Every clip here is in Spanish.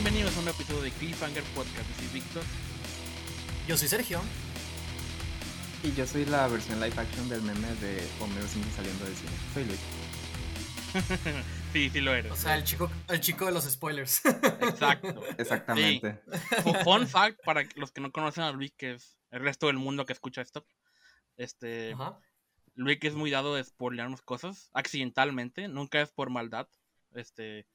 Bienvenidos a un nuevo episodio de Cliffhanger Podcast. Yo soy Víctor. Yo soy Sergio. Y yo soy la versión live action del meme de Homero Simpson saliendo del cine. Soy Luis. sí, sí lo eres. O sea, el chico, el chico de los spoilers. Exacto. Exactamente. Sí. Fun fact para los que no conocen a Luis, que es el resto del mundo que escucha esto. Este. Ajá. Luis es muy dado de spoilearnos cosas accidentalmente, nunca es por maldad. Este.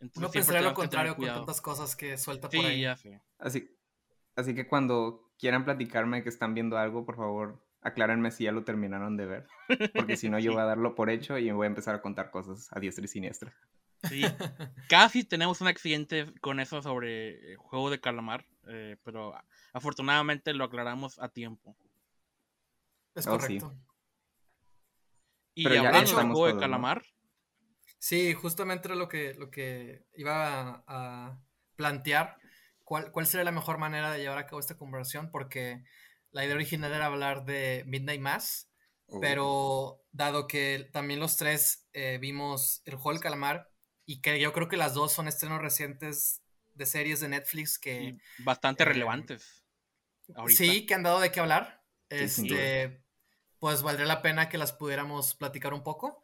No entonces siempre pensaría lo contrario con tantas cosas que suelta Sí, por ahí. ya. Así, así que cuando quieran platicarme que están viendo algo, por favor, aclárenme si ya lo terminaron de ver. Porque si no, yo voy a darlo por hecho y voy a empezar a contar cosas a diestra y siniestra. Sí, casi tenemos un accidente con eso sobre eh, juego de calamar, eh, pero afortunadamente lo aclaramos a tiempo. Es Oh, sí. correcto. Y Pero hablando juego de ¿no? calamar, Sí, justamente era lo que, lo que iba a, a plantear. ¿Cuál, ¿Cuál sería la mejor manera de llevar a cabo esta conversación? Porque la idea original era hablar de Midnight Mass, Oh. pero dado que también los tres eh, vimos el juego del calamar y que yo creo que las dos son estrenos recientes de series de Netflix que y bastante eh, relevantes. ahorita. sí que han dado de qué hablar, Sí, este, pues valdría la pena que las pudiéramos platicar un poco.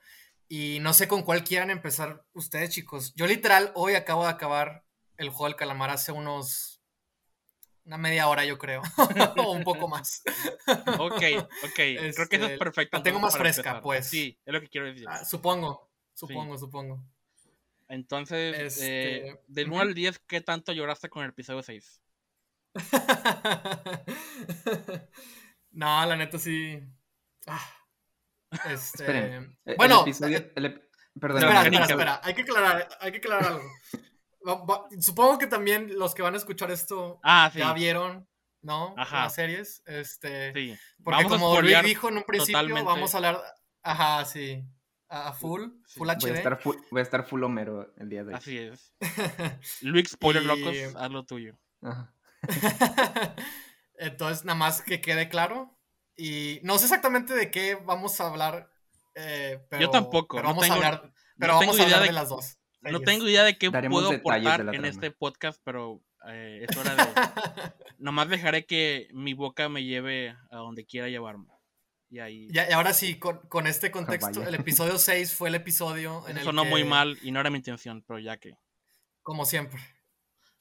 Y no sé con cuál quieran empezar ustedes, chicos. Yo literal hoy acabo de acabar el juego del calamar hace unos una media hora, yo creo, o un poco más. Ok, ok. Creo que eso es Este, perfecto. la tengo más fresca, empezar. pues. Sí, es lo que quiero decir. Ah, supongo, supongo, supongo. Entonces, este, eh, del ujú. 1 al 10, ¿qué tanto lloraste con el episodio 6? no, la neta sí. Ah, Este, Esperen, el bueno, episodio- eh, el ep- perdón, espera, espera, espera. Hay que aclarar, hay que aclarar algo. Va- va- Supongo que también los que van a escuchar esto Ah, sí. ya vieron, ¿no? Ajá. Las series. Este, Sí. porque Vamos a como Luis dijo en un principio, totalmente. vamos a hablar. Ajá, sí. A, a full, Sí, full voy a, HD. estar full, voy a estar full Homero el día de hoy. Así es. Luis, spoiler Y- locos, haz lo tuyo. Ajá. Entonces, nada más que quede claro. Y no sé exactamente de qué vamos a hablar. eh, pero, tampoco, Pero no vamos tengo- a hablar, pero no vamos tengo a idea hablar de- de, las dos. No tengo idea de qué Daremos puedo aportar en trama. este podcast, pero eh, es hora de... Nomás dejaré que mi boca me lleve a donde quiera llevarme. Y ahí... Y ahora sí, con, con este contexto, vaya. el episodio 6 fue el episodio en Eso el sonó que, muy mal y no era mi intención, pero ya que... Como siempre.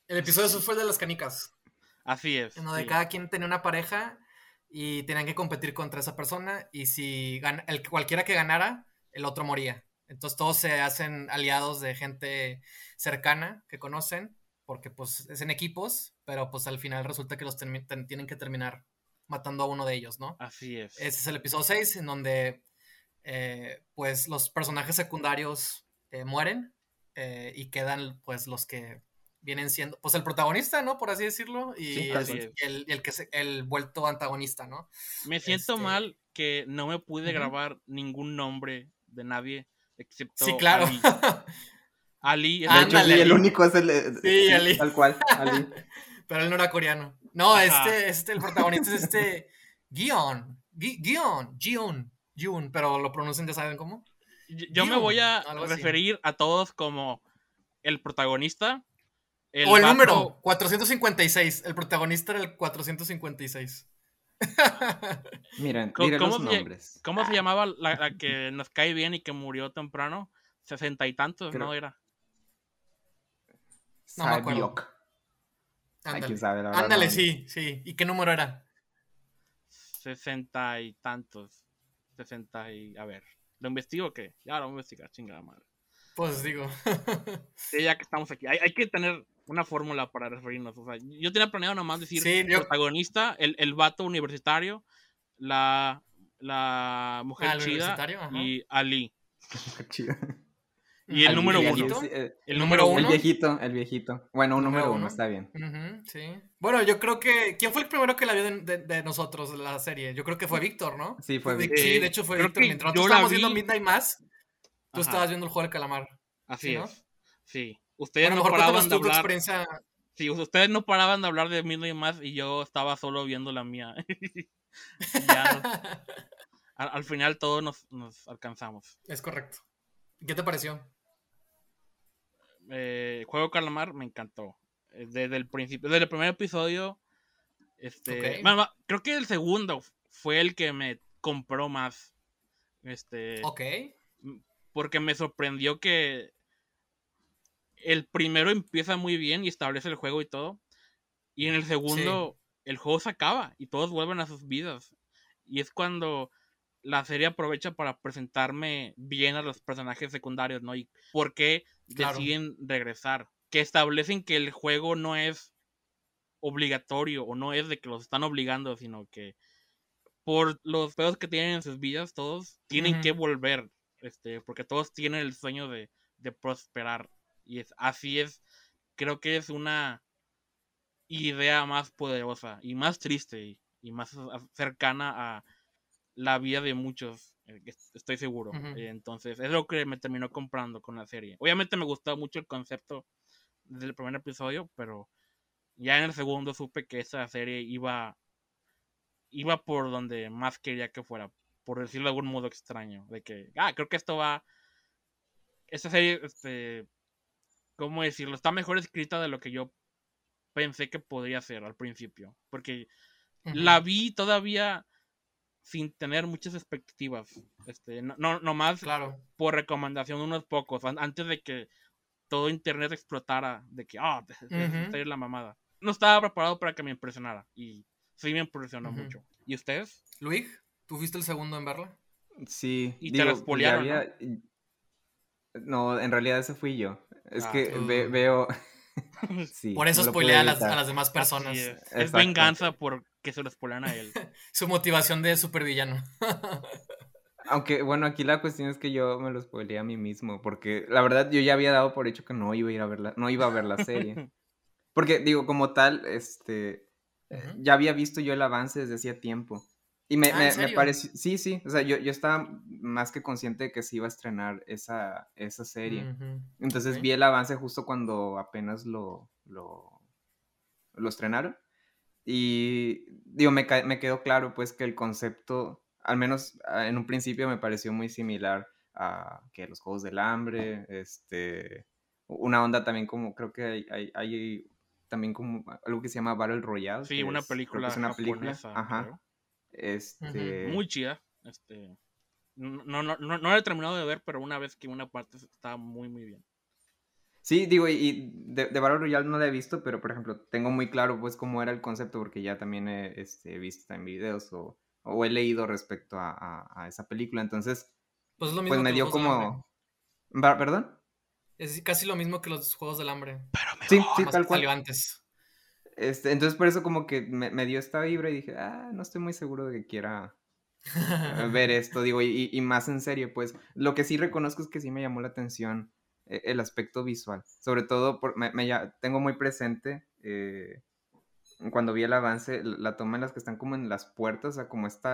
El episodio 6 fue el de las canicas. Así es. En donde sí. cada quien tenía una pareja y tenían que competir contra esa persona. Y si el, cualquiera que ganara, el otro moría. Entonces todos se hacen aliados de gente cercana que conocen, porque pues es en equipos, pero pues al final resulta que los tienen que terminar matando a uno de ellos, ¿no? Así es. Ese es el episodio 6, en donde eh, pues los personajes secundarios eh, mueren eh, y quedan pues los que vienen siendo, pues el protagonista, ¿no? Por así decirlo, y, Sí, el, así el, el que se- el vuelto antagonista, ¿no? Me siento este- mal que no me pude grabar ningún nombre de nadie excepto Sí, claro. Ali. Ali es De hecho, sí, Ándale. el único es el. eh, Sí, Ali. Tal cual, Ali. Pero él no era coreano. No, Ajá. este, este, el protagonista es este Gion, Gi- Gion, Gion, Gion, pero lo pronuncian, ya saben cómo. Yo- Yo me voy a así. referir a todos como el protagonista. El o el vato- número, 456. El protagonista era el 456. Miren, ¿Cómo- los cómo se- nombres. ¿Cómo se llamaba la, la que nos cae bien y que murió temprano? Sesenta y tantos, Creo- ¿no era? No me acuerdo. Ándale, sabe, la Ándale, no. sí, sí. ¿Y qué número era? Sesenta y tantos. Sesenta y... A ver. ¿Lo investigo o qué? Ya lo voy a investigar, chingada madre. Pues digo. Sí, ya que estamos aquí. Hay, hay que tener una fórmula para referirnos. O sea, yo tenía planeado nomás decir Sí, yo- protagonista, el, el vato universitario, la, la mujer Ah, el chida y Ali. Y el número Ali uno. eh, El número número El uno. viejito, el viejito. Bueno, un Número número uno, uno. está bien. Sí. Bueno, yo creo que. ¿Quién fue el primero que la vio de, de- de nosotros, la serie? Yo creo que fue Víctor, ¿no? Sí, fue Víctor. Sí, de hecho fue Víctor. Mientras yo nosotros estábamos viendo vi- Midnight Mass, tú Ajá, estabas viendo el juego del calamar. Así ¿sí, no? Sí. Ustedes Bueno, no paraban de hablar. Sí, ustedes no paraban de hablar de Midnight más y yo estaba solo viendo la mía. ya, al, al final todos nos, nos alcanzamos. es correcto. ¿Qué te pareció? Eh, Juego Calamar me encantó. eh, desde el principio, desde el primer episodio. Este, bueno, creo que el segundo fue el que me compró más. Este. Ok. Porque me sorprendió que el primero empieza muy bien y establece el juego y todo. Y en el segundo, el juego se acaba y todos vuelven a sus vidas. Y es cuando la serie aprovecha para presentarme bien a los personajes secundarios, ¿no? Y por qué deciden regresar. Que establecen que el juego no es obligatorio o no es de que los están obligando, sino que por los pedos que tienen en sus vidas, todos tienen que volver, este, porque todos tienen el sueño de, de prosperar. Y es, así es, creo que es una idea más poderosa y más triste y, más cercana a la vida de muchos, eh, estoy seguro. Entonces, es lo que me terminó comprando con la serie. Obviamente me gustó mucho el concepto del primer episodio, pero ya en el segundo supe que esa serie iba iba por donde más quería que fuera, por decirlo de algún modo extraño, de que, ah, creo que esto va, esta serie, este, ¿cómo decirlo? Está mejor escrita de lo que yo pensé que podría ser al principio, porque la vi todavía sin tener muchas expectativas, este, no, no, más claro. por recomendación de unos pocos, antes de que todo internet explotara, de que, ah, oh, la mamada. No estaba preparado para que me impresionara y sí me impresionó mucho. ¿Y ustedes? Luis, ¿tú fuiste el segundo en verla? Sí. Y te la. En realidad ese fui yo. Es ah, que veo... por eso espolea a las, demás personas. Es, venganza por que se lo spoilan a él. Su motivación de supervillano. Aunque, bueno, aquí la cuestión es que yo me lo spoileé a mí mismo, porque la verdad yo ya había dado por hecho que no iba a ir a verla, no iba a ver la serie. Porque, digo, como tal, este, ya había visto yo el avance desde hacía tiempo. Y me, ah, me, pareció, sí, sí, o sea, yo, yo estaba más que consciente de que se iba a estrenar esa, esa serie. Entonces vi el avance justo cuando apenas lo, lo, lo estrenaron. Y digo, me, me quedó claro pues que el concepto, al menos ah, en un principio me pareció muy similar a que los Juegos del Hambre, este, una onda también como, creo que hay, hay, hay también como algo que se llama Battle Royale. Sí, una película. Es una película. Ajá. Este... Muy chida. Este. No, no, no, no he terminado de ver, pero una vez que una parte está muy, muy bien. Sí, digo, y de, de Battle Royale no la he visto, pero por ejemplo, tengo muy claro pues cómo era el concepto, porque ya también he este, visto en videos o, o, he leído respecto a, a, esa película. Entonces, pues, lo mismo pues me dio como. ¿Perdón? Es casi lo mismo que los Juegos del Hambre. Pero me sí, sí, tal cual. antes. Este, entonces por eso como que me, dio esta vibra y dije, ah, no estoy muy seguro de que quiera ver esto, digo, y, y, más en serio, pues lo que sí reconozco es que sí me llamó la atención eh, el aspecto visual, sobre todo por, me, tengo muy presente eh, cuando vi el avance, la toma en las que están como en las puertas, o sea, como este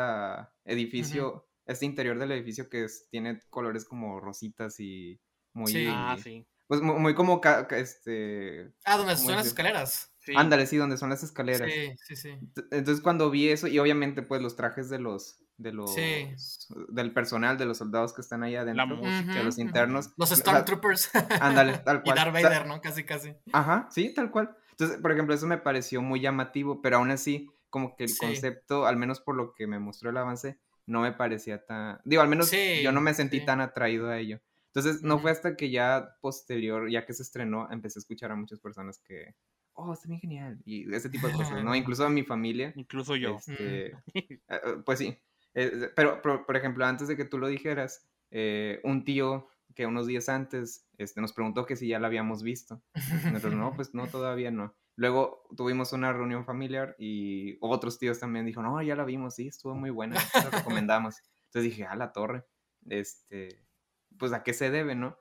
edificio, este interior del edificio que tiene colores como rositas y muy... Sí. Ah, sí. Pues muy, como este... Ah, donde son las escaleras. Ándale, sí, donde son las escaleras. Sí, sí, sí. Entonces cuando vi eso, y obviamente pues los trajes de los, de los, del personal, de los soldados que están ahí adentro, de los internos. Los Stormtroopers. Ándale, tal cual. Y Darth Vader, ¿no? Casi, casi. Ajá, sí, tal cual. Entonces, por ejemplo, eso me pareció muy llamativo, pero aún así, como que el concepto, al menos por lo que me mostró el avance, no me parecía tan... Digo, al menos yo no me sentí tan atraído a ello. Entonces, no fue hasta que ya posterior, ya que se estrenó, empecé a escuchar a muchas personas que, oh, está bien genial. Y ese tipo de cosas, ¿no? Incluso a mi familia. Incluso yo. Este, eh, eh, pues sí. Eh, pero, por ejemplo, antes de que tú lo dijeras, un tío que unos días antes este, nos preguntó que si ya la habíamos visto. Nosotros, no, pues no, todavía no. Luego tuvimos una reunión familiar y otros tíos también dijo, no, ya la vimos, sí, estuvo muy buena, la recomendamos. Entonces dije, a la torre, este, pues a qué se debe, ¿no?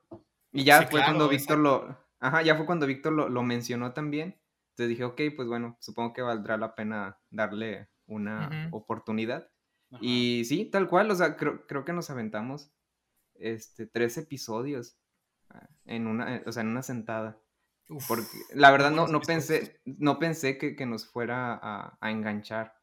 Y ya fue cuando Víctor lo, ajá, ya fue cuando Víctor lo, lo mencionó también entonces dije, ok, pues bueno, supongo que valdrá la pena darle una oportunidad. Y sí, tal cual, o sea, creo, creo que nos aventamos este, tres episodios ah, en una, eh, o sea, en una sentada. Porque la verdad no, no pensé, no pensé que, que nos fuera a, a enganchar.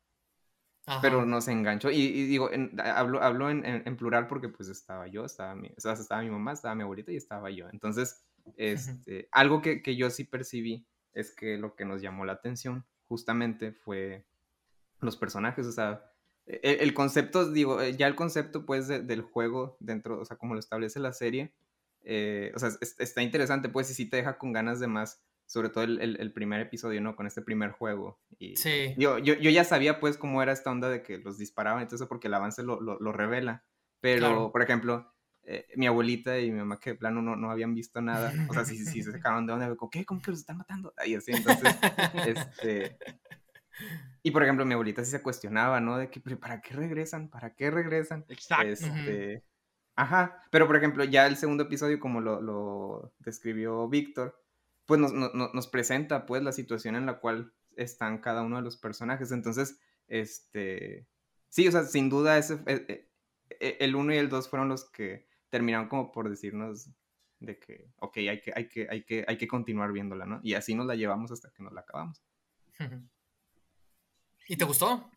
Pero nos enganchó. Y, digo, hablo, hablo en, en, plural porque pues estaba yo, estaba mi, o sea, estaba mi mamá, estaba mi abuelita y estaba yo. Entonces, este, algo que, que yo sí percibí es que lo que nos llamó la atención justamente fue los personajes, o sea, e, el, concepto, digo, eh, ya el concepto pues del juego dentro, o sea, como lo establece la serie, eh, o sea, está interesante pues y sí te deja con ganas de más, sobre todo el, primer episodio, ¿no? Con este primer juego. Y, sí. Yo, yo, ya sabía pues cómo era esta onda de que los disparaban eso porque el avance lo, lo, revela, pero, por ejemplo, eh, mi abuelita y mi mamá que de plano no, no habían visto nada, o sea, sí, sí, se sacaron de onda, ¿qué? ¿Cómo que los están matando? Ahí así, entonces, este... Y por ejemplo, mi abuelita sí se cuestionaba, ¿no? De que, ¿para qué regresan? ¿Para qué regresan? Exacto. Este... Ajá, pero por ejemplo, ya el segundo episodio, como lo, lo describió Víctor, pues nos, nos, presenta pues la situación en la cual están cada uno de los personajes. Entonces, este, sí, o sea, sin duda ese, e, e, el 1 y el 2 fueron los que terminaron como por decirnos de que, ok, hay que, hay que, hay que, hay que continuar viéndola, ¿no? Y así nos la llevamos hasta que nos la acabamos. ¿Y te gustó?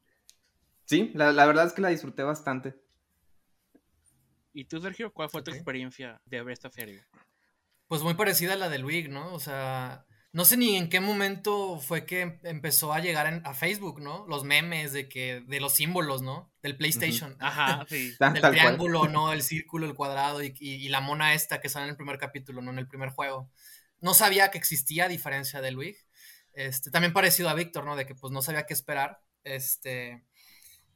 Sí, la, verdad es que la disfruté bastante. ¿Y tú, Sergio, cuál fue tu experiencia de ver esta serie? Pues muy parecida a la de Luig, ¿no? O sea, no sé ni en qué momento fue que empezó a llegar a Facebook, ¿no? Los memes de que, de los símbolos, ¿no? Del PlayStation. Ajá, sí. Del triángulo, ¿no? El círculo, el cuadrado y, la mona esta que sale en el primer capítulo, ¿no? En el primer juego. No sabía que existía a diferencia de Luig. Este, también parecido a Víctor, ¿no? De que pues no sabía qué esperar. Este.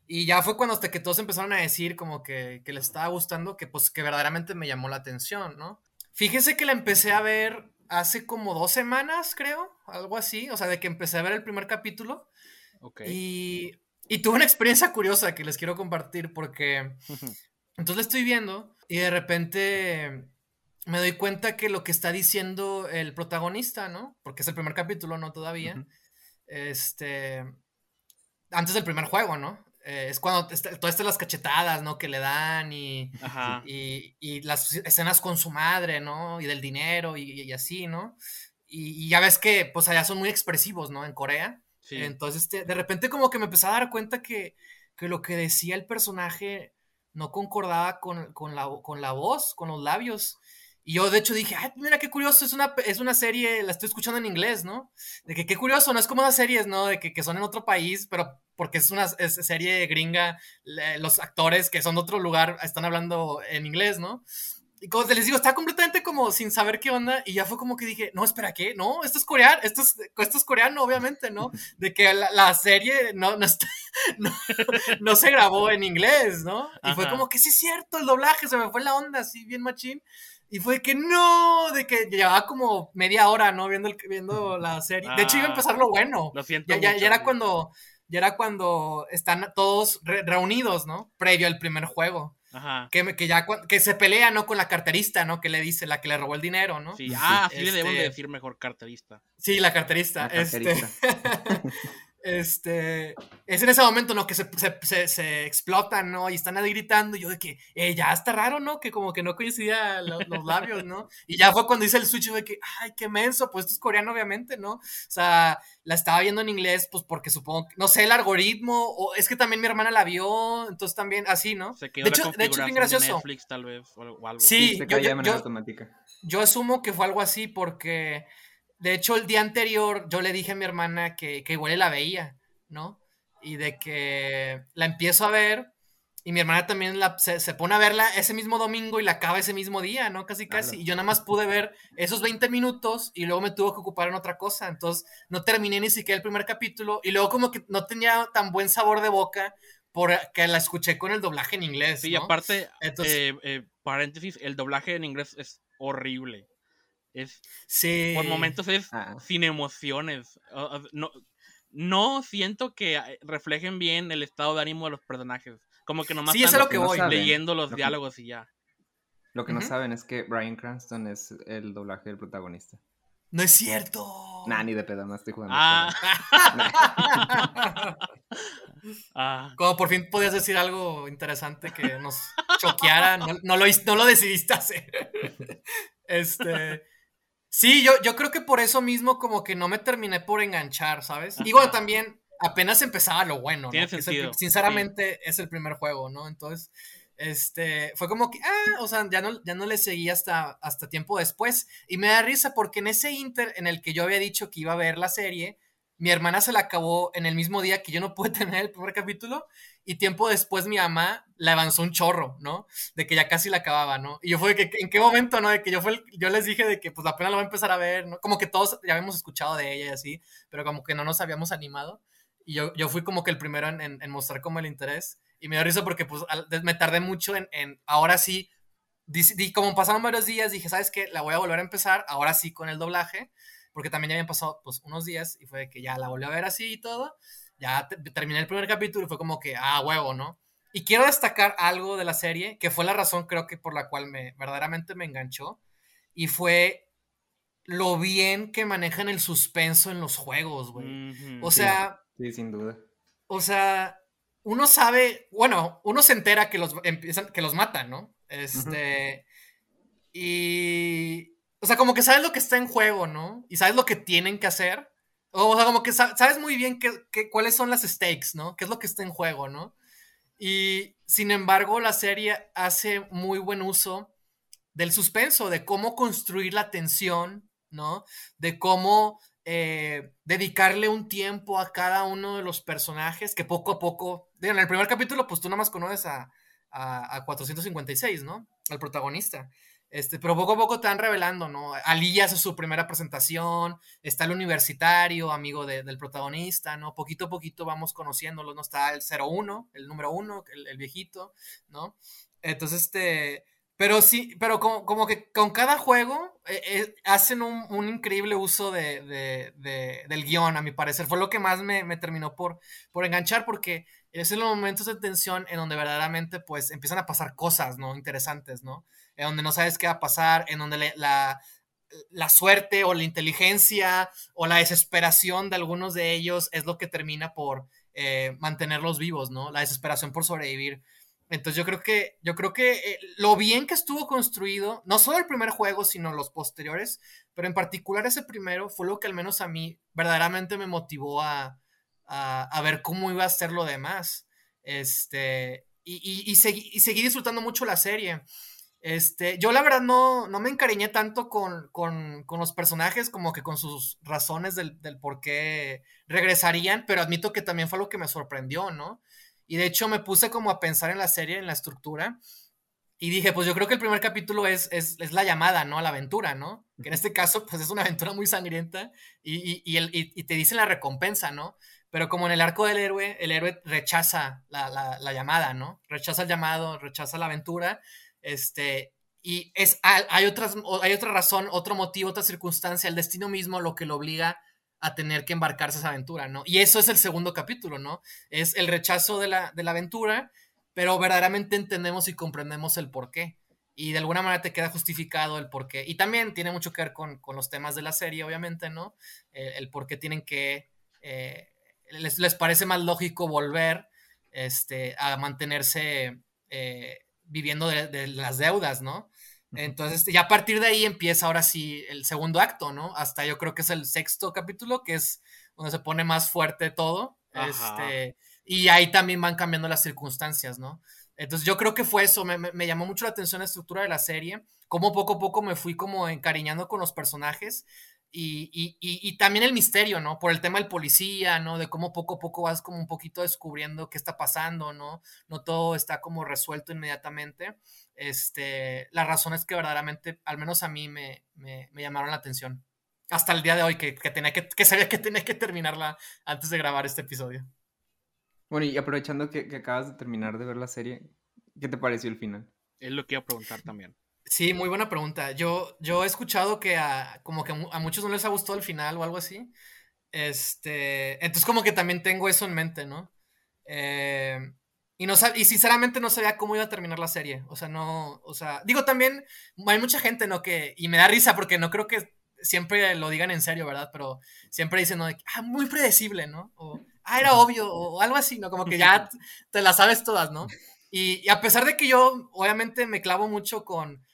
Y ya fue cuando hasta que todos empezaron a decir como que, que les estaba gustando, que pues que verdaderamente me llamó la atención, ¿no? Fíjese que la empecé a ver hace como dos semanas, creo, algo así, o sea, de que empecé a ver el primer capítulo. Y, y tuve una experiencia curiosa que les quiero compartir porque entonces la estoy viendo y de repente me doy cuenta que lo que está diciendo el protagonista, ¿no? Porque es el primer capítulo, no todavía. Este. Antes del primer juego, ¿no? Eh, es cuando todas estas las cachetadas, ¿no? Que le dan y, y, las escenas con su madre, ¿no? Y del dinero y, así, ¿no? Y, ya ves que, pues allá son muy expresivos, ¿no? En Corea. Entonces, este, de repente como que me empecé a dar cuenta que, que lo que decía el personaje no concordaba con, con, la, con la voz, con los labios. Y yo, de hecho, dije, ay, mira qué curioso, es una, es una serie, la estoy escuchando en inglés, ¿no? De que qué curioso, no es como las series, ¿no? De que, que son en otro país, pero porque es una serie gringa, los actores que son de otro lugar están hablando en inglés, ¿no? Y como les digo, está completamente como sin saber qué onda. Y ya fue como que dije, no, espera, ¿qué? No, esto es coreano, esto es, esto es coreano, obviamente, ¿no? De que la, serie no, no, está, no, se grabó en inglés, ¿no? Y fue como que sí es cierto, el doblaje, se me fue la onda así, bien machín. Y fue que no, de que llevaba como media hora, ¿no? Viendo, el, viendo la serie. De hecho, iba a ah, empezar lo bueno. Lo siento. Ya, ya, era cuando. Ya era cuando están todos reunidos, ¿no? Previo al primer juego. Ajá. Que, que ya que se pelea, ¿no? Con la carterista, ¿no? Que le dice, la que le robó el dinero, ¿no? Sí, ah, sí le deben de este decir mejor carterista. Sí, la carterista. La carterista. Este... este, es en ese momento, ¿no? Que se, se, se, explotan, ¿no? Y están ahí gritando, y yo de que, eh, ya está raro, ¿no? Que como que no coincidía los, labios, ¿no? Y ya fue cuando hice el switch de que, ay, qué menso, pues esto es coreano, obviamente, ¿no? O sea, la estaba viendo en inglés, pues porque supongo, no sé, el algoritmo, o es que también mi hermana la vio, entonces también así, ¿no? de hecho, de hecho, es bien gracioso. Netflix, tal vez, o algo sí, yo, yo, yo asumo que fue algo así porque de hecho, el día anterior yo le dije a mi hermana que, que igual la veía, ¿no? Y de que la empiezo a ver y mi hermana también la, se, pone a verla ese mismo domingo y la acaba ese mismo día, ¿no? Casi, casi. Y yo nada más pude ver esos 20 minutos y luego me tuvo que ocupar en otra cosa. Entonces no terminé ni siquiera el primer capítulo y luego como que no tenía tan buen sabor de boca porque la escuché con el doblaje en inglés. Sí, aparte, eh, eh, paréntesis, el doblaje en inglés es horrible. Es, sí. Por momentos es ah. sin emociones. No, no siento que reflejen bien el estado de ánimo de los personajes. Como que nomás sí, están lo que voy. leyendo los diálogos y ya. Lo que no saben es que Brian Cranston es el doblaje del protagonista. No es cierto. Nah, ni de pedo, no estoy jugando. Ah. ah. Como por fin podías decir algo interesante que nos choqueara, no, no, lo, no lo decidiste hacer. Este. Sí, yo, yo creo que por eso mismo como que no me terminé por enganchar, ¿sabes? Y bueno, también apenas empezaba lo bueno, ¿no? sinceramente es el primer juego, ¿no? Entonces, Este, fue como que, ah, o sea, ya no, ya no le seguí hasta, hasta tiempo después. Y me da risa porque en ese inter en el que yo había dicho que iba a ver la serie, mi hermana se la acabó en el mismo día que yo no pude tener el primer capítulo y tiempo después mi mamá le avanzó un chorro, ¿no? De que ya casi la acababa, ¿no? Y yo fue de que, ¿en qué momento, no? De que yo, fue yo les dije de que pues la pena la voy a empezar a ver, ¿no? Como que todos ya habíamos escuchado de ella y así, pero como que no nos habíamos animado. Y yo, yo fui como que el primero en, mostrar como el interés. Y me dio risa porque pues me tardé mucho en, en ahora sí, di, como pasaron varios días, dije, ¿sabes qué? La voy a volver a empezar, ahora sí con el doblaje, porque también ya habían pasado pues unos días y fue que ya la volví a ver así y todo ya terminé el primer capítulo y fue como que, ah, huevo, ¿no? Y quiero destacar algo de la serie, que fue la razón creo que por la cual me verdaderamente me enganchó, y fue lo bien que manejan el suspenso en los juegos, güey. O sea... Sí, sin duda. O sea, uno sabe, bueno, uno se entera que los empiezan, que los matan, ¿no? Este... Y... O sea, como que sabes lo que está en juego, ¿no? Y sabes lo que tienen que hacer. O sea, como que sabes muy bien qué, cuáles son las stakes, ¿no? ¿Qué es lo que está en juego, ¿no? Y sin embargo, la serie hace muy buen uso del suspenso, de cómo construir la tensión, ¿no? De cómo eh, dedicarle un tiempo a cada uno de los personajes que poco a poco, en el primer capítulo, pues tú nada más conoces a, a, a 456, ¿no? Al protagonista. Este, pero poco a poco te van revelando, ¿no? Ali hace su primera presentación, está el universitario, amigo del protagonista, ¿no? Poquito a poquito vamos conociéndolo, ¿no? Está el 01, el número 1, el, viejito, ¿no? Entonces, este, pero sí, pero como, que con cada juego eh, eh, hacen un, increíble uso de, del guion, a mi parecer. Fue lo que más me, me terminó por, por enganchar, porque es en los momentos de tensión en donde verdaderamente, pues, empiezan a pasar cosas, ¿no? Interesantes, ¿no? En donde no sabes qué va a pasar, en donde la, la suerte o la inteligencia o la desesperación de algunos de ellos es lo que termina por eh, mantenerlos vivos, ¿no? La desesperación por sobrevivir. Entonces yo creo que, yo creo que eh, lo bien que estuvo construido, no solo el primer juego, sino los posteriores, pero en particular ese primero fue lo que al menos a mí verdaderamente me motivó a, a, ver cómo iba a ser lo demás. Este, y, y, seguí disfrutando mucho la serie. Este, yo la verdad no, no me encariñé tanto con, los personajes como que con sus razones del, por qué regresarían, pero admito que también fue lo que me sorprendió, ¿no? Y de hecho me puse como a pensar en la serie, en la estructura, y dije, pues yo creo que el primer capítulo es, es, la llamada, ¿no? A la aventura, ¿no? Que en este caso, pues es una aventura muy sangrienta y, y, te dicen la recompensa, ¿no? Pero como en el arco del héroe, el héroe rechaza la, la llamada, ¿no? Rechaza el llamado, rechaza la aventura este, y es, hay, otras, hay otra razón, otro motivo, otra circunstancia, el destino mismo lo que lo obliga a tener que embarcarse esa aventura, ¿no? Y eso es el segundo capítulo, ¿no? Es el rechazo de la, de la aventura, pero verdaderamente entendemos y comprendemos el por qué. Y de alguna manera te queda justificado el por qué. Y también tiene mucho que ver con, con los temas de la serie, obviamente, ¿no? el por qué tienen que... Eh, les, les, parece más lógico volver este, a mantenerse eh, viviendo de, las deudas, ¿no? Entonces, ya a partir de ahí empieza ahora sí el segundo acto, ¿no? Hasta yo creo que es el sexto capítulo, que es donde se pone más fuerte todo. Este, y ahí también van cambiando las circunstancias, ¿no? Entonces yo creo que fue eso, me, me, llamó mucho la atención la estructura de la serie, cómo poco a poco me fui como encariñando con los personajes y, también el misterio, ¿no? Por el tema del policía, ¿no? De cómo poco a poco vas como un poquito descubriendo qué está pasando, ¿no? No todo está como resuelto inmediatamente. Este, las razones que verdaderamente, al menos a mí, me, llamaron la atención. Hasta el día de hoy, que, que, tenía que, que sabía que tenía que terminarla antes de grabar este episodio. Bueno, y aprovechando que, que acabas de terminar de ver la serie, ¿qué te pareció el final? Es lo que iba a preguntar también. Sí, muy buena pregunta. Yo, yo he escuchado que a, como que a muchos no les ha gustado el final o algo así. Este, entonces como que también tengo eso en mente, ¿no? Eh, y, no y sinceramente no sabía cómo iba a terminar la serie. O sea, no, o sea, digo también, hay mucha gente, ¿no? Que, y me da risa porque no creo que siempre lo digan en serio, ¿verdad? Pero siempre dicen, ¿no? ah, muy predecible, ¿no? O, ah, era obvio, o algo así, ¿no? Como que ya te las sabes todas, ¿no? y a pesar de que yo, obviamente, me clavo mucho con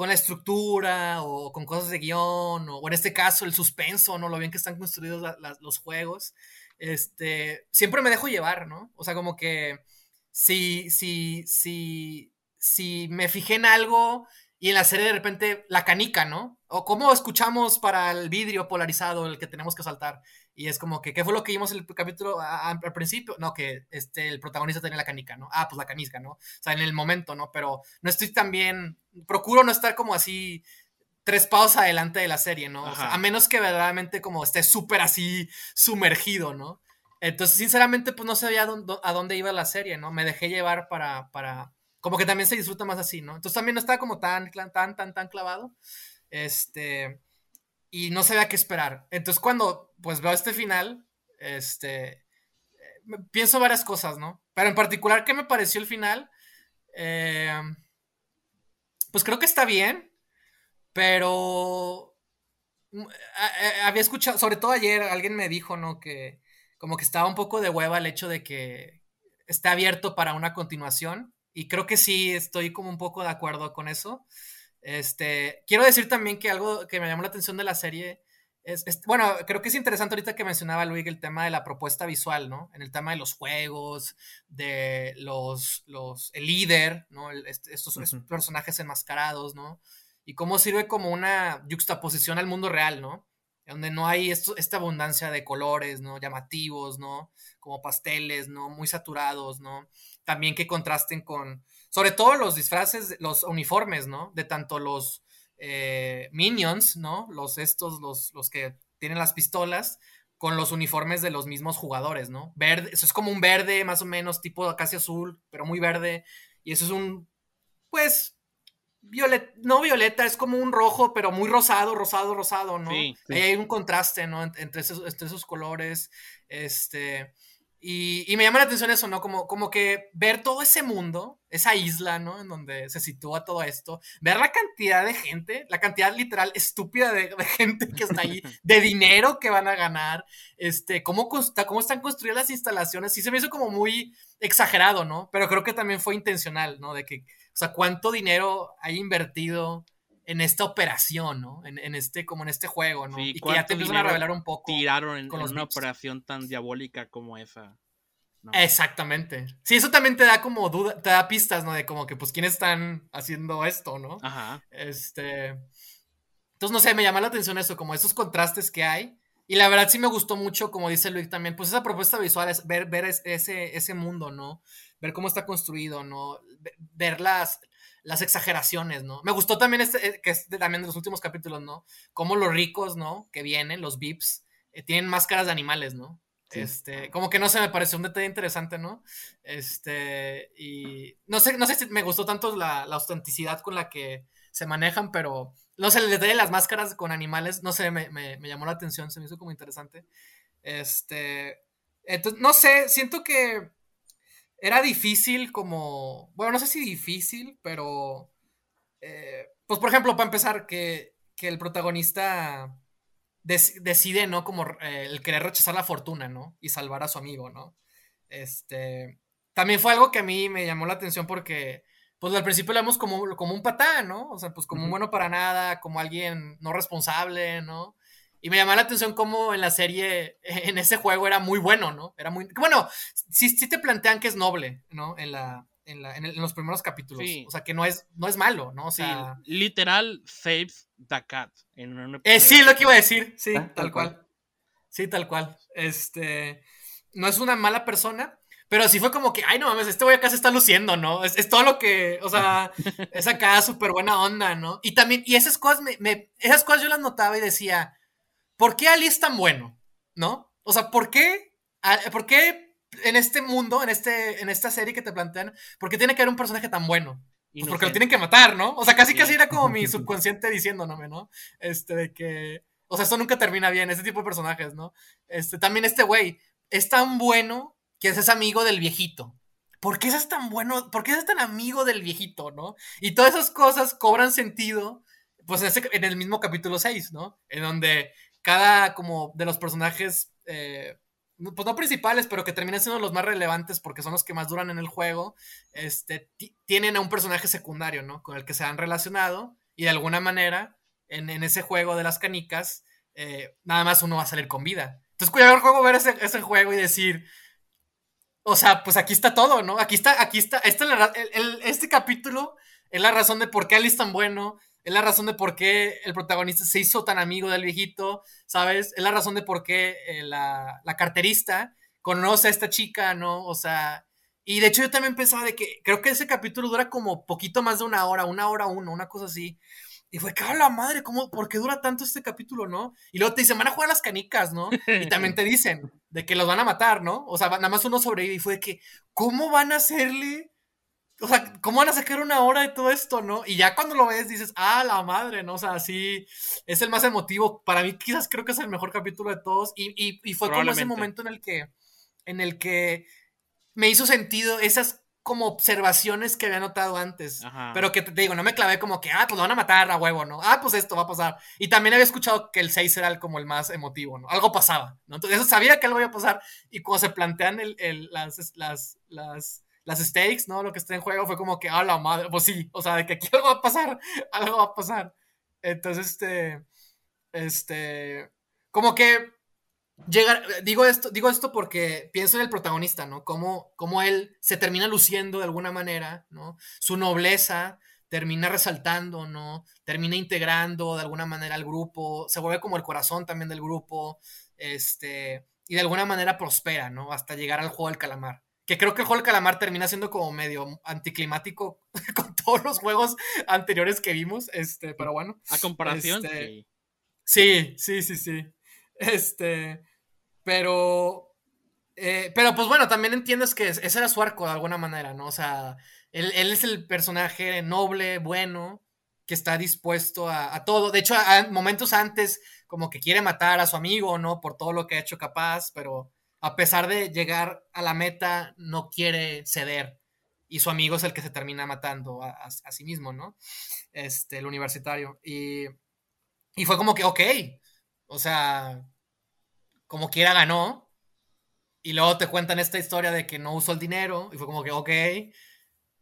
con la estructura o con cosas de guion o, en este caso el suspenso, ¿no? Lo bien que están construidos los juegos. Este, siempre me dejo llevar, ¿no? O sea, como que si, si, si, si me fijé en algo y en la serie de repente la canica, ¿no? O cómo escuchamos para el vidrio polarizado el que tenemos que saltar. Y es como que, ¿qué fue lo que vimos en el capítulo al principio? No, que este, el protagonista tenía la canica, ¿no? Ah, pues la canisca, ¿no? O sea, en el momento, ¿no? Pero no estoy tan bien, procuro no estar como así tres pasos adelante de la serie, ¿no? O sea, a menos que verdaderamente como esté súper así sumergido, ¿no? Entonces, sinceramente, pues no sabía a dónde, iba la serie, ¿no? Me dejé llevar para, para, como que también se disfruta más así, ¿no? Entonces también no estaba como tan, tan, tan, tan clavado. Este, y no sabía qué esperar. Entonces cuando pues veo este final, este, pienso varias cosas, ¿no? Pero en particular, ¿qué me pareció el final? Eh, pues creo que está bien, pero mm, había escuchado, sobre todo ayer, alguien me dijo, ¿no? Que como que estaba un poco de hueva el hecho de que está abierto para una continuación. Y creo que sí, estoy como un poco de acuerdo con eso. Este, quiero decir también que algo que me llamó la atención de la serie es, bueno, creo que es interesante ahorita que mencionaba Luis el tema de la propuesta visual, ¿no? En el tema de los juegos, de los, los el líder, ¿no? estos personajes enmascarados, ¿no? Y cómo sirve como una juxtaposición al mundo real, ¿no? Donde no hay esto, esta abundancia de colores, ¿no? Llamativos, ¿no? Como pasteles, ¿no? Muy saturados, ¿no? También que contrasten con, sobre todo los disfraces, los uniformes, ¿no? De tanto los eh, minions, ¿no? Los estos, los, los que tienen las pistolas, con los uniformes de los mismos jugadores, ¿no? Verde, eso es como un verde más o menos, tipo casi azul, pero muy verde. Y eso es un, pues, violeta, no violeta, es como un rojo, pero muy rosado, rosado, rosado, ¿no? Ahí hay un contraste, ¿no? Entre esos, entre esos colores. Este. Y, me llama la atención eso, ¿no? Como, como que ver todo ese mundo, esa isla, ¿no? En donde se sitúa todo esto, ver la cantidad de gente, la cantidad literal estúpida de, gente que está ahí, de dinero que van a ganar, este, cómo, cómo están construidas las instalaciones, sí se me hizo como muy exagerado, ¿no? Pero creo que también fue intencional, ¿no? De que, o sea, cuánto dinero hay invertido en esta operación, ¿no? En, este, como en este juego, ¿no? y que ya te empiezan a revelar un poco. Tiraron en, una operación tan diabólica como esa. Exactamente. Sí, eso también te da como duda, te da pistas, ¿no? De como que, pues, ¿quiénes están haciendo esto, no? Ajá. Este. Entonces, no sé, me llama la atención eso, como esos contrastes que hay. Y la verdad sí me gustó mucho, como dice Luis también, pues esa propuesta visual es ver, ver ese, ese mundo, ¿no? Ver cómo está construido, ¿no? Ver las, las exageraciones, ¿no? Me gustó también este, eh, que es también de los últimos capítulos, ¿no? Como los ricos, ¿no? Que vienen, los VIPs, eh, tienen máscaras de animales, ¿no? Este, como que no sé, me pareció un detalle interesante, ¿no? Este, y no sé, no sé si me gustó tanto la, la autenticidad con la que se manejan, pero no sé, el detalle de las máscaras con animales, no sé, me, me, me llamó la atención, se me hizo como interesante. Este, entonces, no sé, siento que era difícil como, bueno, no sé si difícil, pero, eh, pues por ejemplo, para empezar, que, el protagonista decide, ¿no? Como eh, el querer rechazar la fortuna, ¿no? Y salvar a su amigo, ¿no? Este, también fue algo que a mí me llamó la atención porque, pues al principio lo vemos como, como un patán, ¿no? O sea, pues como un bueno para nada, como alguien no responsable, ¿no? Y me llamó la atención cómo en la serie, en ese juego era muy bueno, ¿no? Era muy... Bueno, sí, sí te plantean que es noble, ¿no? En, la, en, la, en, los primeros capítulos. O sea, que no es, no es malo, ¿no? O sea... literal saves the cat. En eh, sí, lo que iba a decir. Sí, ah, tal, cual. Sí, tal cual. Este... No es una mala persona, pero sí fue como que, ay, no mames, este güey acá se está luciendo, ¿no? Es, todo lo que, o sea, es acá súper buena onda, ¿no? Y también, y esas cosas, me, esas cosas yo las notaba y decía, ¿por qué Ali es tan bueno? ¿No? O sea, ¿por qué, ¿por qué en este mundo, en, este, en esta serie que te plantean, ¿por qué tiene que haber un personaje tan bueno? Pues porque lo tienen que matar, ¿no? O sea, casi casi era como mi subconsciente diciéndome, ¿no? Este, de que, o sea, esto nunca termina bien, este tipo de personajes, ¿no? Este, también este güey es tan bueno que es amigo del viejito. ¿Por qué es tan bueno? ¿Por qué es tan amigo del viejito, no? Y todas esas cosas cobran sentido, pues en el mismo capítulo 6, ¿no? En donde cada como de los personajes, eh, pues no principales, pero que terminan siendo los más relevantes porque son los que más duran en el juego, este, tienen a un personaje secundario, ¿no? Con el que se han relacionado y de alguna manera en, ese juego de las canicas, eh, nada más uno va a salir con vida. Entonces, cuidado el juego, ver ese, ese, juego y decir, o sea, pues aquí está todo, ¿no? Aquí está, aquí está, este, este capítulo es la razón de por qué Ali es tan bueno, es la razón de por qué el protagonista se hizo tan amigo del viejito, ¿sabes? Es la razón de por qué eh, la, la, carterista conoce a esta chica, ¿no? O sea, y de hecho yo también pensaba de que creo que ese capítulo dura como poquito más de una hora, una hora uno, una cosa así. Y fue, cabrón, la madre, ¿cómo, ¿por qué dura tanto este capítulo, no? Y luego te dicen, van a jugar las canicas, ¿no? Y también te dicen de que los van a matar, ¿no? O sea, nada más uno sobrevive. Y fue que, ¿cómo van a hacerle? O sea, ¿cómo van a sacar una hora de todo esto, no? Y ya cuando lo ves dices, ah, la madre, ¿no? O sea, sí, es el más emotivo. Para mí quizás creo que es el mejor capítulo de todos. Y, y, y fue como ese momento en el que, en el que me hizo sentido esas como observaciones que había notado antes. Pero que te digo, no me clavé como que, ah, pues lo van a matar a huevo, ¿no? Ah, pues esto va a pasar. Y también había escuchado que el 6 era el, como el más emotivo, ¿no? Algo pasaba, ¿no? Entonces eso sabía que algo iba a pasar. Y cuando se plantean el, el, las, las, las, las stakes, ¿no? Lo que está en juego fue como que, ah, la madre, pues sí, o sea, de que aquí algo va a pasar, algo va a pasar. Entonces, este, este, como que Llegar, digo esto, digo esto porque pienso en el protagonista, ¿no? Cómo, cómo él se termina luciendo de alguna manera, ¿no? Su nobleza termina resaltando, ¿no? Termina integrando de alguna manera al grupo, se vuelve como el corazón también del grupo, este, y de alguna manera prospera, ¿no? Hasta llegar al juego del calamar. Que creo que el juego del calamar termina siendo como medio anticlimático con todos los juegos anteriores que vimos, este, pero bueno. A comparación, este, sí. Sí, sí, sí. Este, pero, eh, pero pues bueno, también entiendes que ese era su arco de alguna manera, ¿no? O sea, él, es el personaje noble, bueno, que está dispuesto a, todo. De hecho, a, momentos antes, como que quiere matar a su amigo, ¿no? Por todo lo que ha hecho capaz, pero a pesar de llegar a la meta, no quiere ceder. Y su amigo es el que se termina matando a, sí mismo, ¿no? Este, el universitario. Y, y fue como que, ok, o sea, como quiera ganó. Y luego te cuentan esta historia de que no usó el dinero. Y fue como que, ok.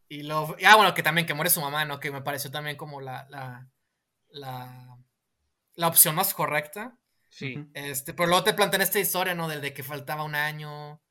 Y luego, ah, bueno, que también que muere su mamá, ¿no? Que me pareció también como la, la, la opción más correcta. Sí. Este, pero luego te plantean esta historia, ¿no? De, de, que faltaba un año,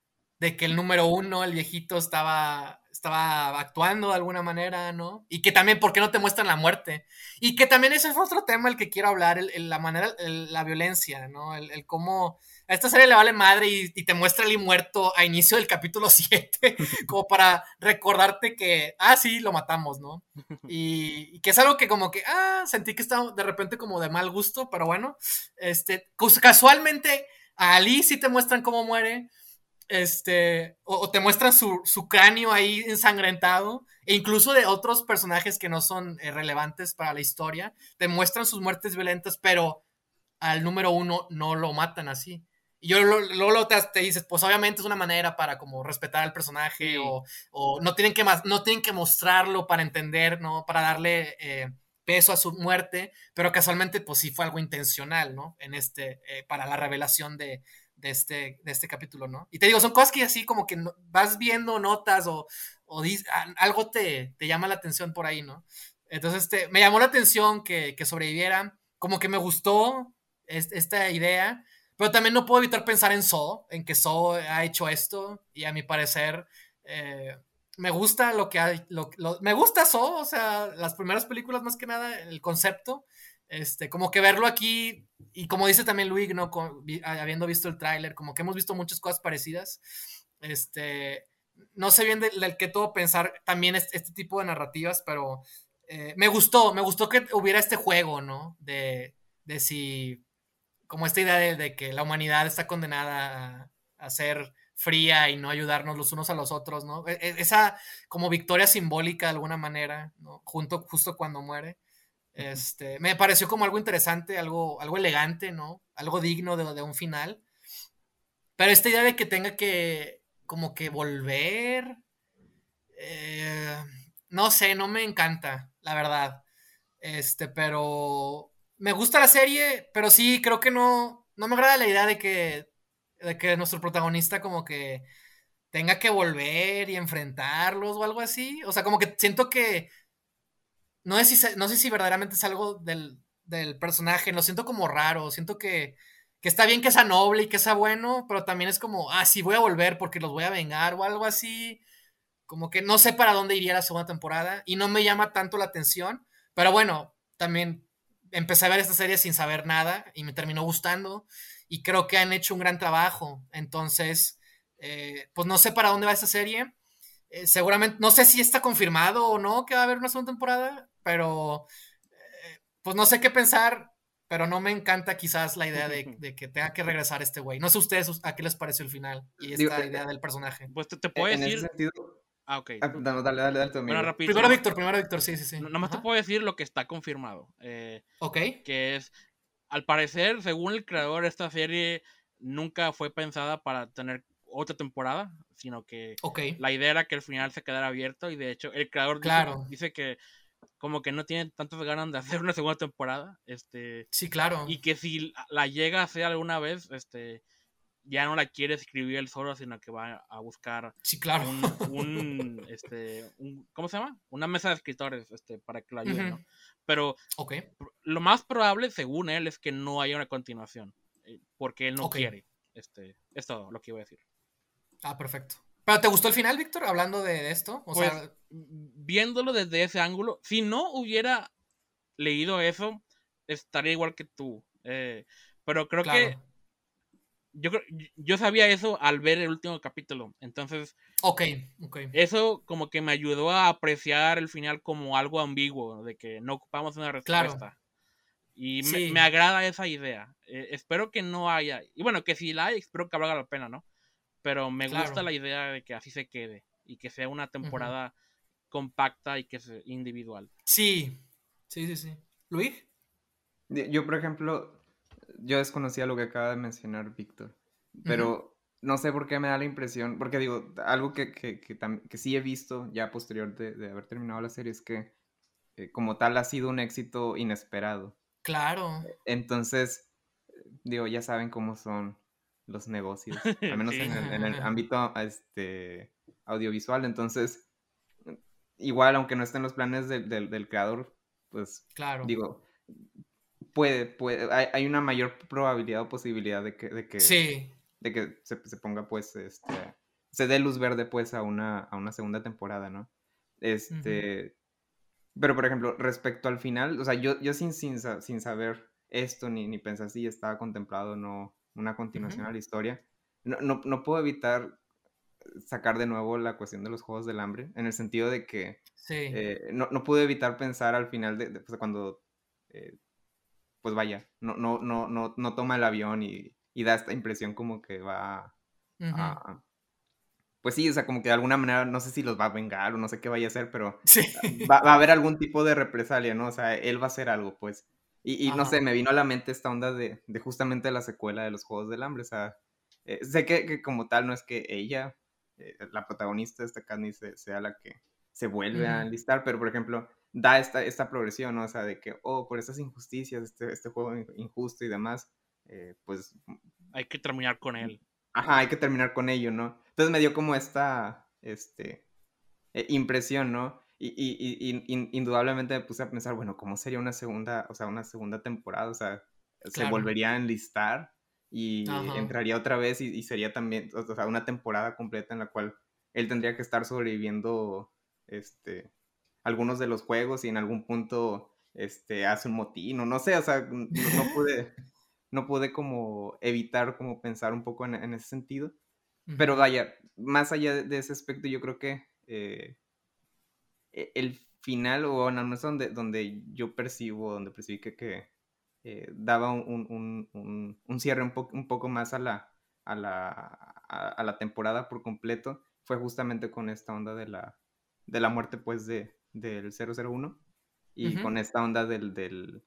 de que el número uno, el viejito, estaba, estaba actuando de alguna manera, ¿no? Y que también, ¿por qué no te muestran la muerte? Y que también ese es otro tema el que quiero hablar, el, la manera, la violencia, ¿no? El, el cómo a esta serie le vale madre y, te muestra el muerto a inicio del capítulo 7, como para recordarte que, ah, sí, lo matamos, ¿no? Y, que es algo que como que, ah, sentí que estaba de repente como de mal gusto, pero bueno, este, casualmente a Ali sí te muestran cómo muere, este, o, te muestran su, cráneo ahí ensangrentado, e incluso de otros personajes que no son eh, relevantes para la historia, te muestran sus muertes violentas, pero al número uno no lo matan así. Y yo luego te, dices, pues obviamente es una manera para como respetar al personaje o, no, tienen que no tienen que mostrarlo para entender, ¿no? Para darle eh, peso a su muerte, pero casualmente pues sí fue algo intencional, ¿no? En este, eh, para la revelación de, este, de este capítulo, ¿no? Y te digo, son cosas que así como que vas viendo notas o, o algo te, te, llama la atención por ahí, ¿no? Entonces, este, me llamó la atención que, que sobreviviera, como que me gustó esta idea pero también no puedo evitar pensar en So, en que So ha hecho esto y a mi parecer eh, me gusta lo que ha... me gusta So, o sea, las primeras películas más que nada, el concepto. Este, como que verlo aquí, y como dice también Luis, ¿no? habiendo visto el tráiler, como que hemos visto muchas cosas parecidas. Este, no sé bien del, que todo pensar también este, este, tipo de narrativas, pero eh, me gustó, me gustó que hubiera este juego, ¿no? De, de si como esta idea de, que la humanidad está condenada a, ser fría y no ayudarnos los unos a los otros, ¿no? E, e, esa como victoria simbólica de alguna manera, ¿no? Junto, justo cuando muere. Este, me pareció como algo interesante, algo, algo elegante, ¿no? Algo digno de, un final. Pero esta idea de que tenga que como que volver, eh, no sé, no me encanta, la verdad. Este, pero me gusta la serie, pero sí, creo que no, no me agrada la idea de que, de que nuestro protagonista como que tenga que volver y enfrentarlos o algo así. O sea, como que siento que no sé si, no sé si verdaderamente es algo del, del personaje, lo siento como raro, siento que, que está bien que sea noble y que sea bueno, pero también es como, ah, sí voy a volver porque los voy a vengar o algo así. Como que no sé para dónde iría la segunda temporada y no me llama tanto la atención. Pero bueno, también empecé a ver esta serie sin saber nada y me terminó gustando y creo que han hecho un gran trabajo. Entonces, eh, pues no sé para dónde va esta serie. Eh, seguramente, no sé si está confirmado o no que va a haber una segunda temporada, pero eh, pues no sé qué pensar pero no me encanta quizás la idea de, que tenga que regresar este güey. No sé ustedes a qué les pareció el final y esta idea del personaje. Pues te, puedo decir... Ese sentido... Ah, ok. Ah, dale, dale, dale, dale bueno, primero Víctor, primero Víctor, sí, sí, sí. Nada más te puedo decir lo que está confirmado. Eh, ok. Que es, al parecer, según el creador, esta serie nunca fue pensada para tener otra temporada, sino que la idea era que el final se quedara abierto y de hecho el creador claro. dice que como que no tiene tantas ganas de hacer una segunda temporada. Este, sí, claro. Y que si la llega a hacer alguna vez, este, ya no la quiere escribir él solo, sino que va a buscar sí, claro. un, este, ¿cómo se llama? Una mesa de escritores, este, para que lo ayuden, ¿no? Pero lo más probable, según él, es que no haya una continuación, eh, porque él no quiere. Este, es todo lo que iba a decir. Ah, perfecto. ¿Pero te gustó el final, Víctor? Hablando de esto. O pues, sea... viéndolo desde ese ángulo, si no hubiera leído eso, estaría igual que tú. Eh, pero creo que yo, yo sabía eso al ver el último capítulo. Entonces, ok, ok. Eso como que me ayudó a apreciar el final como algo ambiguo, de que no ocupamos una respuesta. Y me, agrada esa idea. Eh, espero que no haya. Y bueno, que si la hay, espero que valga la pena, ¿no? Pero me gusta la idea de que así se quede y que sea una temporada compacta y que sea individual. Sí, sí, sí, sí. Luis. Yo, por ejemplo, yo desconocía lo que acaba de mencionar Víctor, pero no sé por qué me da la impresión, porque digo, algo que, que, que, sí he visto ya posterior de, haber terminado la serie es que eh, como tal ha sido un éxito inesperado. Claro. Entonces, digo, ya saben cómo son los negocios, al menos en, el, ámbito este, audiovisual. Entonces, igual, aunque no estén los planes del creador, pues, claro. digo, puede, puede, hay, una mayor probabilidad o posibilidad de que, de que, sí. de que se, ponga, pues, este, se dé luz verde, pues, a una, a una segunda temporada, ¿no? Este, pero, por ejemplo, respecto al final, o sea, yo, yo sin, sin, sin saber esto, ni, ni pensar si estaba contemplado no una continuación a la historia. No, no, puedo evitar sacar de nuevo la cuestión de los Juegos del Hambre, en el sentido de que eh, no, no, pude evitar pensar al final de, pues, cuando, eh, pues vaya, no, no, no, no, no toma el avión y, da esta impresión como que va a... Pues sí, o sea, como que de alguna manera, no sé si los va a vengar o no sé qué vaya a hacer, pero va, va, a haber algún tipo de represalia, ¿no? O sea, él va a hacer algo, pues. Y, no sé, me vino a la mente esta onda de, justamente la secuela de los Juegos del Hambre. O sea, eh, sé que, como tal no es que ella, eh, la protagonista de esta carne, sea la que se vuelve a enlistar, pero por ejemplo, da esta, esta progresión, ¿no? O sea, de que, oh, por estas injusticias, este, este juego injusto y demás, eh, pues... Hay que terminar con él. Ajá, hay que terminar con ello, ¿no? Entonces me dio como esta, este, impresión, ¿no? Y, y, y, indudablemente me puse a pensar, bueno, ¿cómo sería una segunda, o sea, una segunda temporada? O sea, se volvería a enlistar y entraría otra vez y, sería también, o sea, una temporada completa en la cual él tendría que estar sobreviviendo, este, algunos de los juegos y en algún punto, este, hace un motín o no sé, o sea, no, pude, no pude como evitar como pensar un poco en, ese sentido. Pero vaya, más allá de ese aspecto, yo creo que eh, el final, o no, no es donde, donde yo percibo, donde percibí que, que eh, daba un, un, un, cierre un, un poco más a la, a la, a, la temporada por completo, fue justamente con esta onda de la, de la muerte pues de, del 001 y con esta onda del, del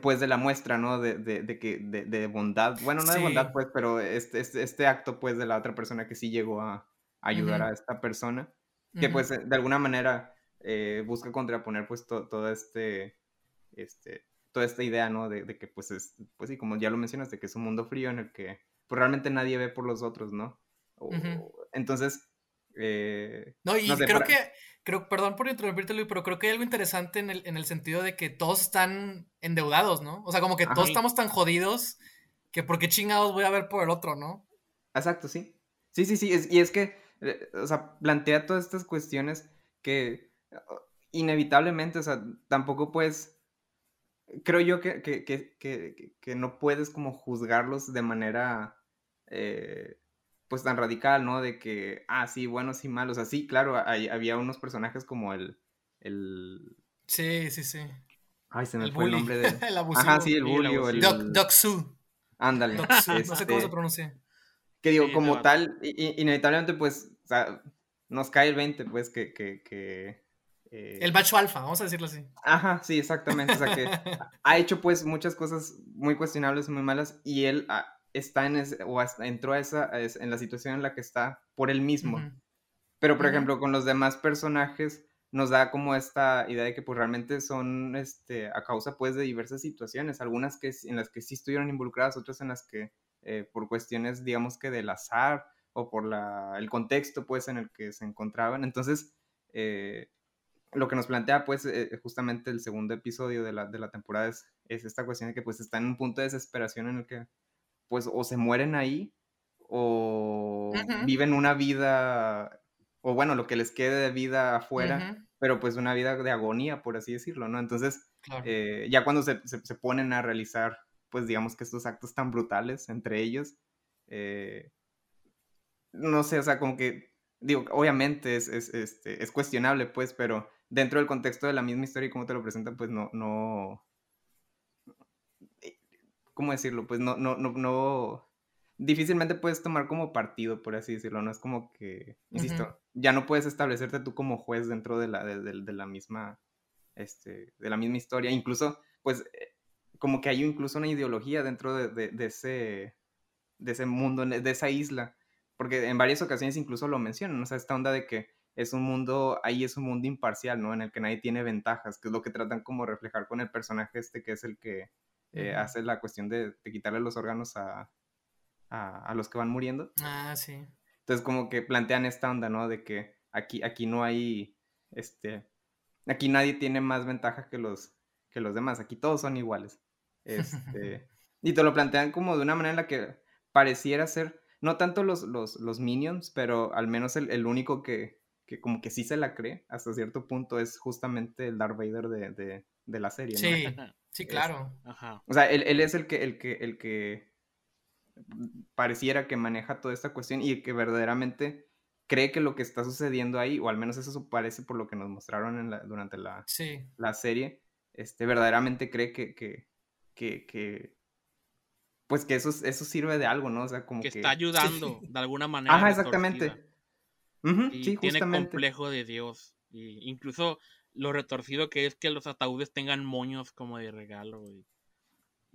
pues de la muestra, ¿no? De, de, de que, de, de, bondad, bueno, no de bondad, pues, pero este, este, este, acto, pues, de la otra persona que sí llegó a, ayudar a esta persona que pues de alguna manera eh, busca contraponer pues todo este, este, toda esta idea, ¿no? De, que pues es, pues sí, como ya lo mencionas, de que es un mundo frío en el que pues realmente nadie ve por los otros, ¿no? Entonces... Eh, no, y creo que, creo, perdón por interrumpirte, Luis, pero creo que hay algo interesante en el, en el sentido de que todos están endeudados, ¿no? O sea, como que todos estamos tan jodidos que por qué chingados voy a ver por el otro, ¿no? Exacto, sí. Sí, sí, sí. y es que, eh, o sea, plantea todas estas cuestiones que inevitablemente, o sea, tampoco puedes, creo yo que, que, que, que no puedes como juzgarlos de manera, eh, pues tan radical, ¿no? De que, ah, sí, buenos y malos. O sea, sí, claro, había unos personajes como el, el... Sí, sí, sí. Ay, se me fue el nombre de... el Ajá, sí, el bully el... Doc, Su. Ándale. no sé cómo se este, pronuncia. Que digo, como tal, inevitablemente, pues, o sea, nos cae el 20, pues, que... que, que eh... El macho alfa, vamos a decirlo así. Ajá, sí, exactamente. O sea, que ha hecho, pues, muchas cosas muy cuestionables, muy malas, y él está en ese, o entró a esa, en la situación en la que está por él mismo. Pero, por ejemplo, con los demás personajes nos da como esta idea de que pues realmente son este, a causa pues de diversas situaciones, algunas que en las que sí estuvieron involucradas, otras en las que eh, por cuestiones digamos que del azar o por la, el contexto pues en el que se encontraban. Entonces, eh, lo que nos plantea pues eh, justamente el segundo episodio de la, de la temporada es, es, esta cuestión de que pues están en un punto de desesperación en el que pues o se mueren ahí o viven una vida o bueno, lo que les quede de vida afuera, pero pues una vida de agonía, por así decirlo, ¿no? Entonces, eh, ya cuando se, se, ponen a realizar, pues digamos que estos actos tan brutales entre ellos, eh, no sé, o sea, como que, digo, obviamente es, es, este, es cuestionable, pues, pero dentro del contexto de la misma historia y cómo te lo presentan, pues no, no, ¿cómo decirlo? Pues no, no, no, no, difícilmente puedes tomar como partido, por así decirlo, no es como que, insisto, ya no puedes establecerte tú como juez dentro de la, de, la misma, este, de la misma historia, incluso, pues, como que hay incluso una ideología dentro de, ese, de ese mundo, de esa isla, porque en varias ocasiones incluso lo mencionan, o sea, esta onda de que es un mundo, ahí es un mundo imparcial, ¿no? En el que nadie tiene ventajas, que es lo que tratan como reflejar con el personaje este, que es el que eh, hace la cuestión de quitarle los órganos a, a, los que van muriendo. Ah, sí. Entonces como que plantean esta onda, ¿no? De que aquí, aquí no hay, este, aquí nadie tiene más ventaja que los, que los demás, aquí todos son iguales. Este, y te lo plantean como de una manera en la que pareciera ser, no tanto los, los, los minions, pero al menos el, único que, que, como que sí se la cree hasta cierto punto es justamente el Darth Vader de, de, la serie. Sí, sí, claro. O sea, él, él, es el que, el que, el que pareciera que maneja toda esta cuestión y que verdaderamente cree que lo que está sucediendo ahí, o al menos eso parece por lo que nos mostraron durante la, la serie, este, verdaderamente cree que, que, que, pues que eso, eso sirve de algo, ¿no? O sea, como que... está ayudando de alguna manera. Ajá, exactamente. y tiene complejo de Dios. Y incluso lo retorcido que es que los ataúdes tengan moños como de regalo. Y,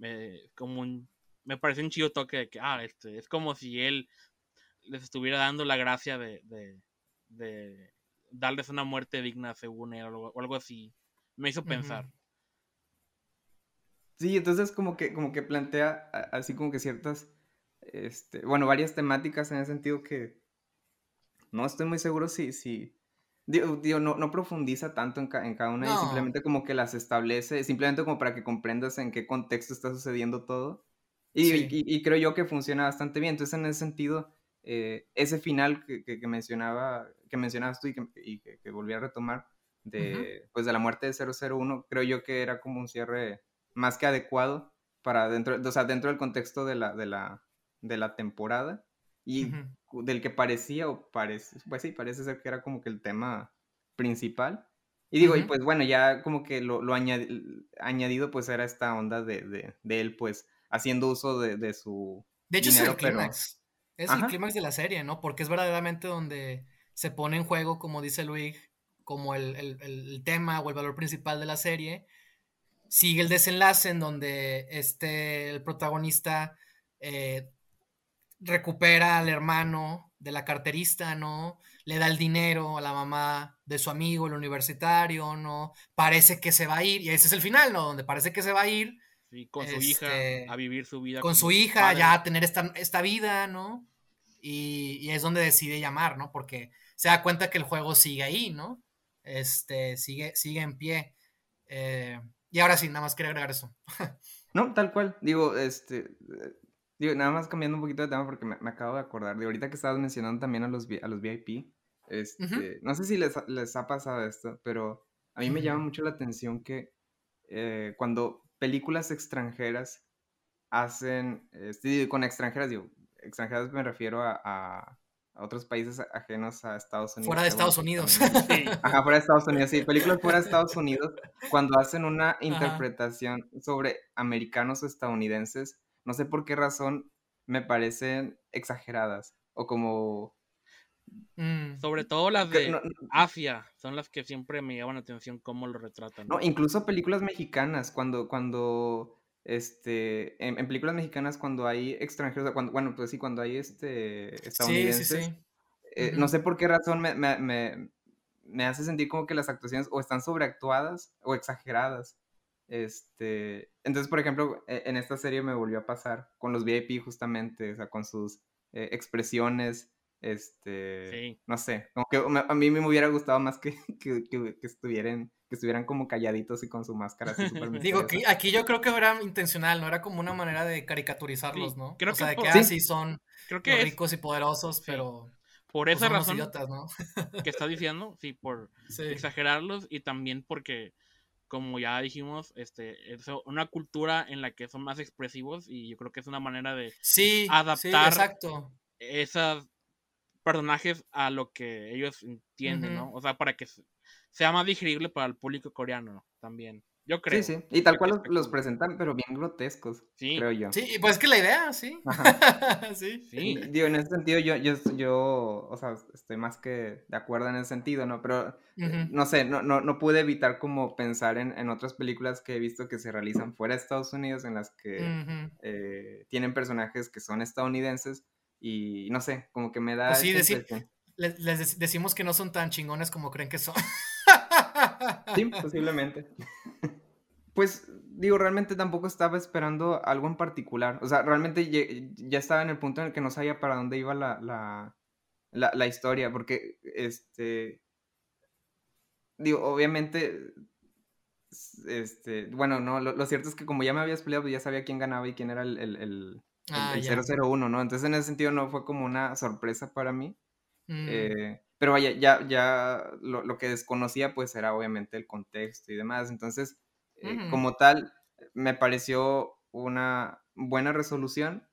eh, como un me parece un chido toque de que, ah, este, es como si él les estuviera dando la gracia de, de, darles una muerte digna según él o algo, así. Me hizo pensar. Sí, entonces como que, como que plantea así como que ciertas, este, bueno, varias temáticas en el sentido que no estoy muy seguro si, si digo, no, no, profundiza tanto en, en cada una y simplemente como que las establece, simplemente como para que comprendas en qué contexto está sucediendo todo. Y, creo yo que funciona bastante bien. Entonces, en ese sentido, eh, ese final que, que, mencionaba, que mencionabas tú y que, y que, volví a retomar, de, pues de la muerte de 001, creo yo que era como un cierre más que adecuado para dentro, o sea, dentro del contexto de la, de la, de la temporada y del que parecía, o parece, pues sí, parece ser que era como que el tema principal. Y digo, y pues bueno, ya como que lo, lo añadido pues era esta onda de, de, de él pues haciendo uso de, su. De hecho, es el clímax. Es el clímax de la serie, ¿no? Porque es verdaderamente donde se pone en juego, como dice Luis, como el, tema o el valor principal de la serie. Sigue el desenlace en donde este, el protagonista eh, recupera al hermano de la carterista, ¿no? Le da el dinero a la mamá de su amigo, el universitario, ¿no? Parece que se va a ir, y ese es el final, ¿no? Donde parece que se va a ir, con su hija, este, a vivir su vida. Con su hija, ya a tener esta, esta vida, ¿no? Y, es donde decide llamar, ¿no? Porque se da cuenta que el juego sigue ahí, ¿no? Este, sigue, sigue en pie. Eh, y ahora sí, nada más quería agregar eso. no, tal cual. Digo, este, Digo, nada más cambiando un poquito de tema porque me, acabo de acordar. De ahorita que estabas mencionando también a los, a los VIP. Este, No sé si les, les, ha pasado esto, pero a mí me llama mucho la atención que eh, cuando películas extranjeras hacen, este, con extranjeras, digo, extranjeras me refiero a, otros países ajenos a Estados Unidos. Fuera de Estados Unidos. Sí. Ajá, fuera de Estados Unidos, sí. Películas fuera de Estados Unidos, cuando hacen una interpretación sobre americanos o estadounidenses, no sé por qué razón me parecen exageradas o como... Mm. Sobre todo las de Asia, son las que siempre me llaman la atención cómo lo retratan. No, incluso películas mexicanas, cuando, cuando este, en, películas mexicanas cuando hay extranjeros, cuando, bueno, pues sí, cuando hay este, estadounidenses, eh, no sé por qué razón me, me, me, hace sentir como que las actuaciones o están sobreactuadas o exageradas. Este, entonces, por ejemplo, e, en esta serie me volvió a pasar con los VIP justamente, o sea, con sus eh, expresiones, este, no sé, como que a mí me hubiera gustado más que, que, que, estuvieran que estuvieran como calladitos y con su máscara así Digo, que aquí yo creo que era intencional, no era como una manera de caricaturizarlos, ¿no? Creo o sea, que, así son creo que ricos y poderosos, pero por pues, esa razón que está diciendo, sí, por exagerarlos y también porque como ya dijimos, este, es una cultura en la que son más expresivos y yo creo que es una manera de adaptar esos personajes a lo que ellos entienden, ¿no? O sea, para que sea más digerible para el público coreano también. Yo creo. Sí, sí. Y tal cual los, presentan, pero bien grotescos, sí. creo yo. Sí, pues es que la idea, sí. sí. sí. Digo, en ese sentido, yo, yo, yo, o sea, estoy más que de acuerdo en ese sentido, ¿no? Pero, eh, no sé, no, no, no pude evitar como pensar en, en, otras películas que he visto que se realizan fuera de Estados Unidos, en las que eh, tienen personajes que son estadounidenses y, no sé, como que me da... Pues sí, decir, les, les decimos que no son tan chingones como creen que son. Sí, posiblemente. Pues digo, realmente tampoco estaba esperando algo en particular. O sea, realmente ya estaba en el punto en el que no sabía para dónde iba la, la, historia, porque, este, digo, obviamente, este, bueno, no, lo, cierto es que como ya me había peleado, pues ya sabía quién ganaba y quién era el, el, el, 001, ah, ¿no? Entonces en ese sentido no fue como una sorpresa para mí. Mm. Eh, pero vaya, ya, ya lo, que desconocía pues era obviamente el contexto y demás. Entonces, eh, como tal, me pareció una buena resolución.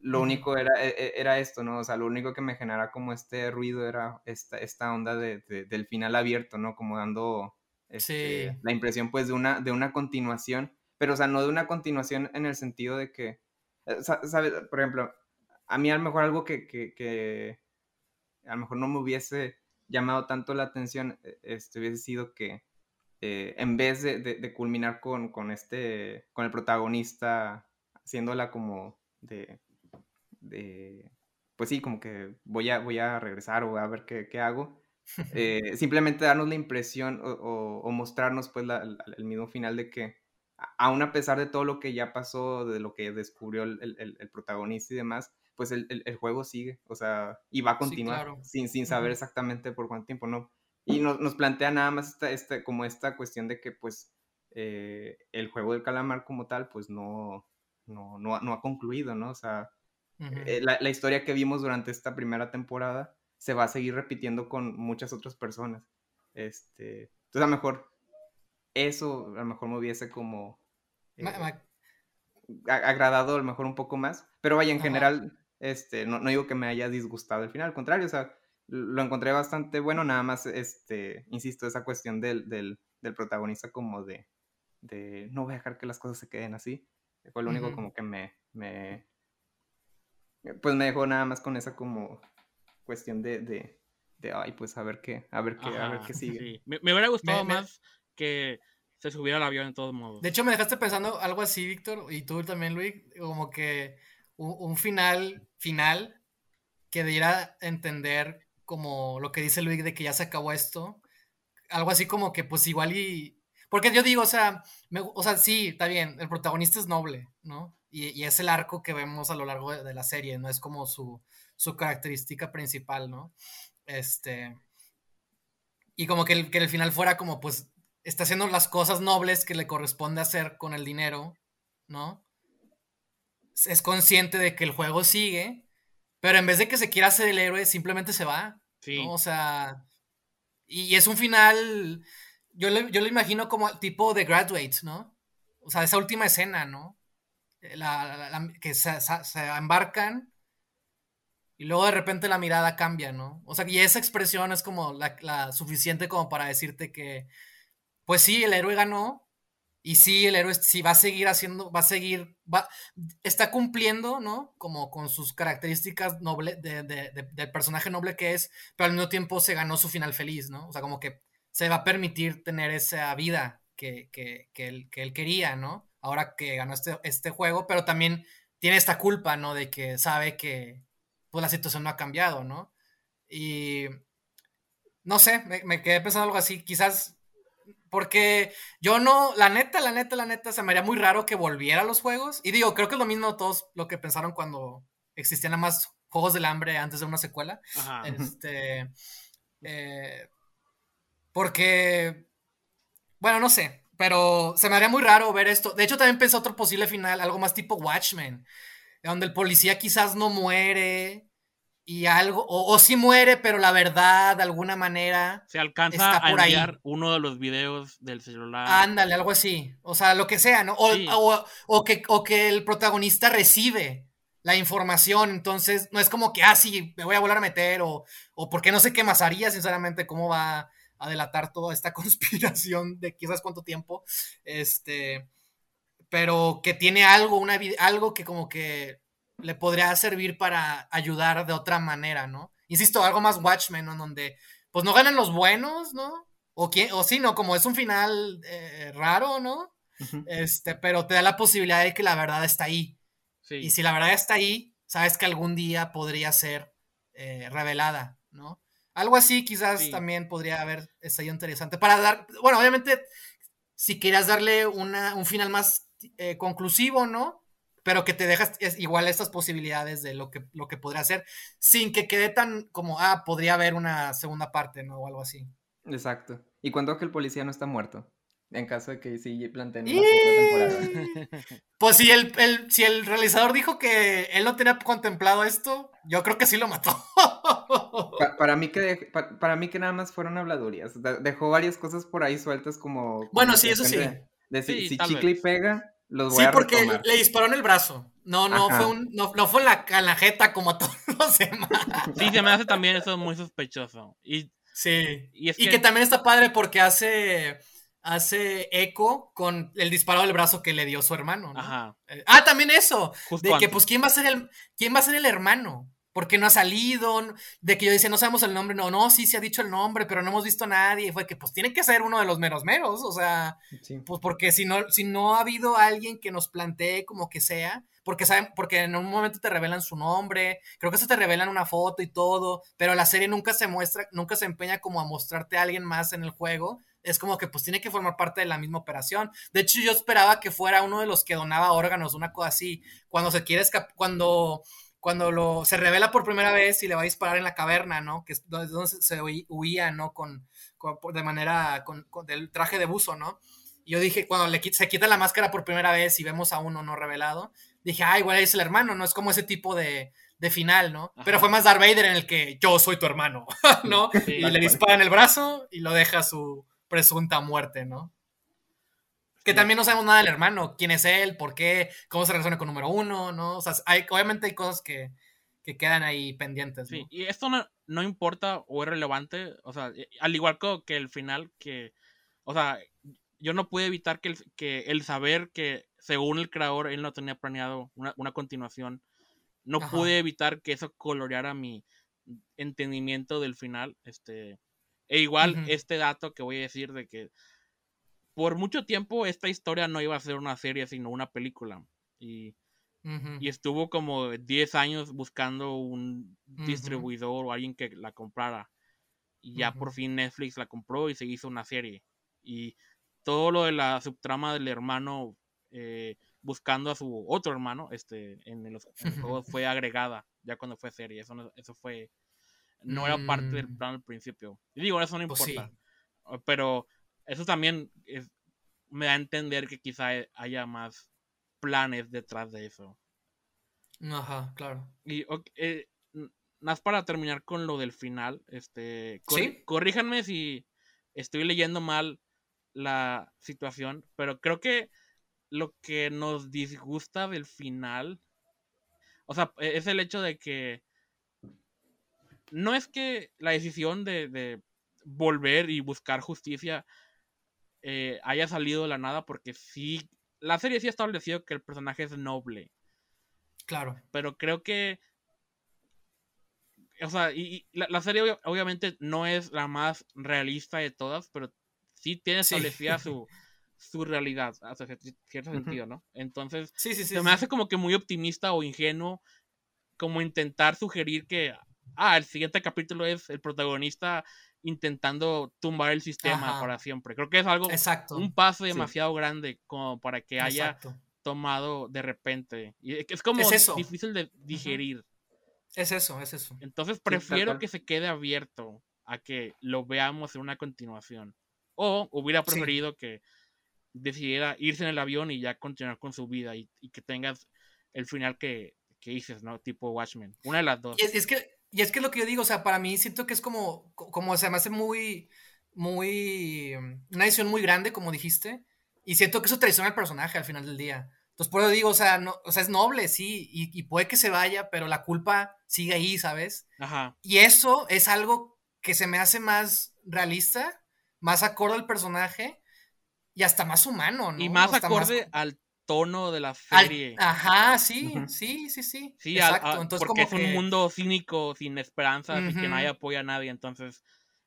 Lo único era, e, e, era esto, ¿no? O sea, lo único que me genera como este ruido era esta, esta onda de, del final abierto, ¿no? Como dando este, la impresión pues de una, de una continuación, pero o sea, no de una continuación en el sentido de que, eh, ¿sabes? Por ejemplo, a mí a lo mejor algo que, que a lo mejor no me hubiese llamado tanto la atención, e, este, hubiese sido que eh, en vez de, culminar con, con, este, con el protagonista haciéndola como de, de, pues sí, como que voy a, voy a regresar o a ver qué, qué hago, eh, simplemente darnos la impresión o, mostrarnos pues el mismo final de que aún a pesar de todo lo que ya pasó, de lo que descubrió el, el protagonista y demás, pues el, el, juego sigue, o sea, y va a continuar sin, sin saber exactamente por cuánto tiempo, ¿no? Y nos, nos plantea nada más esta, esta, como esta cuestión de que pues eh, el juego del calamar como tal, pues no, no, no, no ha concluido, ¿no? O sea, eh, la, la, historia que vimos durante esta primera temporada se va a seguir repitiendo con muchas otras personas. Este, entonces a lo mejor eso a lo mejor me hubiese como eh, agradado a lo mejor un poco más, pero vaya, en general este, no, digo que me haya disgustado el final, al contrario, o sea, lo encontré bastante bueno, nada más, este, insisto, esa cuestión del, del, protagonista como de, de, no voy a dejar que las cosas se queden así, fue lo único como que me, me, pues me dejó nada más con esa como cuestión de, de, de ay, pues a ver qué, a ver qué, a ver qué sigue. Me, hubiera gustado más que se subiera al avión en todos modos. De hecho, me dejaste pensando algo así, Víctor, y tú también, Luis, como que un, final, final, que diera a entender como lo que dice Luis de que ya se acabó esto. Algo así como que pues igual y... Porque yo digo, o sea, o sea, sí, está bien, el protagonista es noble, ¿no? Y, es el arco que vemos a lo largo de, la serie, no es como su, su, característica principal, ¿no? Este... Y como que el, que el final fuera como, pues, está haciendo las cosas nobles que le corresponde hacer con el dinero, ¿no? Es consciente de que el juego sigue, pero en vez de que se quiera hacer el héroe, simplemente se va. Sí. O sea, y es un final, yo lo, yo lo imagino como tipo de Graduate, ¿no? O sea, esa última escena, ¿no? que se, embarcan y luego de repente la mirada cambia, ¿no? O sea, y esa expresión es como la, suficiente como para decirte que, pues sí, el héroe ganó y sí, el héroe sí va a seguir haciendo, va a seguir, va, está cumpliendo, ¿no? Como con sus características noble, de, del personaje noble que es, pero al mismo tiempo se ganó su final feliz, ¿no? O sea, como que se va a permitir tener esa vida que, que, que, él, que él quería, ¿no? Ahora que ganó este, este juego, pero también tiene esta culpa, ¿no? De que sabe que pues la situación no ha cambiado, ¿no? Y no sé, me, quedé pensando algo así, quizás porque yo no, la neta, la neta, la neta, se me haría muy raro que volviera a los juegos. Y digo, creo que es lo mismo todos lo que pensaron cuando existían nada más Juegos del Hambre antes de una secuela. Este, eh, porque, bueno, no sé, pero se me haría muy raro ver esto. De hecho, también pensé otro posible final, algo más tipo Watchmen, donde el policía quizás no muere y algo, o, si sí muere, pero la verdad, de alguna manera. Se alcanza a enviar uno de los videos del celular. Ándale, algo así. O sea, lo que sea, ¿no? O, o, que, o que el protagonista recibe la información, entonces no es como que, ah, sí, me voy a volver a meter, o, o porque no sé qué más haría, sinceramente, cómo va a delatar toda esta conspiración de quizás cuánto tiempo, este, pero que tiene algo, una, algo que como que le podría servir para ayudar de otra manera, ¿no? Insisto, algo más Watchmen, ¿no? Donde pues no ganan los buenos, ¿no? O, quién, o sí, ¿no? Como es un final eh, raro, ¿no? Este, pero te da la posibilidad de que la verdad está ahí. Y si la verdad está ahí, sabes que algún día podría ser eh, revelada, ¿no? Algo así quizás también podría haber estado interesante. Para dar, bueno, obviamente, si quieras darle una, un final más eh, conclusivo, ¿no? Pero que te dejas igual estas posibilidades de lo que, lo que podría ser, sin que quede tan como, ah, podría haber una segunda parte, ¿no? O algo así. Exacto. ¿Y cuando que el policía no está muerto? En caso de que sí planteen una temporada. Pues si el, si el realizador dijo que él no tenía contemplado esto, yo creo que sí lo mató. para, mí que para, mí que nada más fueron habladurías. Dejó varias cosas por ahí sueltas como. bueno, sí, eso sí. si Chicle pega, los voy sí, porque le disparó en el brazo. No, no fue un, no, fue en la, en jeta como todos los demás. Sí, se me hace también eso muy sospechoso. Y, sí. Y, que... también está padre porque hace hace eco con el disparo del brazo que le dio su hermano. Ajá. Eh, ah, también eso. de que, pues, ¿quién va a ser el, quién va a ser el hermano? Porque no ha salido, de que yo decía, no sabemos el nombre, no, no, sí se ha dicho el nombre, pero no hemos visto a nadie. Y fue que, pues, tiene que ser uno de los meros meros, o sea, pues, porque si no, si no ha habido alguien que nos plantee como que sea, porque saben, porque en un momento te revelan su nombre, creo que se te revelan una foto y todo, pero la serie nunca se muestra, nunca se empeña como a mostrarte a alguien más en el juego, es como que pues tiene que formar parte de la misma operación. De hecho, yo esperaba que fuera uno de los que donaba órganos, una cosa así. Cuando se quiere escapar, cuando, cuando lo, se revela por primera vez y le va a disparar en la caverna, ¿no? Que es donde se huía, ¿no? Con, de manera, con, del traje de buzo, ¿no? Y yo dije, cuando le, se quita la máscara por primera vez y vemos a uno no revelado, dije, ah, igual es el hermano, ¿no? Es como ese tipo de, de final, ¿no? Pero fue más Darth Vader en el que yo soy tu hermano, ¿no? y le dispara en el brazo y lo deja su, presunta muerte, ¿no? Que también no sabemos nada del hermano, quién es él, por qué, cómo se relaciona con número uno, ¿no? O sea, hay, obviamente hay cosas que, quedan ahí pendientes. Sí, y esto no, importa o es relevante, o sea, eh, al igual que, el final, que, o sea, yo no pude evitar que el, que el saber que según el creador él no tenía planeado una, continuación, no pude evitar que eso coloreara mi entendimiento del final, este e igual este dato que voy a decir de que por mucho tiempo esta historia no iba a ser una serie, sino una película. Y, y estuvo como 10 años buscando un distribuidor o alguien que la comprara. Y ya por fin Netflix la compró y se hizo una serie. Y todo lo de la subtrama del hermano eh, buscando a su otro hermano este, en, los, juegos fue agregada ya cuando fue serie. Eso, eso fue no era parte del mm. plan al principio. Y digo, eso no pues importa. Ah, pero eso también me da a entender que quizá haya más planes detrás de eso. Ajá, claro. Y eh, más para terminar con lo del final, este, ¿Sí? corríjanme si estoy leyendo mal la situación, pero creo que lo que nos disgusta del final, o sea, e-, es el hecho de que no es que la decisión de, volver y buscar justicia eh, haya salido de la nada, porque sí, la serie sí ha establecido que el personaje es noble. Claro. Pero creo que o sea, y, la, serie obviamente no es la más realista de todas, pero sí tiene establecida Su, su realidad, hasta cierto sentido, ¿no? Entonces, sí, se me hace como que muy optimista o ingenuo, como intentar sugerir que, ah, el siguiente capítulo es el protagonista intentando tumbar el sistema para siempre. Creo que es algo, un paso demasiado grande como para que haya tomado de repente. Y es como difícil de digerir. Es eso, es eso. Entonces prefiero que se quede abierto a que lo veamos en una continuación. O hubiera preferido que decidiera irse en el avión y ya continuar con su vida y, que tengas el final que, que, dices, ¿no? Tipo Watchmen. Una de las dos. Y es, que, y es que lo que yo digo, o sea, para mí siento que es como, como se me hace muy, muy, una decisión muy grande, como dijiste. Y siento que eso traiciona al personaje al final del día. Entonces, por eso digo, o sea, no, o sea, es noble, sí, y, puede que se vaya, pero la culpa sigue ahí, ¿sabes? Ajá. Y eso es algo que se me hace más realista, más acorde al personaje y hasta más humano, ¿no? Y más acorde al tono de la serie. Ajá, sí, sí, sí, sí. Sí, exacto. entonces, porque es un mundo cínico, sin esperanza, y que nadie apoya a nadie, entonces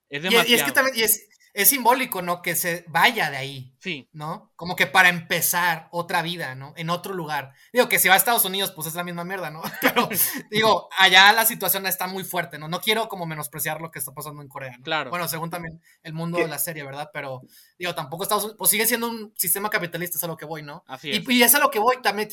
es demasiado. Y, es que también, y es, es simbólico, ¿no? Que se vaya de ahí. Sí. ¿No? Como que para empezar otra vida, ¿no? En otro lugar. Digo que si va a Estados Unidos, pues es la misma mierda, ¿no? Pero digo, allá la situación está muy fuerte, ¿no? No quiero como menospreciar lo que está pasando en Corea, ¿no? Claro. Bueno, según también el mundo de la serie, ¿verdad? Pero digo, tampoco Estados Unidos, pues sigue siendo un sistema capitalista, es a lo que voy, ¿no? Así es. Y, y es a lo que voy, también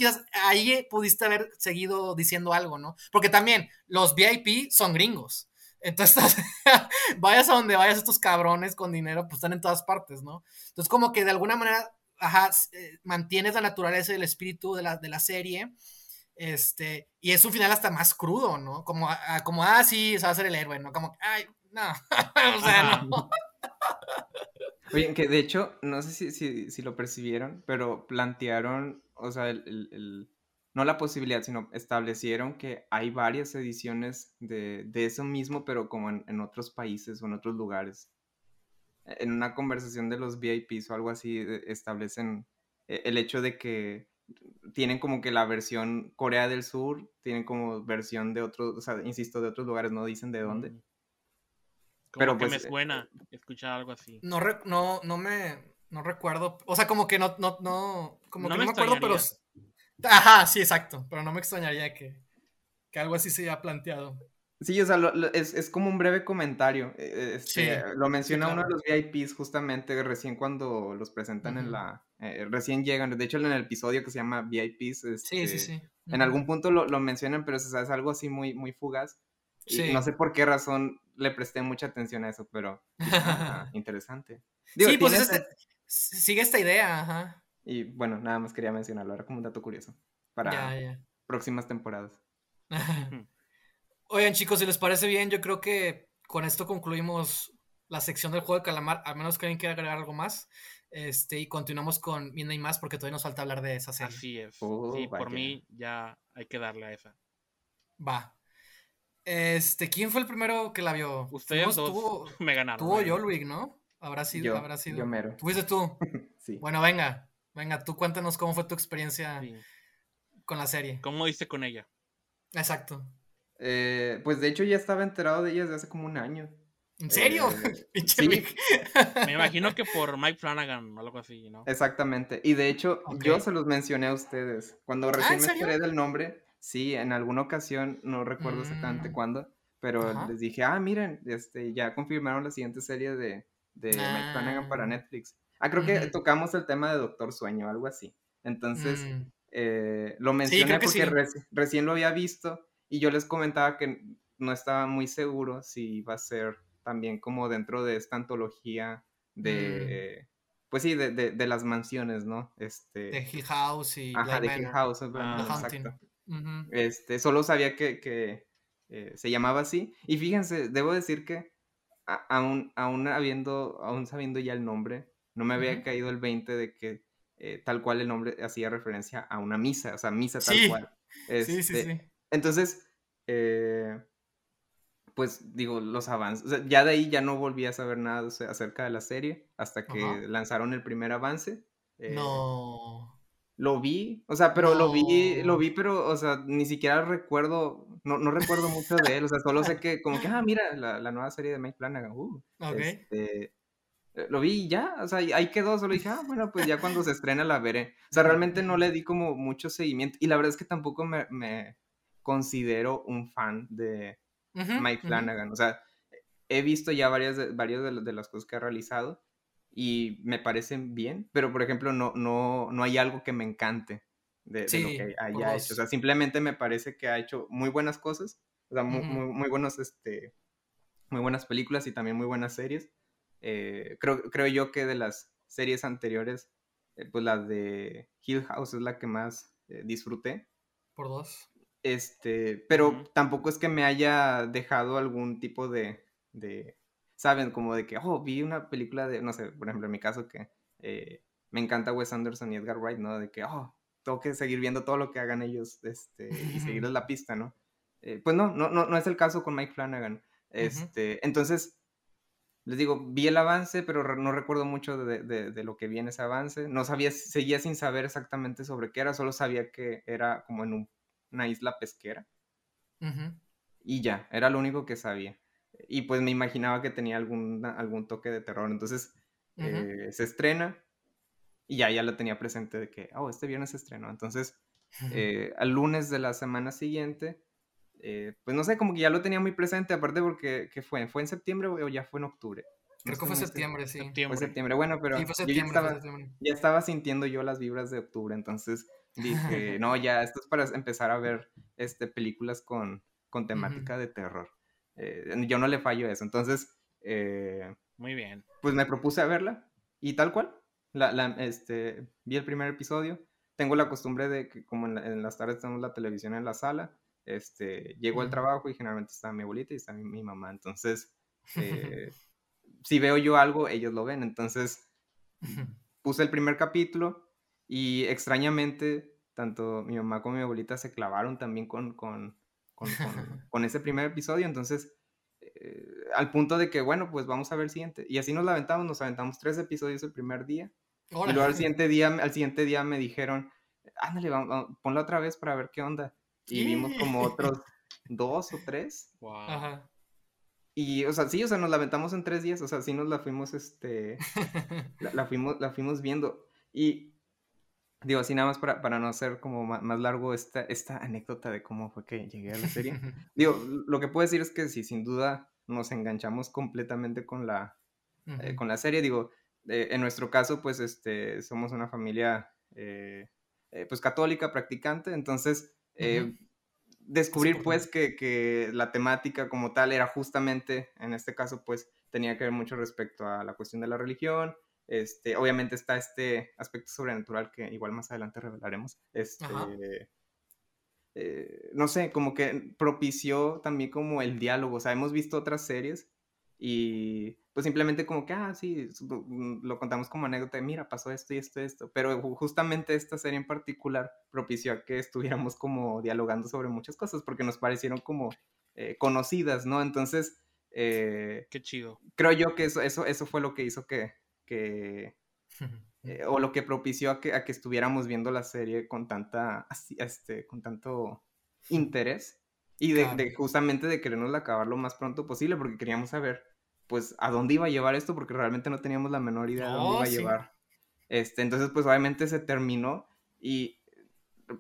ahí pudiste haber seguido diciendo algo, ¿no? Porque también los VIP son gringos. Entonces, vayas a donde vayas, estos cabrones con dinero, pues están en todas partes, ¿no? Entonces, como que de alguna manera, ajá, eh, mantienes la naturaleza y el espíritu de la, de la serie. Este, y es un final hasta más crudo, ¿no? Como, como ah, sí, se va a ser el héroe, ¿no? Como, ay, no, o sea, no. Oye, que de hecho, no sé si, si, lo percibieron, pero plantearon, o sea, el no la posibilidad, sino establecieron que hay varias ediciones de, eso mismo, pero como en, otros países o en otros lugares. En una conversación de los VIPs o algo así, eh, establecen eh, el hecho de que tienen como que la versión Corea del Sur, tienen como versión de otros, o sea, insisto, de otros lugares, no dicen de dónde. Mm. pero que pues, me suena escuchar algo así. No, no, no me, no recuerdo, o sea, como que no, no, no, como que no me acuerdo, pero Ajá, sí, exacto. Pero no me extrañaría que, algo así se haya planteado. Sí, o sea, es, como un breve comentario. E, e, este, lo menciona uno de los VIPs justamente recién cuando los presentan en la... Eh, recién llegan. De hecho, en el episodio que se llama VIPs, sí, sí, este, sí. En algún punto lo, mencionan, pero es algo así muy, muy fugaz. Y no sé por qué razón le presté mucha atención a eso, pero interesante. sí, pues este, sigue esta idea, ajá. Y bueno, nada más quería mencionarlo, era como un dato curioso para próximas temporadas. Oigan chicos, si les parece bien, yo creo que con esto concluimos la sección del juego de calamar, a menos que alguien quiera agregar algo más. Este, y continuamos con y más porque todavía nos falta hablar de esa serie. Así es. Oh, sí, por mí ya hay que darle a esa. Va. Este, ¿quién fue el primero que la vio? Ustedes dos me ganaron. Tuvo yo, Luis, ¿no? Habrá sido, yo, habrá sido. Yo mero. ¿Fuiste tú? sí. Bueno, venga. Venga, tú cuéntanos cómo fue tu experiencia con la serie. ¿Cómo diste con ella? Exacto. Eh, pues de hecho ya estaba enterado de ella desde hace como un año. ¿En serio? Eh, sí. Me imagino que por Mike Flanagan o algo así, ¿no? Exactamente. Y de hecho, yo se los mencioné a ustedes. Cuando ah, recién me enteré del nombre, sí, en alguna ocasión, no recuerdo exactamente mm. cuándo, pero les dije, ah, miren, este, ya confirmaron la siguiente serie de, de Mike Flanagan para ah. Netflix. Ah, creo que tocamos el tema de Doctor Sueño, algo así. Entonces, mm. eh, lo mencioné porque recién lo había visto y yo les comentaba que no estaba muy seguro si iba a ser también como dentro de esta antología de... Mm. Pues sí, de, las mansiones, ¿no? Este... De Hill House y... Ajá, de Hill House, ah, exacto. Este, solo sabía que, eh, se llamaba así. Y fíjense, debo decir que aún, aún, habiendo, aún sabiendo ya el nombre, no me había caído el 20 de que eh, tal cual el nombre hacía referencia a una misa, o sea, misa tal cual. sí, sí, este, sí. Entonces, eh, pues digo, los avances, ya de ahí ya no volví a saber nada acerca de la serie hasta que lanzaron el primer avance. no. Lo vi, o sea, pero lo vi, lo vi, pero, o sea, ni siquiera recuerdo, no, no recuerdo mucho de él, o sea, solo sé que como que, ah, mira, la, la nueva serie de Mike Flanagan, uh, este, eh, lo vi y ya, o sea, ahí quedó, solo dije, ah, bueno, pues ya cuando se estrena la veré. O sea, realmente no le di como mucho seguimiento y la verdad es que tampoco me, me considero un fan de Mike Flanagan, o sea, he visto ya varias de, varias de, de las cosas que ha realizado y me parecen bien, pero por ejemplo no, no, no hay algo que me encante de, lo que haya hecho. O sea, simplemente me parece que ha hecho muy buenas cosas, o sea, muy, muy, buenos, este, muy buenas películas y también muy buenas series. Eh, creo, creo yo que de las series anteriores, eh, pues la de Hill House es la que más eh, disfruté. Por dos. Este, pero tampoco es que me haya dejado algún tipo de, de saben, como de que, oh, vi una película de, no sé, por ejemplo, en mi caso que eh, me encanta Wes Anderson y Edgar Wright, ¿no? De que, oh, tengo que seguir viendo todo lo que hagan ellos este, y seguirles la pista, ¿no? Eh, pues no, no, no, no es el caso con Mike Flanagan. Este, Entonces, les digo, vi el avance, pero no recuerdo mucho de, de, lo que vi en ese avance. No sabía, seguía sin saber exactamente sobre qué era, solo sabía que era como en una isla pesquera. Y ya, era lo único que sabía y pues me imaginaba que tenía algún, algún toque de terror. Entonces eh, se estrena y ya, ya lo tenía presente de que, oh, este viernes se estrenó. Entonces, eh, al lunes de la semana siguiente, eh, pues no sé, como que ya lo tenía muy presente, aparte porque, ¿qué fue? ¿Fue en septiembre o ya fue en octubre? Creo que fue septiembre, sí. Fue septiembre, bueno, pero ya, estaba, ya estaba sintiendo yo las vibras de octubre, entonces dije, no, ya, esto es para empezar a ver este, películas con, con temática de terror. Eh, yo no le fallo eso. Entonces, eh, muy bien. Pues me propuse a verla y tal cual. La, este, vi el primer episodio. Tengo la costumbre de que como en, las tardes tenemos la televisión en la sala, este, llego al trabajo y generalmente está mi abuelita y está mi, mamá. Entonces, eh, si veo yo algo, ellos lo ven. Entonces, puse el primer capítulo y extrañamente, tanto mi mamá como mi abuelita se clavaron también con, con, con, ese primer episodio, entonces, eh, al punto de que, bueno, pues vamos a ver el siguiente. Y así nos la aventamos, nos aventamos tres episodios el primer día. Y luego al siguiente día, al siguiente día me dijeron, ándale, vamos, ponla otra vez para ver qué onda. Y vimos como otros dos o tres. Y, o sea, sí, o sea, nos la aventamos en tres días, o sea, sí nos la fuimos, este, la, fuimos, la fuimos viendo. Y Digo, así nada más para, para no hacer como más, largo esta, esta anécdota de cómo fue que llegué a la serie. Digo, lo que puedo decir es que sí, sin duda nos enganchamos completamente con la, eh, con la serie. Digo, eh, en nuestro caso, pues, este, somos una familia, eh, pues, católica, practicante, entonces, descubrir, pues, que, que, la temática como tal era justamente, en este caso, pues, tenía que ver mucho respecto a la cuestión de la religión, este, obviamente está este aspecto sobrenatural que igual más adelante revelaremos. Este, eh, no sé, como que propició también como el diálogo. O sea, hemos visto otras series y pues simplemente como que, ah, sí, mm, lo contamos como anécdota de, mira, pasó esto y esto y esto. Pero justamente esta serie en particular propició a que estuviéramos como dialogando sobre muchas cosas porque nos parecieron como eh, conocidas, ¿no? Entonces... Eh, Qué chido. Creo yo que eso, eso, eso fue lo que hizo que, que, eh, o lo que propició a que, a que estuviéramos viendo la serie con tanta, este, con tanto interés y de, justamente de querernos acabar lo más pronto posible porque queríamos saber pues a dónde iba a llevar esto porque realmente no teníamos la menor idea de dónde iba a llevar. Este, entonces pues obviamente se terminó y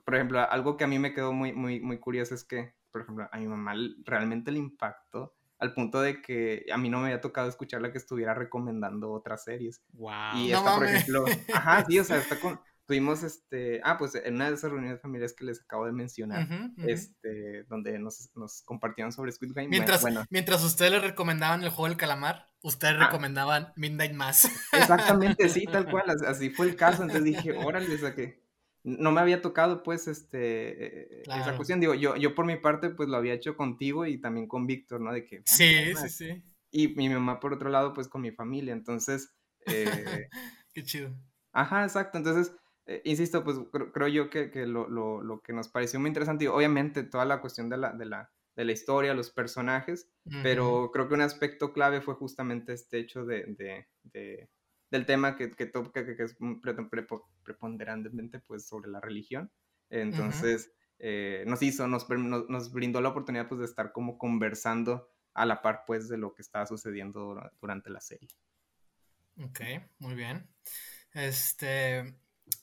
por ejemplo algo que a mí me quedó muy muy muy curioso es que por ejemplo a mi mamá realmente le impactó al punto de que a mí no me había tocado escucharla que estuviera recomendando otras series. Wow. Y esta, por ejemplo, ajá, sí, o sea, está con, tuvimos este, ah, pues en una de esas reuniones familiares que les acabo de mencionar, este, donde nos, nos, compartieron sobre Squid Game. Mientras, mientras ustedes le recomendaban el juego del calamar, ustedes ah. recomendaban Midnight Mass. Exactamente, sí, tal cual, así fue el caso, entonces dije, órale, que no me había tocado pues este eh, esa cuestión digo yo yo por mi parte pues lo había hecho contigo y también con Víctor no de que sí sí sí y mi mamá por otro lado pues con mi familia entonces eh, qué chido ajá exacto entonces eh, insisto pues creo, yo que, que lo, lo, lo, que nos pareció muy interesante y obviamente toda la cuestión de la de la de la historia los personajes pero creo que un aspecto clave fue justamente este hecho de, de, de del tema que, que toca, que, es preponderantemente pues, sobre la religión. Entonces, eh, nos hizo, nos, nos, brindó la oportunidad pues, de estar como conversando a la par pues, de lo que estaba sucediendo durante la serie. Ok, muy bien. Este,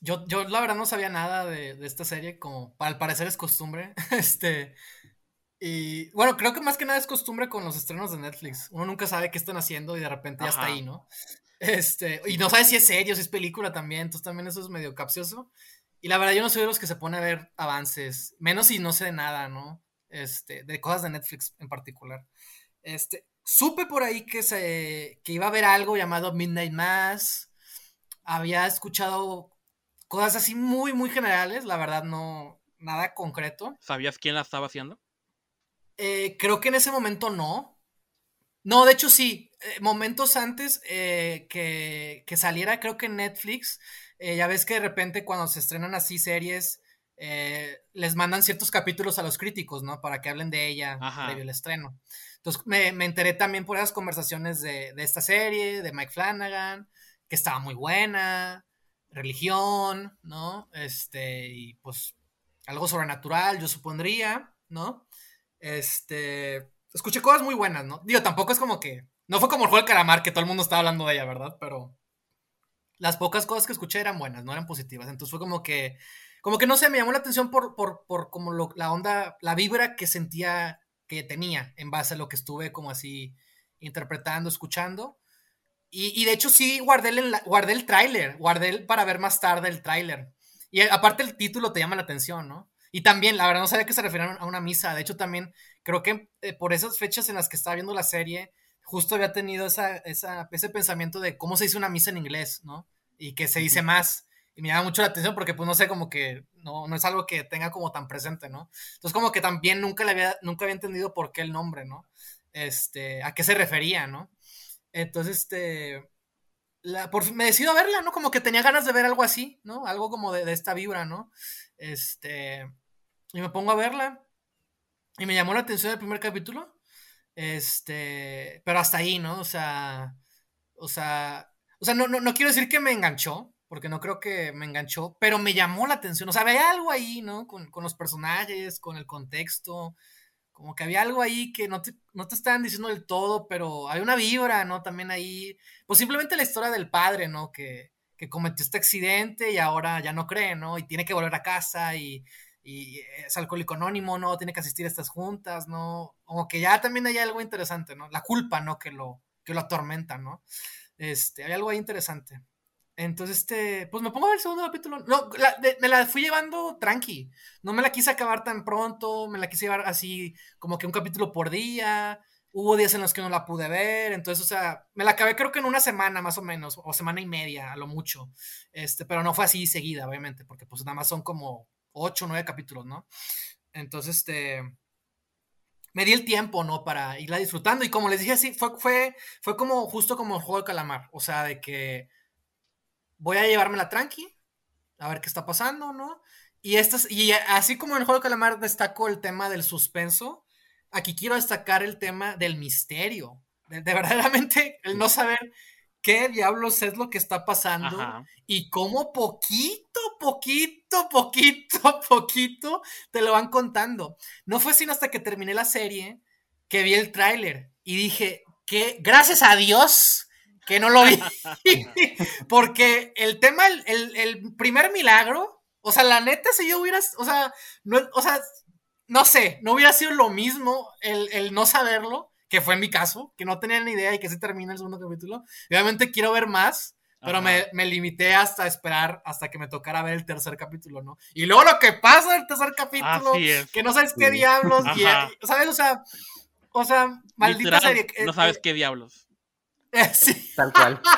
yo, yo la verdad no sabía nada de, de, esta serie, como al parecer es costumbre. Este, y bueno, creo que más que nada es costumbre con los estrenos de Netflix. Uno nunca sabe qué están haciendo y de repente ya está ahí, ¿no? Este, y no sabes si es serio, si es película también, entonces también eso es medio capcioso. Y la verdad, yo no soy de los que se pone a ver avances, menos si no sé de nada, ¿no? Este, de cosas de Netflix en particular. Este, supe por ahí que se, que iba a haber algo llamado Midnight Mass. Había escuchado cosas así muy, muy generales, la verdad, no, nada concreto. ¿Sabías quién la estaba haciendo? Eh, creo que en ese momento no. No, de hecho sí. Eh, momentos antes eh, que, saliera, creo que Netflix, ya ves que de repente cuando se estrenan así series, les mandan ciertos capítulos a los críticos, ¿no? Para que hablen de ella previo al estreno. Entonces me, enteré también por esas conversaciones de, de, esta serie, de Mike Flanagan, que estaba muy buena, religión, ¿no? Este, y pues algo sobrenatural, yo supondría, ¿no? Este escuché cosas muy buenas, ¿no? Digo, tampoco es como que. No fue como el juego del calamar, que todo el mundo estaba hablando de ella, ¿verdad? Pero. Las pocas cosas que escuché eran buenas, no eran positivas. Entonces fue como que. Como que no sé, me llamó la atención por, por, por como lo, la onda, la vibra que sentía que tenía en base a lo que estuve como así interpretando, escuchando. Y, y de hecho sí guardé el, guardé el tráiler, guardé el para ver más tarde el tráiler. Y aparte el título te llama la atención, ¿no? Y también, la verdad, no sabía que se referían a una misa. De hecho, también creo que eh, por esas fechas en las que estaba viendo la serie, justo había tenido esa, ese pensamiento de cómo se dice una misa en inglés, ¿no? Y que se dice más. Y me llama mucho la atención porque, pues, no sé, como que no, no es algo que tenga como tan presente, ¿no? Entonces, como que también nunca, le había, nunca había entendido por qué el nombre, ¿no? Este, a qué se refería, ¿no? Entonces, este, la, por, me decido a verla, ¿no? Como que tenía ganas de ver algo así, ¿no? Algo como de, de esta vibra, ¿no? Este, y me pongo a verla. Y me llamó la atención el primer capítulo. Este, pero hasta ahí, ¿no? O sea, o sea, o sea, no, no, quiero decir que me enganchó, porque no creo que me enganchó, pero me llamó la atención. O sea, había algo ahí, ¿no? Con, con los personajes, con el contexto, como que había algo ahí que no te, no te estaban diciendo del todo, pero hay una vibra, ¿no? También ahí, pues simplemente la historia del padre, ¿no? Que, que cometió este accidente y ahora ya no cree, ¿no? Y tiene que volver a casa y y es alcohólico anónimo, ¿no? Tiene que asistir a estas juntas, ¿no? Como que ya también hay algo interesante, ¿no? La culpa, ¿no? Que lo, que lo atormenta, ¿no? Este, hay algo ahí interesante. Entonces, este, pues me pongo a ver el segundo capítulo. No, me la fui llevando tranqui. No me la quise acabar tan pronto, me la quise llevar así como que un capítulo por día. Hubo días en los que no la pude ver, entonces, o sea, me la acabé creo que en una semana más o menos, o semana y media, a lo mucho. Este, pero no fue así seguida, obviamente, porque pues nada más son como ocho o nueve capítulos, ¿no? Entonces, este, me di el tiempo, ¿no? Para irla disfrutando. Y como les dije así, fue, fue, fue como justo como el juego de calamar. O sea, de que voy a llevármela tranqui, a ver qué está pasando, ¿no? Y, estas, y así como en el juego de calamar destaco el tema del suspenso, aquí quiero destacar el tema del misterio. De, de verdaderamente el no saber qué diablos es lo que está pasando y cómo poquito, poquito, poquito, poquito te lo van contando. No fue sino hasta que terminé la serie que vi el tráiler y dije que gracias a Dios que no lo vi. Porque el tema, el, primer milagro, o sea, la neta, si yo hubiera, o sea, no, o sea, no sé, no hubiera sido lo mismo el, el no saberlo que fue en mi caso, que no tenía ni idea y que se termina el segundo capítulo. Obviamente quiero ver más, pero me, me, limité hasta esperar hasta que me tocara ver el tercer capítulo, ¿no? Y luego lo que pasa en el tercer capítulo, que no sabes qué diablos, ¿sabes? O sea, o sea, maldita serie. No sabes qué diablos. sí. Tal cual.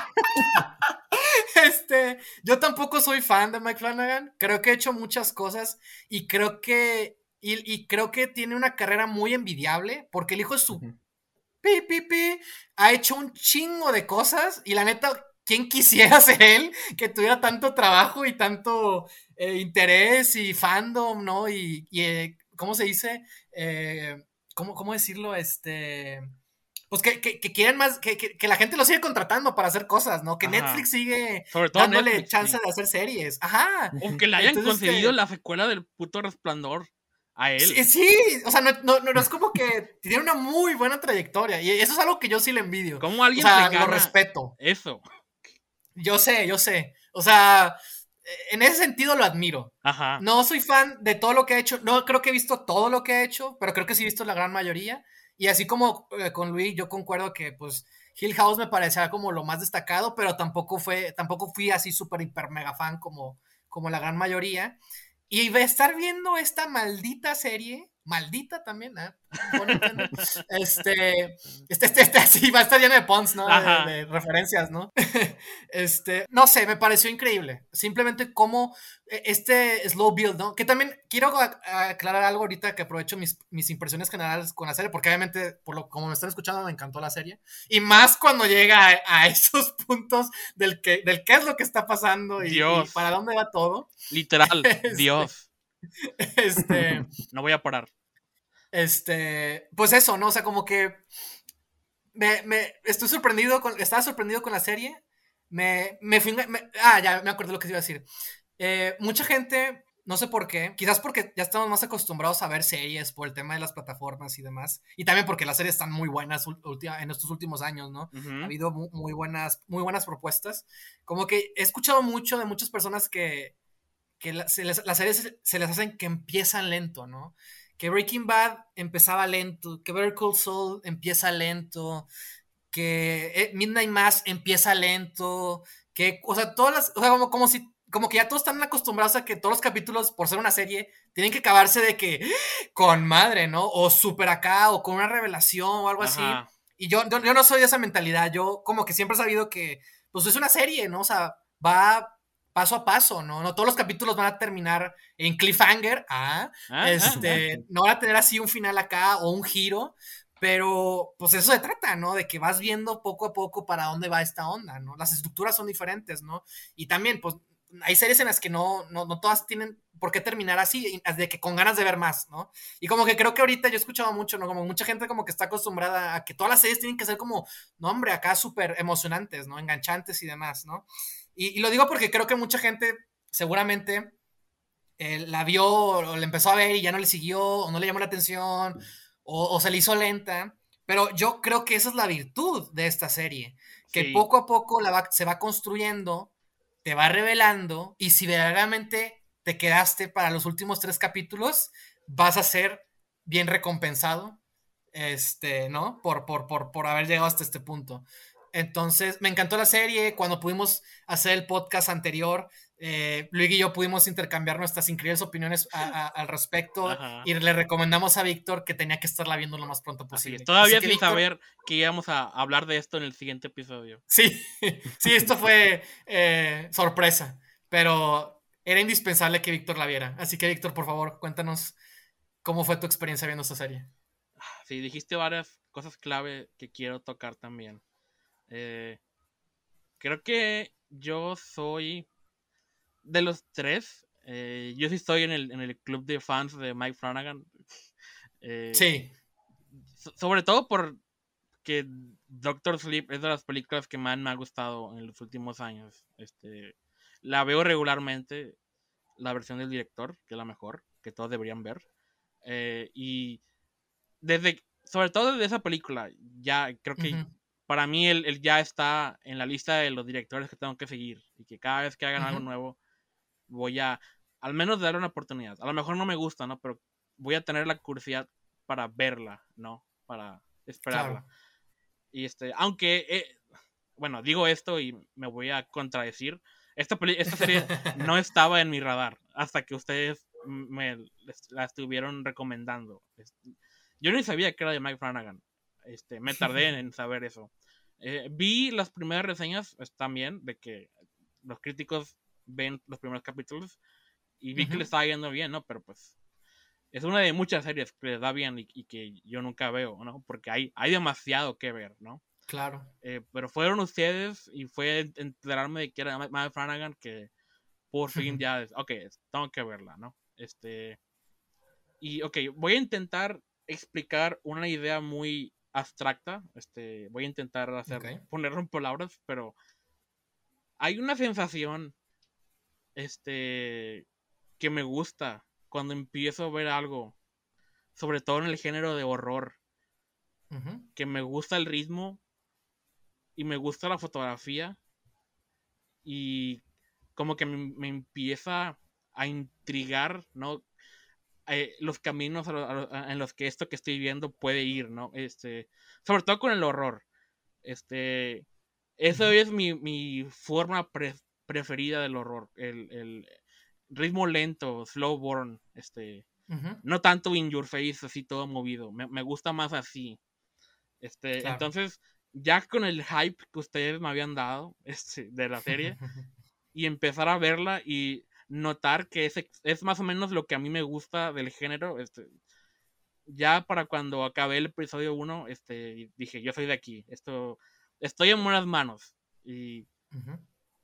Este, yo tampoco soy fan de Mike Flanagan. Creo que ha hecho muchas cosas y creo que y, creo que tiene una carrera muy envidiable porque el hijo de su pi, pi, pi, ha hecho un chingo de cosas y la neta, ¿quién quisiera ser él que tuviera tanto trabajo y tanto eh, interés y fandom, ¿no? Y, eh, ¿cómo se dice? Eh, ¿cómo, ¿Cómo decirlo? Este pues que, que, quieren más, que, que, la gente lo sigue contratando para hacer cosas, ¿no? Que Netflix sigue dándole chance de hacer series. Ajá. O que le hayan conseguido la secuela del puto resplandor a él. Sí, o sea, no, no, no, es como que tiene una muy buena trayectoria. Y eso es algo que yo sí le envidio. ¿Cómo alguien o sea, lo respeto. Eso. Yo sé, yo sé. O sea, en ese sentido lo admiro. Ajá. No soy fan de todo lo que ha hecho. No creo que he visto todo lo que ha hecho, pero creo que sí he visto la gran mayoría. Y así como eh, con Luis, yo concuerdo que pues Hill House me parecía como lo más destacado, pero tampoco fue, tampoco fui así súper hiper mega fan como, como la gran mayoría. Y estar viendo esta maldita serie maldita también, ¿eh? este, este, este, este, así va a estar lleno de puns, ¿no? De, referencias, ¿no? este, no sé, me pareció increíble. Simplemente como e, este slow build, ¿no? Que también quiero aclarar algo ahorita que aprovecho mis, mis impresiones generales con la serie, porque obviamente, por lo como me están escuchando, me encantó la serie. Y más cuando llega a, esos puntos del que, del qué es lo que está pasando y, para dónde va todo. Literal, este, Dios. Este. no voy a parar. Este. Pues eso, ¿no? O sea, como que. Me, me estoy sorprendido. Con, estaba sorprendido con la serie. Me, me fui. ah, ya me acuerdo lo que iba a decir. Eh, mucha gente. No sé por qué. Quizás porque ya estamos más acostumbrados a ver series por el tema de las plataformas y demás. Y también porque las series están muy buenas en estos últimos años, ¿no? Ha habido muy, buenas, muy buenas propuestas. Como que he escuchado mucho de muchas personas que, que las series se les hacen que empiezan lento, ¿no? Que Breaking Bad empezaba lento, que Better Call Saul empieza lento, que eh, Midnight Mass empieza lento, que, o sea, todas las, o sea, como, como si, como que ya todos están acostumbrados a que todos los capítulos, por ser una serie, tienen que acabarse de que con madre, ¿no? O super acá, o con una revelación o algo así. Y yo, yo, yo no soy de esa mentalidad, yo como que siempre he sabido que, pues es una serie, ¿no? O sea, va paso a paso, ¿no? No todos los capítulos van a terminar en cliffhanger, ¿ah? este, no van a tener así un final acá o un giro, pero pues eso se trata, ¿no? De que vas viendo poco a poco para dónde va esta onda, ¿no? Las estructuras son diferentes, ¿no? Y también, pues, hay series en las que no, no, no todas tienen por qué terminar así, de que con ganas de ver más, ¿no? Y como que creo que ahorita yo he escuchado mucho, ¿no? Como mucha gente como que está acostumbrada a que todas las series tienen que ser como, no, hombre, acá súper emocionantes, ¿no? Enganchantes y demás, ¿no? Y, lo digo porque creo que mucha gente seguramente eh, la vio o la empezó a ver y ya no le siguió o no le llamó la atención o, se le hizo lenta. Pero yo creo que esa es la virtud de esta serie, que poco a poco la se va construyendo, te va revelando y si verdaderamente te quedaste para los últimos tres capítulos, vas a ser bien recompensado, este, ¿no? Por, por, por, por haber llegado hasta este punto. Entonces, me encantó la serie. Cuando pudimos hacer el podcast anterior, eh, Luis y yo pudimos intercambiar nuestras increíbles opiniones al respecto y le recomendamos a Víctor que tenía que estarla viendo lo más pronto posible. Todavía sin saber que íbamos a hablar de esto en el siguiente episodio. Sí, sí, esto fue eh, sorpresa, pero era indispensable que Víctor la viera. Así que, Víctor, por favor, cuéntanos cómo fue tu experiencia viendo esta serie. Sí, dijiste varias cosas clave que quiero tocar también. Eh, creo que yo soy de los tres. Eh, yo sí estoy en el, en el, club de fans de Mike Flanagan. Eh, sí. sobre todo por que Doctor Sleep es de las películas que más me ha gustado en los últimos años. Este, la veo regularmente, la versión del director, que es la mejor, que todos deberían ver. y desde, sobre todo desde esa película, ya creo que para mí él, ya está en la lista de los directores que tengo que seguir y que cada vez que hagan algo nuevo voy a al menos darle una oportunidad. A lo mejor no me gusta, ¿no? Pero voy a tener la curiosidad para verla, ¿no? Para esperarla. Y este, aunque, eh, bueno, digo esto y me voy a contradecir. Esta, esta serie no estaba en mi radar hasta que ustedes me la estuvieron recomendando. Yo ni sabía que era de Mike Flanagan. Este, me tardé en saber eso. Eh, vi las primeras reseñas también de que los críticos ven los primeros capítulos y vi que le estaba yendo bien, ¿no? Pero pues es una de muchas series que les da bien y, que yo nunca veo, ¿no? Porque hay, hay demasiado que ver, ¿no? Claro. Eh, pero fueron ustedes y fue enterarme de que era Matt Flanagan que por fin ya, ok, tengo que verla, ¿no? Este, y ok, voy a intentar explicar una idea muy abstracta, este, voy a intentar hacer, ponerlo en palabras, pero hay una sensación, este, que me gusta cuando empiezo a ver algo, sobre todo en el género de horror, que me gusta el ritmo y me gusta la fotografía y como que me, empieza a intrigar, ¿no? Eh, los caminos en los que esto que estoy viendo puede ir, ¿no? Este, sobre todo con el horror. Este, eso es mi, forma preferida del horror. El, ritmo lento, slow burn, este, no tanto in your face, así todo movido. Me, gusta más así. Este, entonces, ya con el hype que ustedes me habían dado este, de la serie y empezar a verla y notar que es, es más o menos lo que a mí me gusta del género. Este, ya para cuando acabé el episodio 1, este, dije, yo soy de aquí, esto, estoy en buenas manos. Y,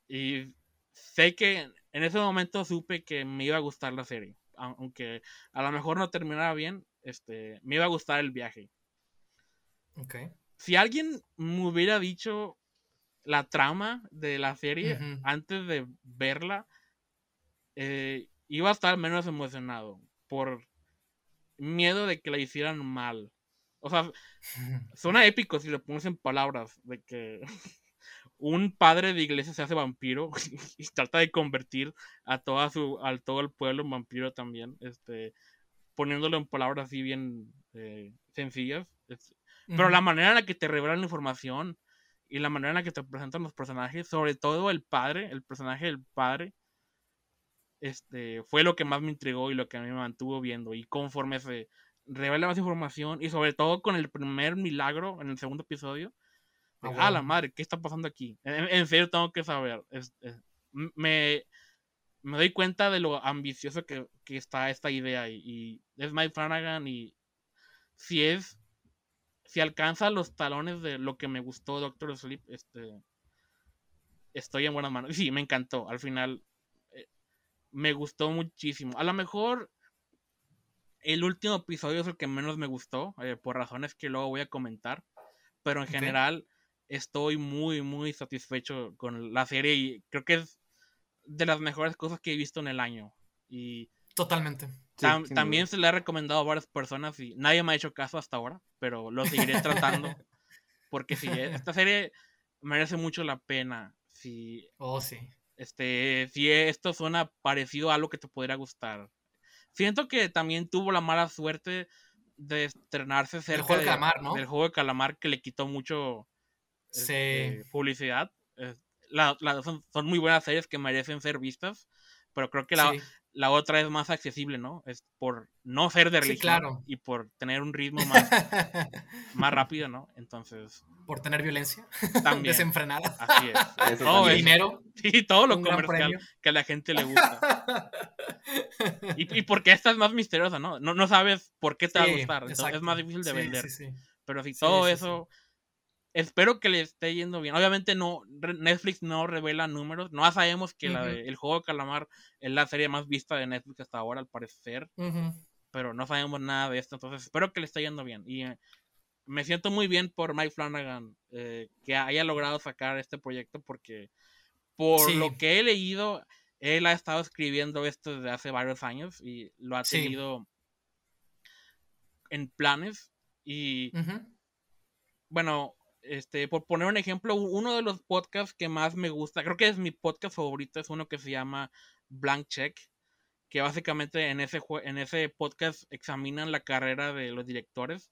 y sé que en ese momento supe que me iba a gustar la serie. Aunque a lo mejor no terminara bien, este, me iba a gustar el viaje. Okay si alguien me hubiera dicho la trama de la serie antes de verla, eh, iba a estar menos emocionado por miedo de que la hicieran mal. O sea, suena épico si lo pones en palabras, de que un padre de iglesia se hace vampiro y trata de convertir a, toda su, a todo el pueblo en vampiro también, este, poniéndolo en palabras así bien eh, sencillas. Pero la manera en la que te revelan la información y la manera en la que te presentan los personajes, sobre todo el padre, el personaje del padre, este, fue lo que más me intrigó y lo que a mí me mantuvo viendo. Y conforme se revela más información, y sobre todo con el primer milagro en el segundo episodio, ah, la madre, ¿qué está pasando aquí? En, serio tengo que saber. me, me doy cuenta de lo ambicioso que, que está esta idea y, y es Mike Flanagan y si es si alcanza los talones de lo que me gustó Doctor Sleep, este, estoy en buenas manos. Sí, me encantó. Al final, me gustó muchísimo. A lo mejor el último episodio es el que menos me gustó, eh, por razones que luego voy a comentar. Pero en general, estoy muy, muy satisfecho con la serie y creo que es de las mejores cosas que he visto en el año. Y Totalmente también se le ha recomendado a varias personas y nadie me ha hecho caso hasta ahora, pero lo seguiré tratando. porque si e, esta serie merece mucho la pena. Si, oh, sí. Este, si esto suena parecido a algo que te podría gustar. Siento que también tuvo la mala suerte de estrenarse cerca juego de, calamar, ¿no? del juego de calamar que le quitó mucho este, publicidad. son, muy buenas series que merecen ser vistas, pero creo que la, la otra es más accesible, ¿no? Es por no ser de religión claro. y por tener un ritmo más, más rápido, ¿no? Entonces. Por tener violencia también. desenfrenada. Así es. todo dinero. Sí, todo lo comercial que a la gente le gusta. y, y porque esta es más misteriosa, ¿no? No, no sabes por qué te va a gustar. Entonces es más difícil de vender. Pero si todo eso espero que le esté yendo bien. Obviamente no, Netflix no revela números. No sabemos que el juego de calamar es la serie más vista de Netflix hasta ahora, al parecer. Pero no sabemos nada de esto. Entonces espero que le esté yendo bien. Y eh, me siento muy bien por Mike Flanagan eh, que haya logrado sacar este proyecto porque por lo que he leído, él ha estado escribiendo esto desde hace varios años y lo ha tenido en planes. Y bueno, este, por poner un ejemplo, uno de los podcasts que más me gusta, creo que es mi podcast favorito, es uno que se llama Blank Check, que básicamente en ese, en ese podcast examinan la carrera de los directores,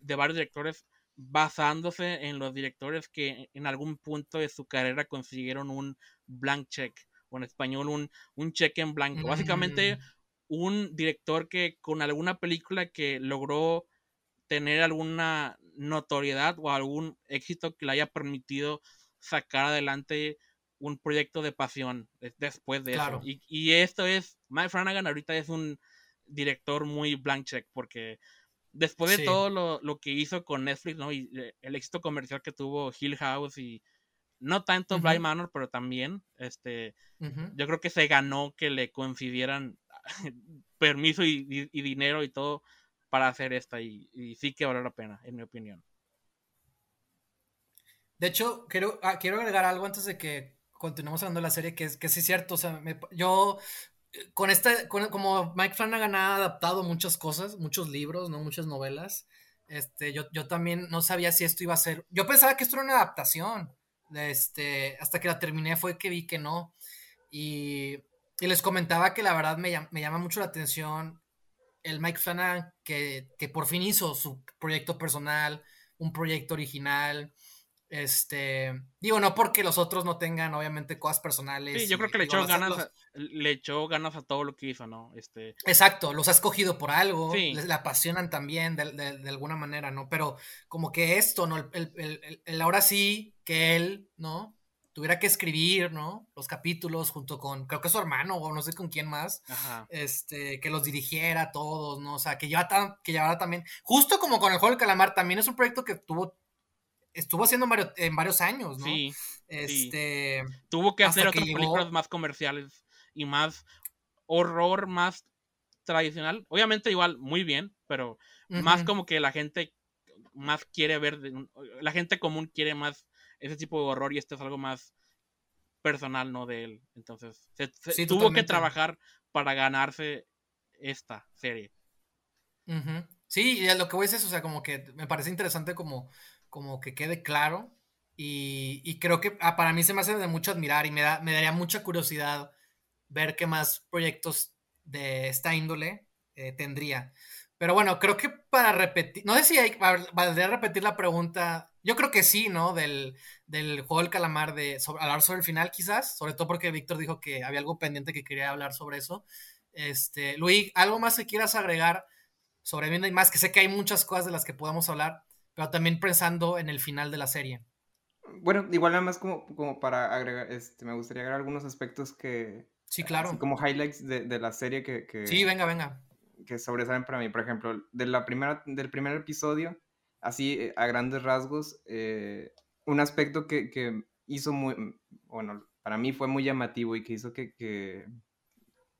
de varios directores, basándose en los directores que en algún punto de su carrera consiguieron un blank check, o en español un, un cheque en blanco. Básicamente mm. un director que con alguna película que logró tener alguna notoriedad o algún éxito que le haya permitido sacar adelante un proyecto de pasión después de eso. Y, esto es, Mike Flanagan ahorita es un director muy blank check porque después de todo lo, que hizo con Netflix, ¿no? Y eh, el éxito comercial que tuvo Hill House y no tanto Blind Manor, pero también, este, yo creo que se ganó que le concedieran permiso y, dinero y todo para hacer esta y, sí que vale la pena, en mi opinión. De hecho, quiero, ah, quiero agregar algo antes de que continuemos hablando de la serie, que es que sí es cierto, o sea, yo eh, con esta, como Mike Flanagan ha adaptado muchas cosas, muchos libros, ¿no? Muchas novelas, este, yo, yo también no sabía si esto iba a ser, yo pensaba que esto era una adaptación, este, hasta que la terminé fue que vi que no, y, y les comentaba que la verdad me, me, llama mucho la atención el Mike Flanagan que, que por fin hizo su proyecto personal, un proyecto original, este, digo, no porque los otros no tengan, obviamente, cosas personales. Sí, yo creo que le echó, ganas, le echó ganas a todo lo que hizo, ¿no? Este... Exacto, los ha escogido por algo, le apasionan también de, alguna manera, ¿no? Pero como que esto, ¿no? El, ahora sí que él, ¿no? Tuviera que escribir, ¿no? Los capítulos junto con, creo que su hermano o no sé con quién más, este, que los dirigiera todos, ¿no? O sea, que, lleva que llevara también, justo como con el juego del calamar, también es un proyecto que tuvo estuvo haciendo en varios, años, ¿no? Sí. Este. Tuvo que hacer otras películas más comerciales y más horror, más tradicional. Obviamente, igual, muy bien, pero más como que la gente más quiere ver. la gente común quiere más ese tipo de horror y este es algo más personal, ¿no? De él. Entonces, se, tuvo que trabajar para ganarse esta serie. Sí, y lo que voy a decir es, o sea, como que me parece interesante como como que quede claro. Y, creo que ah, para mí se me hace de mucho admirar y me, da, me daría mucha curiosidad ver qué más proyectos de esta índole eh, tendría. Pero bueno, creo que para repetir, no sé si hay, valdría repetir la pregunta, yo creo que sí, ¿no? Del, juego del calamar, de hablar sobre el final quizás, sobre todo porque Víctor dijo que había algo pendiente que quería hablar sobre eso. Este, Luis, ¿algo más que quieras agregar sobre y más? Que sé que hay muchas cosas de las que podamos hablar, pero también pensando en el final de la serie. Bueno, igual nada más como, como para agregar, este, me gustaría agregar algunos aspectos que... Sí, claro. como highlights de, de la serie que, que, Sí, venga, venga. Que sobresalen para mí. Por ejemplo, de la primera, del primer episodio, así eh, a grandes rasgos, eh, un aspecto que, que, hizo muy, bueno, para mí fue muy llamativo y que hizo que, que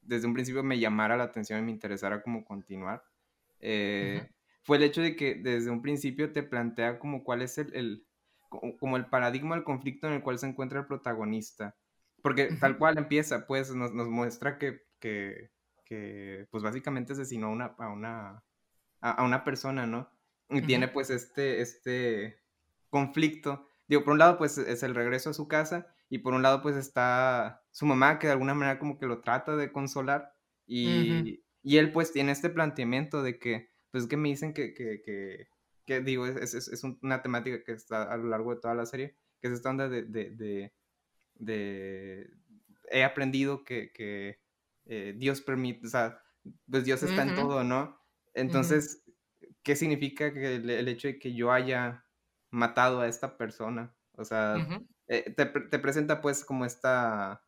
desde un principio me llamara la atención y me interesara como continuar. Eh, fue el hecho de que desde un principio te plantea como cuál es el, como el paradigma del conflicto en el cual se encuentra el protagonista. Porque tal cual empieza, pues nos, muestra que, que, pues básicamente asesinó a una, a una, a, una persona, ¿no? Y tiene pues este, este conflicto. Digo, por un lado pues es el regreso a su casa y por un lado pues está su mamá que de alguna manera como que lo trata de consolar y, y él pues tiene este planteamiento de que pues que me dicen que, que, que, que digo, es, es, es, una temática que está a lo largo de toda la serie, que es esta onda de, de, de, de he aprendido que, que eh, Dios permite, o sea, pues Dios está en todo, ¿no? Entonces, ¿qué significa que el, hecho de que yo haya matado a esta persona? O sea, eh, te, te, presenta pues como esta,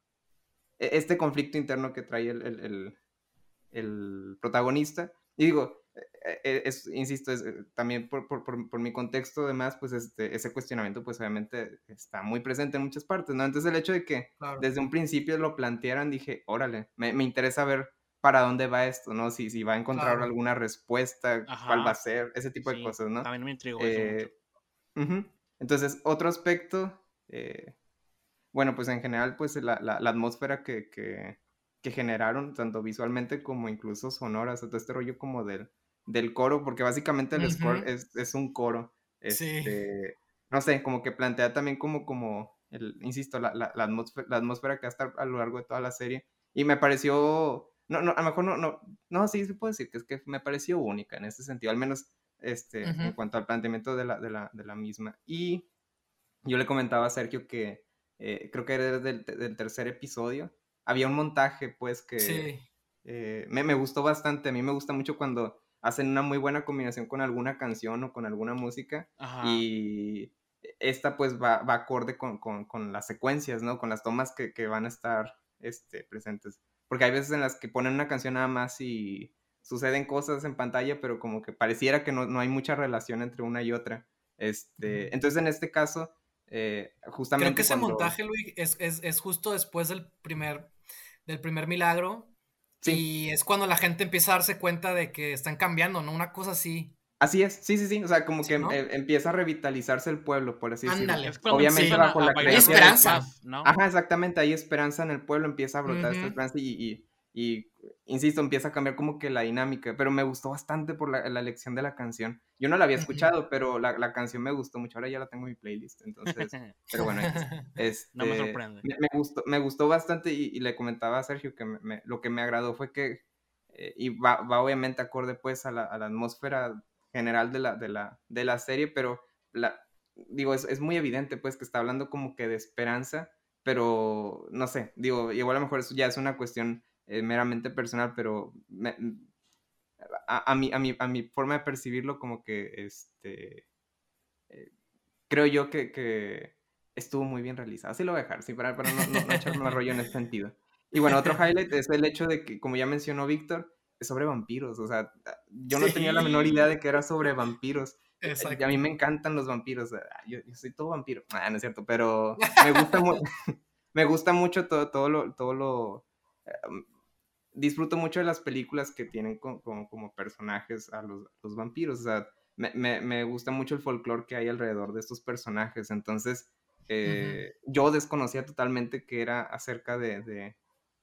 e, este conflicto interno que trae el, el, protagonista. Y digo, eh, es, insisto, es, eh, también por, por, por, mi contexto además, pues este, ese cuestionamiento pues obviamente está muy presente en muchas partes, ¿no? Entonces el hecho de que desde un principio lo plantearan, dije, órale, me, me, interesa ver para dónde va esto, ¿no? Si, si va a encontrar alguna respuesta, cuál va a ser, ese tipo de cosas, ¿no? También me intrigó Entonces, otro aspecto, bueno, pues en general, pues la, la, la atmósfera que, que, que, generaron, tanto visualmente como incluso sonoras, todo este rollo como del del coro, porque básicamente el score es, un coro. Este, no sé, como que plantea también como, como el, insisto, la, la, atmósfera, la atmósfera que va a estar a lo largo de toda la serie. Y me pareció, no, no, a lo mejor no, no, no, sí, se puede decir que es que me pareció única en ese sentido, al menos este, en cuanto al planteamiento de la, de la, de la misma. Y yo le comentaba a Sergio que eh, creo que era del, del, tercer episodio, había un montaje pues que eh, me, me, gustó bastante, a mí me gusta mucho cuando hacen una muy buena combinación con alguna canción o con alguna música y, esta pues va, va acorde con, con, con, las secuencias, ¿no? Con las tomas que, que, van a estar este, presentes. Porque hay veces en las que ponen una canción nada más y suceden cosas en pantalla, pero como que pareciera que no, no hay mucha relación entre una y otra. Este, entonces, en este caso, eh, justamente. Creo que ese montaje, Luis, es, es, es, justo después del primer, del primer milagro. Sí. Y es cuando la gente empieza a darse cuenta de que están cambiando, ¿no? Una cosa así. Así es, sí, sí, sí. O sea, como que ¿no? em, empieza a revitalizarse el pueblo, por así Ándale. decirlo. Obviamente sí, bajo la creencia. Hay esperanza, de... ¿no? Ajá, exactamente. Hay esperanza en el pueblo, empieza a brotar uh -huh. esta esperanza y, y, y, insisto, empieza a cambiar como que la dinámica. Pero me gustó bastante por la, la elección de la canción. Yo no la había escuchado, uh -huh. pero la, la, canción me gustó mucho. Ahora ya la tengo en mi playlist, entonces. pero bueno, este, no me sorprende. Me, me, gustó, me gustó bastante y, y, le comentaba a Sergio que me, lo que me agradó fue que. Eh, y va, va, obviamente acorde pues a la, a la atmósfera general de la, de la, de la serie, pero la, digo, es, es, muy evidente pues que está hablando como que de esperanza, pero no sé, digo, igual a lo mejor eso ya es una cuestión eh, meramente personal, pero me, a, a, mi, a, mi, a mi forma de percibirlo como que, este, eh, creo yo que, que, estuvo muy bien realizado, así lo voy a dejar, sí, para, para no, no, no echarme el rollo en ese sentido. Y bueno, otro highlight es el hecho de que, como ya mencionó Víctor, sobre vampiros, o sea, yo no sí. tenía la menor idea de que era sobre vampiros. Exacto. Y a mí me encantan los vampiros, yo, yo soy todo vampiro, ah, no es cierto, pero me gusta, me gusta mucho todo, todo lo, todo lo um, disfruto mucho de las películas que tienen con, como personajes a los, los vampiros, o sea, me, me, me gusta mucho el folclore que hay alrededor de estos personajes, entonces eh, uh -huh. yo desconocía totalmente que era acerca de, de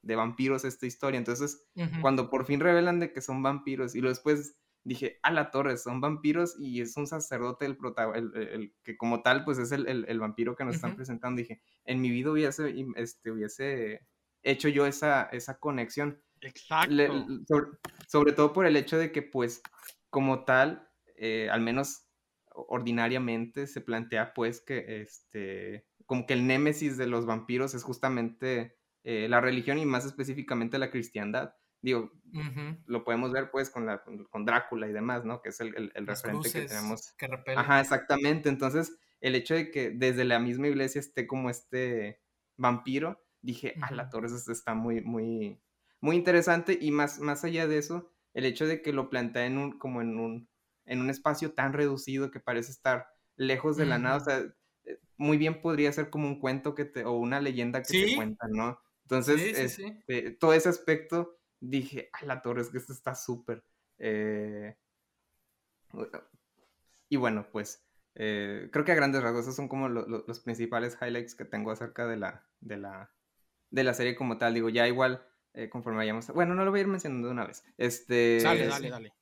de vampiros esta historia. Entonces, uh -huh. cuando por fin revelan de que son vampiros y luego después dije, a la torre, son vampiros y es un sacerdote el, el, el, el que como tal, pues es el, el vampiro que nos uh -huh. están presentando. Dije, en mi vida hubiese, este, hubiese hecho yo esa, esa conexión. Exacto. Le, sobre, sobre, todo por el hecho de que, pues, como tal, eh, al menos ordinariamente se plantea, pues, que este, como que el némesis de los vampiros es justamente eh, la religión y más específicamente la cristiandad. Digo, uh -huh. lo podemos ver pues con, la, con, Drácula y demás, ¿no? Que es el, el, el referente que tenemos. Que Ajá, exactamente. Entonces, el hecho de que desde la misma iglesia esté como este vampiro, dije, uh -huh. a la torre, eso está muy, muy, muy interesante. Y más, más allá de eso, el hecho de que lo plantea en un, como en un, en un espacio tan reducido que parece estar lejos de uh -huh. la nada, o sea, eh, muy bien podría ser como un cuento que te, o una leyenda que ¿Sí? te cuentan, ¿no? Entonces, sí, sí, este, sí. todo ese aspecto, dije, a la torre, es que esto está súper. Eh, y bueno, pues, eh, creo que a grandes rasgos, esos son como lo, lo, los principales highlights que tengo acerca de la, de la, de la serie como tal. Digo, ya igual, eh, conforme vayamos. Bueno, no lo voy a ir mencionando de una vez. Este, dale, dale, dale.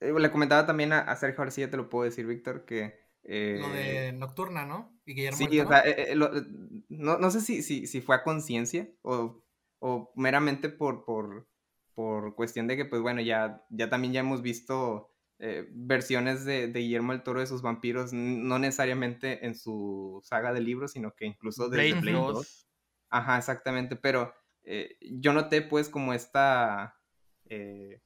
Eh, le comentaba también a, a Sergio García, te lo puedo decir, Víctor, que eh, lo de Nocturna, ¿no? Y Guillermo sí, o sea, eh, lo, no, no, sé si, si, si fue a conciencia o, o, meramente por, por, por, cuestión de que, pues bueno, ya, ya también ya hemos visto eh, versiones de, de, Guillermo el Toro de sus vampiros, no necesariamente en su saga de libros, sino que incluso desde Blade, Blade 2. 2. Ajá, exactamente, pero eh, yo noté pues como esta... Eh,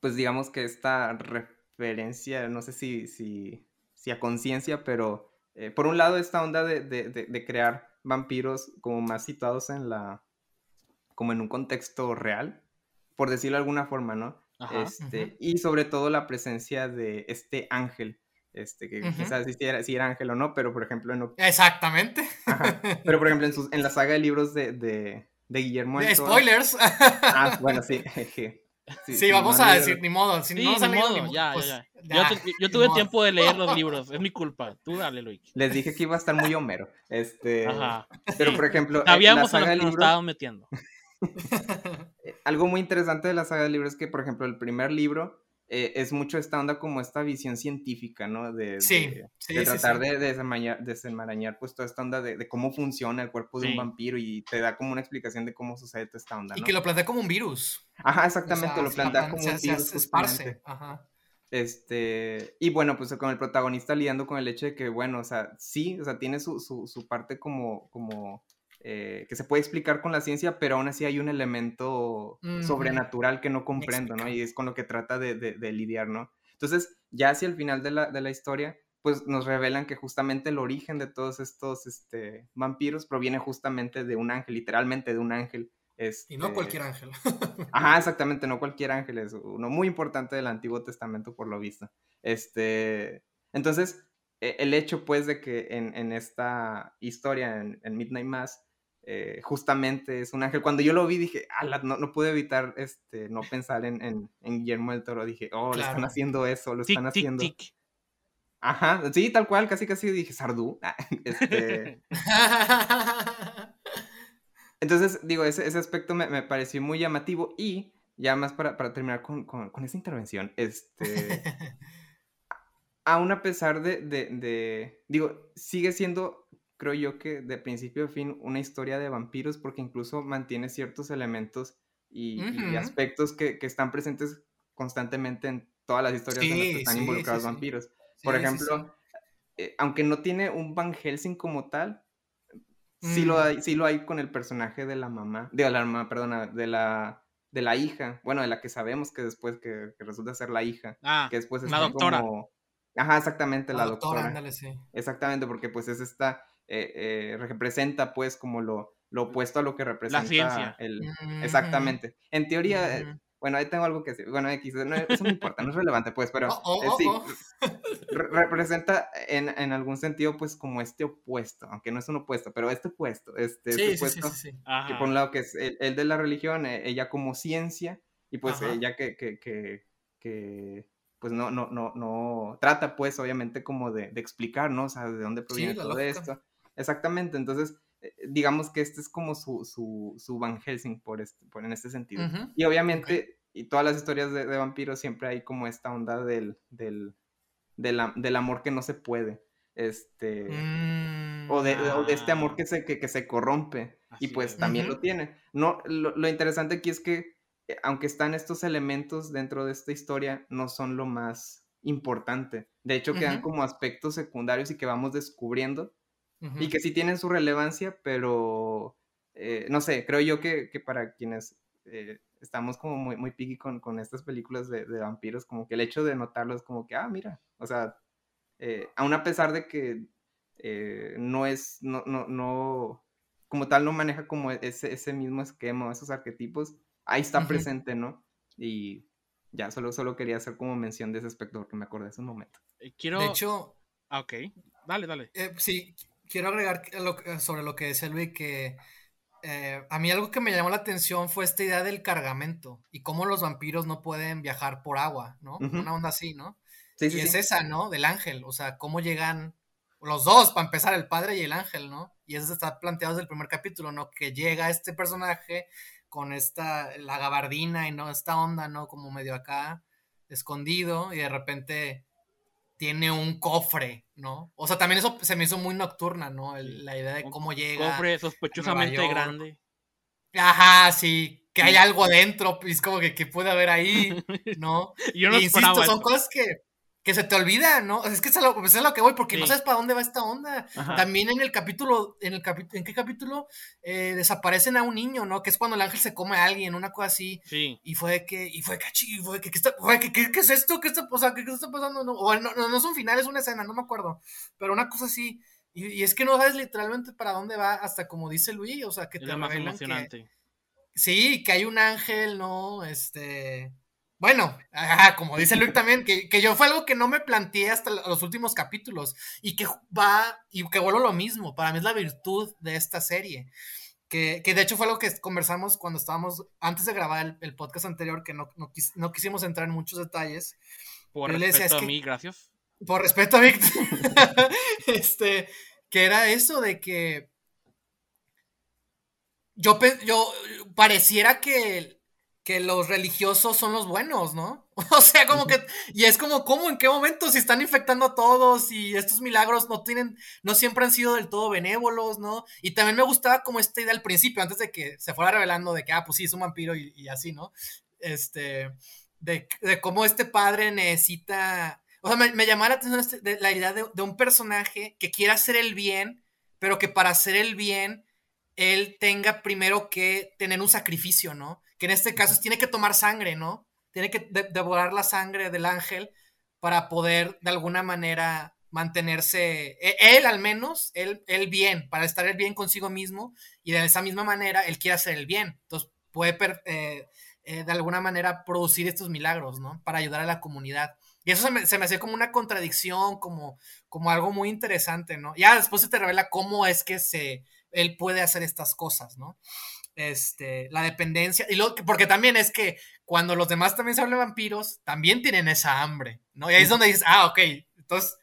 pues digamos que esta no sé si, si, si a conciencia, pero eh, por un lado esta onda de, de, de, de, crear vampiros como más situados en la, como en un contexto real, por decirlo de alguna forma, ¿no? Ajá, este, uh -huh. Y sobre todo la presencia de este ángel, este, que uh -huh. quizás si era, si era, ángel o no, pero por ejemplo... En... Exactamente. Ajá, pero por ejemplo en, sus, en, la saga de libros de, de, de Guillermo... De spoilers. Ah, bueno, sí. Sí, sí, vamos a decir, ni modo. Si sí, no ni modo, ni ya, pues, ya, ya, ya. Yo, yo tuve tiempo de leer los libros, es mi culpa. Tú dale, Luis. Les dije que iba a estar muy homero. Este, Ajá. Pero, por ejemplo, sabíamos a lo que nos metiendo. algo muy interesante de la saga de libros es que, por ejemplo, el primer libro eh, es mucho esta onda como esta visión científica, ¿no? De, sí, de, sí, de tratar sí, de desenmarañar, pues toda esta onda de, de, cómo funciona el cuerpo de un vampiro y te da como una explicación de cómo sucede toda esta onda, ¿no? Y que lo plantea como un virus. Ajá, exactamente, o sea, lo plantea como se, un virus. Se esparce, ajá. Este, y bueno, pues con el protagonista lidiando con el hecho de que, bueno, o sea, sí, o sea, tiene su, su, su parte como, como eh, que se puede explicar con la ciencia, pero aún así hay un elemento uh -huh. sobrenatural que no comprendo, ¿no? Y es con lo que trata de, de, de lidiar, ¿no? Entonces, ya hacia el final de la, de la historia, pues nos revelan que justamente el origen de todos estos este, vampiros proviene justamente de un ángel, literalmente de un ángel. y no cualquier este ángel. Ajá, exactamente, no cualquier ángel, es uno muy importante del Antiguo Testamento por lo visto. Este, entonces, e, el hecho pues de que en, esta historia, en, Midnight Mass, eh, justamente es un ángel. Cuando yo lo vi dije, no, no pude evitar este, no pensar en, en, Guillermo del Toro. Dije, oh, lo están haciendo eso, lo están haciendo. Ajá, sí, tal cual, casi casi dije Sardú. Este... Entonces, digo, ese, ese aspecto me, me, pareció muy llamativo y ya más para, para terminar con, con, con, esta intervención, este... aún a pesar de, de, de, digo, sigue siendo, creo yo que de principio a fin, una historia de vampiros porque incluso mantiene ciertos elementos y, aspectos que, que, están presentes constantemente en todas las historias en las que están involucrados vampiros. Por ejemplo, eh, aunque no tiene un Van Helsing como tal, sí, lo mm. hay, sí lo hay con el personaje de la mamá, de la mamá, perdona, de la, de la hija, bueno, de la que sabemos que después que, resulta ser la hija, ah, que después es la doctora. Como... Ajá, exactamente, la, doctora. Ándale, sí. Exactamente, porque pues es esta, eh, eh, representa pues como lo, lo opuesto a lo que representa la ciencia. El... Exactamente. En teoría, bueno, ahí tengo algo que decir. Bueno, X, no, eso no importa, no es relevante, pues, pero oh, oh, eh, sí, oh, representa en, en, algún sentido, pues, como este opuesto, aunque no es un opuesto, pero este opuesto, este, este opuesto, que por un lado que es el, de la religión, eh, ella como ciencia, y pues ella que, que, que, que, pues, no, no, no, no, trata, pues, obviamente, como de, de explicar, ¿no? O sea, de dónde proviene todo esto. Exactamente, entonces eh, digamos que este es como su, su, su Van Helsing por, este, por en este sentido. Y obviamente, y todas las historias de, vampiros siempre hay como esta onda del, del, del, amor que no se puede. Este, o, de, de, este amor que se, que, se corrompe. y pues también lo tiene. No, lo, lo, interesante aquí es que, eh, aunque están estos elementos dentro de esta historia, no son lo más importante. De hecho, quedan como aspectos secundarios y que vamos descubriendo y que sí tienen su relevancia, pero eh, no sé, creo yo que, que para quienes eh, estamos como muy, muy piqui con, con estas películas de, de, vampiros, como que el hecho de notarlo es como que, ah, mira, o sea, eh, aún a pesar de que no es, no, no, no, como tal no maneja como ese, ese mismo esquema, esos arquetipos, ahí está presente, ¿no? Y ya, solo, solo quería hacer como mención de ese aspecto porque me acordé de ese momento. Quiero... De hecho... Ah, ok, dale, dale. sí, quiero agregar sobre lo que decía Luis que eh, a mí algo que me llamó la atención fue esta idea del cargamento y cómo los vampiros no pueden viajar por agua, ¿no? Una onda así, ¿no? Sí, y es esa, ¿no? Del ángel, o sea, cómo llegan los dos, para empezar, el padre y el ángel, ¿no? Y eso está planteado desde el primer capítulo, ¿no? Que llega este personaje con esta, la gabardina y no, esta onda, ¿no? Como medio acá, escondido, y de repente tiene un cofre, ¿no? O sea, también eso se me hizo muy nocturna, ¿no? la idea de cómo llega. Cofre sospechosamente grande. Ajá, sí, que hay algo dentro, pues como que, que puede haber ahí, ¿no? Yo no y insisto, son cosas que, que se te olvida, ¿no? es que es a lo, es lo que voy, porque no sabes para dónde va esta onda. También en el capítulo, en el capítulo, ¿en qué capítulo? Eh, desaparecen a un niño, ¿no? Que es cuando el ángel se come a alguien, una cosa así. Sí. Y fue que, y fue que, fue que, ¿qué, está, ¿qué, qué, es esto? ¿Qué está, o sea, ¿qué, está pasando? No, o no, no, es un final, es una escena, no me acuerdo. Pero una cosa así. Y, y, es que no sabes literalmente para dónde va, hasta como dice Luis, o sea, que es te más emocionante. sí, que hay un ángel, ¿no? Este bueno, como dice Luke también, que, yo fue algo que no me planteé hasta los últimos capítulos y que va y que vuelvo lo mismo. Para mí es la virtud de esta serie. Que, de hecho fue algo que conversamos cuando estábamos, antes de grabar el, podcast anterior, que no, no, quisimos entrar en muchos detalles. Por respeto a mí, gracias. Por respeto a Víctor. este, que era eso de que yo, yo pareciera que que los religiosos son los buenos, ¿no? O sea, como que, y es como, ¿cómo? ¿En qué momento? Si están infectando a todos y estos milagros no tienen, no siempre han sido del todo benévolos, ¿no? Y también me gustaba como esta idea al principio, antes de que se fuera revelando de que, ah, pues sí, es un vampiro y, así, ¿no? Este, de, cómo este padre necesita, o sea, me, llamaba la atención este, la idea de, de un personaje que quiera hacer el bien, pero que para hacer el bien, él tenga primero que tener un sacrificio, ¿no? Que en este caso tiene que tomar sangre, ¿no? Tiene que devorar la sangre del ángel para poder de alguna manera mantenerse, e, él al menos, él, él bien, para estar el bien consigo mismo y de esa misma manera él quiere hacer el bien. Entonces puede eh, eh, de alguna manera producir estos milagros, ¿no? Para ayudar a la comunidad. Y eso se me, se me hacía como una contradicción, como, como algo muy interesante, ¿no? Ya después se te revela cómo es que se, él puede hacer estas cosas, ¿no? Este, la dependencia, y lo, porque también es que cuando los demás también se hablan de vampiros, también tienen esa hambre, ¿no? Y ahí es donde dices, ah, ok, entonces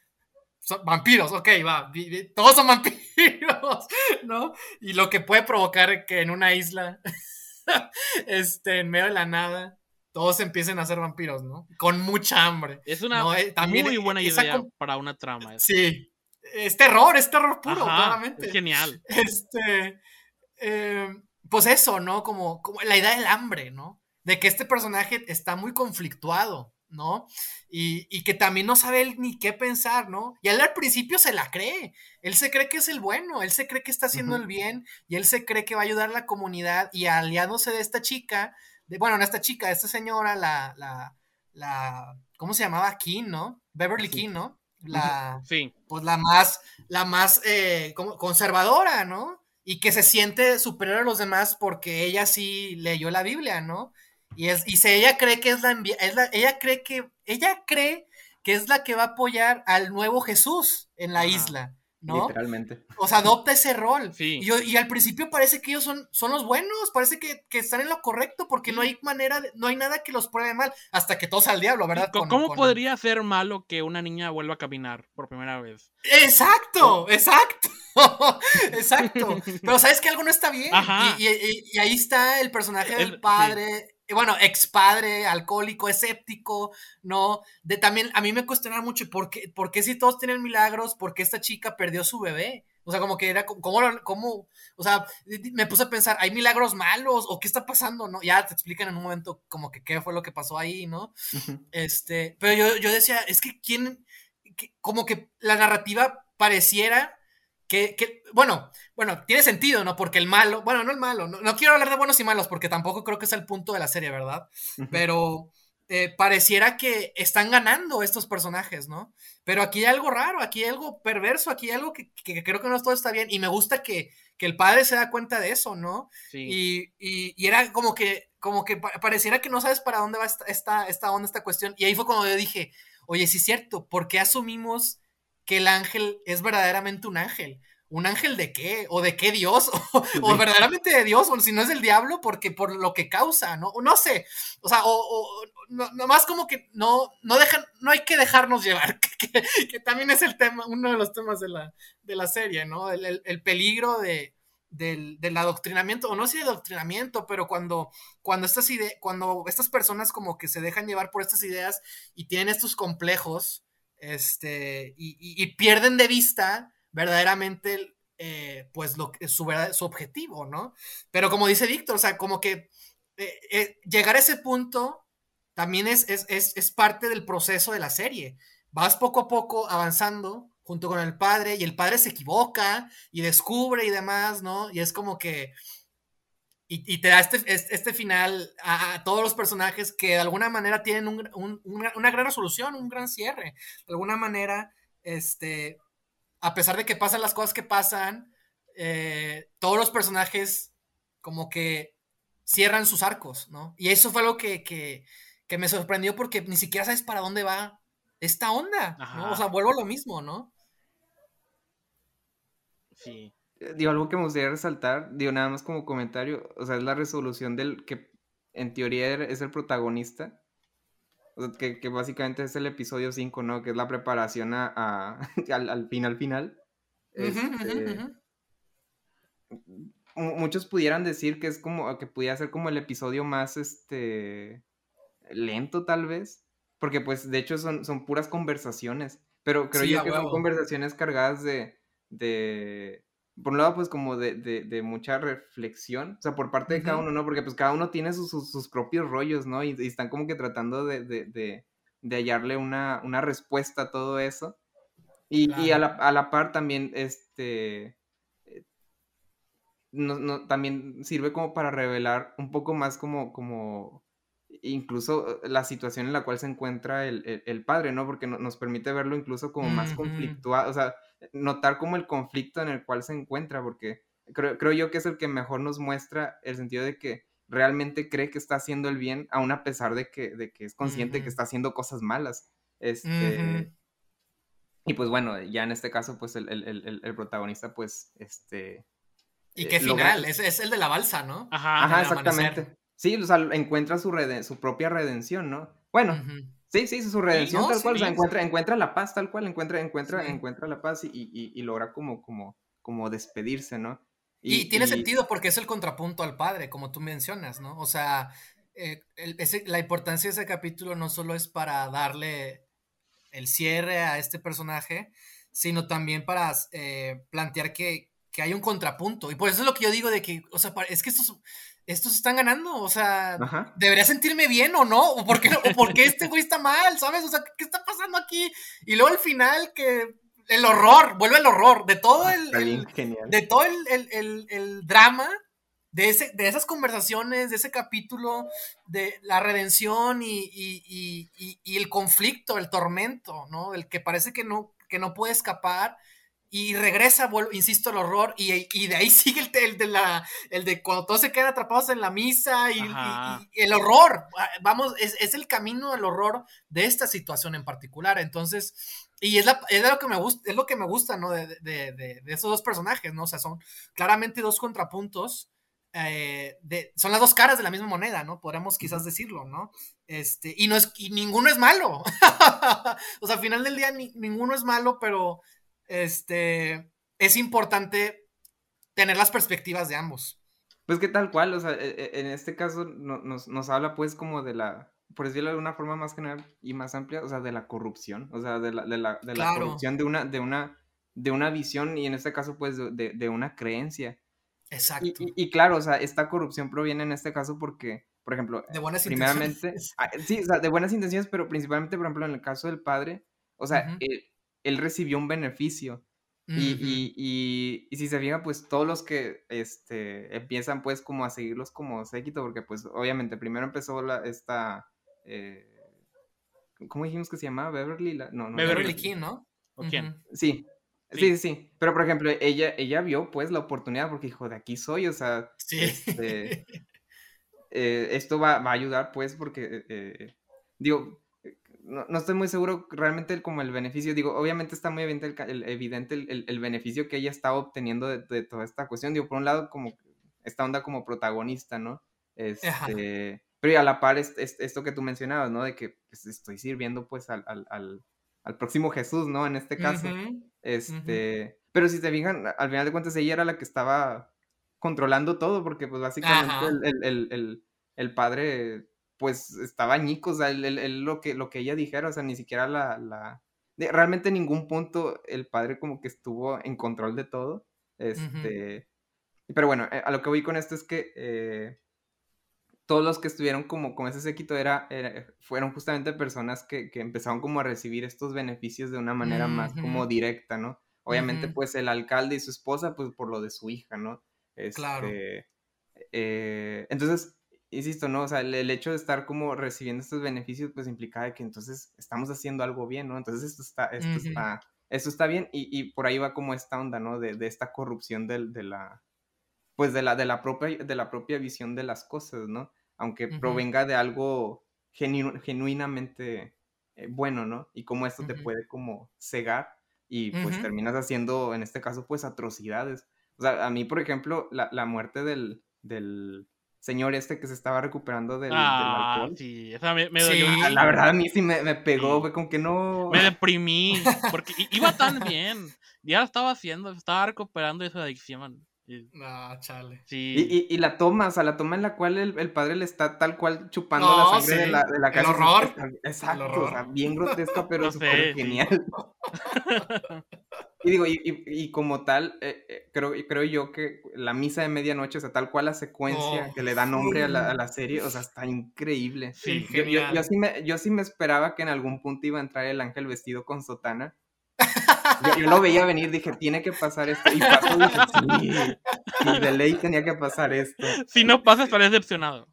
son vampiros, ok, va, todos son vampiros, ¿no? Y lo que puede provocar que en una isla, este, en medio de la nada, todos empiecen a ser vampiros, ¿no? Con mucha hambre. Es una eh, muy buena idea para una trama. Sí, es terror, es terror puro, claramente. Es genial. Este, eh, pues eso, ¿no? Como, como la idea del hambre, ¿no? De que este personaje está muy conflictuado, ¿no? Y, y, que también no sabe ni qué pensar, ¿no? Y él al principio se la cree, él se cree que es el bueno, él se cree que está haciendo el bien y él se cree que va a ayudar a la comunidad y aliándose de esta chica, de, bueno, no esta chica, de esta señora, la, la, la, ¿cómo se llamaba? King, ¿no? Beverly King, ¿no? La, sí. pues la más, la más eh, conservadora, ¿no? Y que se siente superior a los demás porque ella sí leyó la Biblia, ¿no? Y, es, y se, ella cree que es la, es la, ella cree que, ella cree que es la que va a apoyar al nuevo Jesús en la isla. ¿No? Literalmente. O sea, adopta ese rol. Sí. Y, al principio parece que ellos son, son los buenos, parece que, están en lo correcto, porque no hay manera, no hay nada que los pruebe mal, hasta que todos al diablo, ¿verdad? ¿Cómo podría ser malo que una niña vuelva a caminar por primera vez? Exacto, exacto. exacto. Pero sabes que algo no está bien. Y, ahí está el personaje del padre bueno, ex padre, alcohólico, escéptico, ¿no? De también, a mí me cuestionaba mucho, ¿por qué, ¿por qué si todos tienen milagros, por qué esta chica perdió su bebé? O sea, como que era, ¿cómo, cómo, o sea, me puse a pensar, ¿hay milagros malos? ¿O qué está pasando? ¿No? Ya te explican en un momento como que qué fue lo que pasó ahí, ¿no? Este, pero yo, yo decía, es que quién, como que la narrativa pareciera que, bueno, bueno, tiene sentido, ¿no? Porque el malo, bueno, no el malo, no, quiero hablar de buenos y malos porque tampoco creo que es el punto de la serie, ¿verdad? Pero eh, pareciera que están ganando estos personajes, ¿no? Pero aquí hay algo raro, aquí hay algo perverso, aquí hay algo que, creo que no todo está bien y me gusta que, el padre se da cuenta de eso, ¿no? Sí. Y, era como que, como que pareciera que no sabes para dónde va esta, esta, esta onda, esta cuestión. Y ahí fue cuando yo dije, oye, sí es cierto, ¿por qué asumimos que el ángel es verdaderamente un ángel. ¿Un ángel de qué? ¿O de qué Dios? ¿O, verdaderamente de Dios? O si no es del diablo, porque por lo que causa, ¿no? No sé. O sea, o, nomás como que no, no dejan, no hay que dejarnos llevar, que, también es el tema, uno de los temas de la, de la serie, ¿no? El, peligro de, del, adoctrinamiento, o no sé adoctrinamiento, pero cuando, cuando, estas cuando estas personas como que se dejan llevar por estas ideas y tienen estos complejos, este, y, pierden de vista verdaderamente eh, pues lo, su, su objetivo, ¿no? Pero como dice Víctor, o sea, como que eh, eh, llegar a ese punto también es, es, es, parte del proceso de la serie. Vas poco a poco avanzando junto con el padre y el padre se equivoca y descubre y demás, ¿no? Y es como que y, te da este, este final a, todos los personajes que de alguna manera tienen una, gran resolución, un gran cierre. De alguna manera, este, a pesar de que pasan las cosas que pasan, eh, todos los personajes como que cierran sus arcos, ¿no? Y eso fue algo que, que, me sorprendió porque ni siquiera sabes para dónde va esta onda, ¿no? O sea, vuelvo a lo mismo, ¿no? Sí. Eh, digo, algo que me gustaría resaltar, digo, nada más como comentario, o sea, es la resolución del que en teoría es el protagonista, que, básicamente es el episodio 5, ¿no? Que es la preparación a, al, final final. Este, muchos pudieran decir que es como, que pudiera ser como el episodio más, este, lento tal vez, porque pues de hecho son, son puras conversaciones, pero creo yo que son conversaciones cargadas de, de por un lado, pues como de, de, mucha reflexión, o sea, por parte de cada uno, ¿no? Porque pues cada uno tiene sus, sus, propios rollos, ¿no? Y, están como que tratando de, de hallarle una, una, respuesta a todo eso. Y, y a, la, a, la, par también, este, eh, no, no, también sirve como para revelar un poco más como, como incluso la situación en la cual se encuentra el, padre, ¿no? Porque nos permite verlo incluso como más conflictuado, o sea, notar como el conflicto en el cual se encuentra, porque creo, creo yo que es el que mejor nos muestra el sentido de que realmente cree que está haciendo el bien, aún a pesar de que, de que es consciente que está haciendo cosas malas. Este, Y pues bueno, ya en este caso, pues el, protagonista, pues, este... Y eh, qué final, es, el de la balsa, ¿no? Ajá, Ajá exactamente. Sí, o sea, encuentra su, su propia redención, ¿no? Bueno, sí, sí, su redención tal cual, o sea, encuentra, encuentra la paz tal cual, encuentra, encuentra, encuentra la paz y, y, logra como, como, como despedirse, ¿no? Y, tiene sentido porque es el contrapunto al padre, como tú mencionas, ¿no? O sea, eh, la importancia de ese capítulo no solo es para darle el cierre a este personaje, sino también para eh, plantear que, hay un contrapunto. Y por eso es lo que yo digo de que, o sea, es que estos, estos están ganando, o sea, ¿debería sentirme bien o no? ¿O por qué, o por qué este güey está mal, sabes? O sea, ¿qué está pasando aquí? Y luego al final que el horror, vuelve el horror, de todo el, de todo el, drama, de, ese, de esas conversaciones, de ese capítulo, de la redención y, el conflicto, el tormento, ¿no? El que parece que no, que no puede escapar y regresa, insisto, el horror, y, de ahí sigue el, el, de la, el de cuando todos se quedan atrapados en la misa y, el horror, vamos, es, es, el camino del horror de esta situación en particular. Entonces, y es, la, es, lo que me gusta, es lo que me gusta, ¿no? De, de, de, de, esos dos personajes, ¿no? O sea, son claramente dos contrapuntos. Eh, de, son las dos caras de la misma moneda, ¿no? Podríamos quizás decirlo, ¿no? Este, y no es, y ninguno es malo. o sea, al final del día ninguno es malo, pero este es importante tener las perspectivas de ambos. Pues que tal cual, o sea, e, e, en este caso nos, nos habla pues como de la, por decirlo de una forma más general y más amplia, o sea, de la corrupción, o sea, de la, de la, de la corrupción de una, de, una, de una visión y en este caso, pues, de, de una creencia. Exacto. Y, claro, o sea, esta corrupción proviene en este caso porque, por ejemplo, de buenas primeramente, ah, sí, o sea, de buenas intenciones, pero principalmente, por ejemplo, en el caso del padre, o sea, él, recibió un beneficio. y, y, y, si se fija, pues todos los que este, empiezan pues como a seguirlos como séquito, porque pues obviamente primero empezó la, esta, eh, ¿cómo dijimos que se llamaba? Beverly, no, no, Beverly, King, ¿no? ¿O quién? Sí. Sí. sí, Pero, por ejemplo, ella, ella vio, pues, la oportunidad porque dijo, de aquí soy, o sea, este, eh, esto va, va, a ayudar, pues, porque, eh, digo, no, no, estoy muy seguro realmente como el beneficio, digo, obviamente está muy evidente el, evidente el, el, beneficio que ella estaba obteniendo de, de, toda esta cuestión, digo, por un lado, como esta onda como protagonista, ¿no? Este, pero a la par es, esto que tú mencionabas, ¿no? De que pues, estoy sirviendo pues al, al, al, próximo Jesús, ¿no? En este caso. Este, pero si te fijan, al final de cuentas ella era la que estaba controlando todo, porque pues básicamente el, el, el, el, padre pues estaba añico, o sea, lo, que, lo que ella dijera, o sea, ni siquiera la, la... realmente en ningún punto el padre como que estuvo en control de todo. Este, pero bueno, eh, a lo que voy con esto es que eh, todos los que estuvieron como con ese séquito era, fueron justamente personas que, que, empezaron como a recibir estos beneficios de una manera más como directa, ¿no? Obviamente, pues el alcalde y su esposa, pues por lo de su hija, ¿no? claro. Este, eh, entonces, insisto, ¿no? O sea, el, hecho de estar como recibiendo estos beneficios, pues implicaba que entonces estamos haciendo algo bien, ¿no? Entonces esto está, esto está, esto está bien y, y, por ahí va como esta onda, ¿no? De, de esta corrupción de, de la, pues de la, de la propia, de la propia visión de las cosas, ¿no? aunque provenga de algo genuinamente eh, bueno, ¿no? Y cómo esto te puede como cegar y pues terminas haciendo, en este caso, pues atrocidades. O sea, a mí, por ejemplo, la, la muerte del, del, señor este que se estaba recuperando del, ah, alcohol. Sí, me, me dolió. La verdad, a mí sí me, me pegó, fue como que no. Me deprimí, porque iba tan bien. Ya lo estaba haciendo, estaba recuperando de su adicción. Ah, chale. Sí. Y, la toma, o sea, la toma en la cual el, padre le está tal cual chupando la sangre de la, de la casa. El horror. exacto, O sea, bien grotesca, pero súper genial. y digo, y, como tal, eh, eh, creo, creo yo que la misa de medianoche, o sea, tal cual la secuencia que le da nombre a, la, serie, o sea, está increíble. Sí, yo, yo, sí me, yo sí me esperaba que en algún punto iba a entrar el ángel vestido con sotana. Yo, lo veía venir, dije, tiene que pasar esto. Y pasó, dije, sí, de ley tenía que pasar esto. Si no pasa, estaré decepcionado.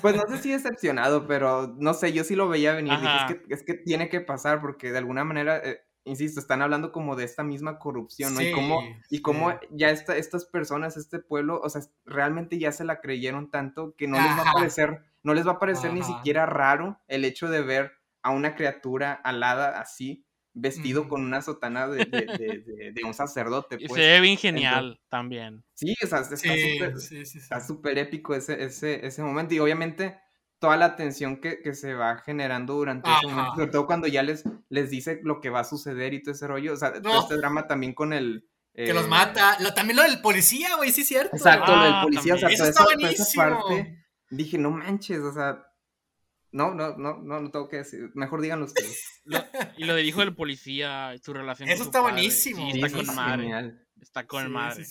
Pues no sé si decepcionado, pero no sé, yo sí lo veía venir. Dije, es, que, es que tiene que pasar porque de alguna manera, eh, insisto, están hablando como de esta misma corrupción, ¿no? y cómo, y cómo ya esta, estas personas, este pueblo, o sea, realmente ya se la creyeron tanto que no les va a parecer, no les va a parecer ni siquiera raro el hecho de ver a una criatura alada así vestido con una sotana de, de, un sacerdote. Pues. se ve bien genial también. Sí, o sea, está súper épico ese, ese, ese momento. Y obviamente toda la tensión que, que se va generando durante ese momento, sobre todo cuando ya les, les dice lo que va a suceder y todo ese rollo. O sea, este drama también con el. que los eh, mata. también lo del policía, güey, sí es cierto. Exacto, lo del ah, policía. O sea, Eso está buenísimo. esa parte. Dije, no manches, o sea, no, no, no, no, no tengo que decir. Mejor díganlo ustedes. y lo dijo el policía, su relación Eso está buenísimo. está con madre. Está con el madre.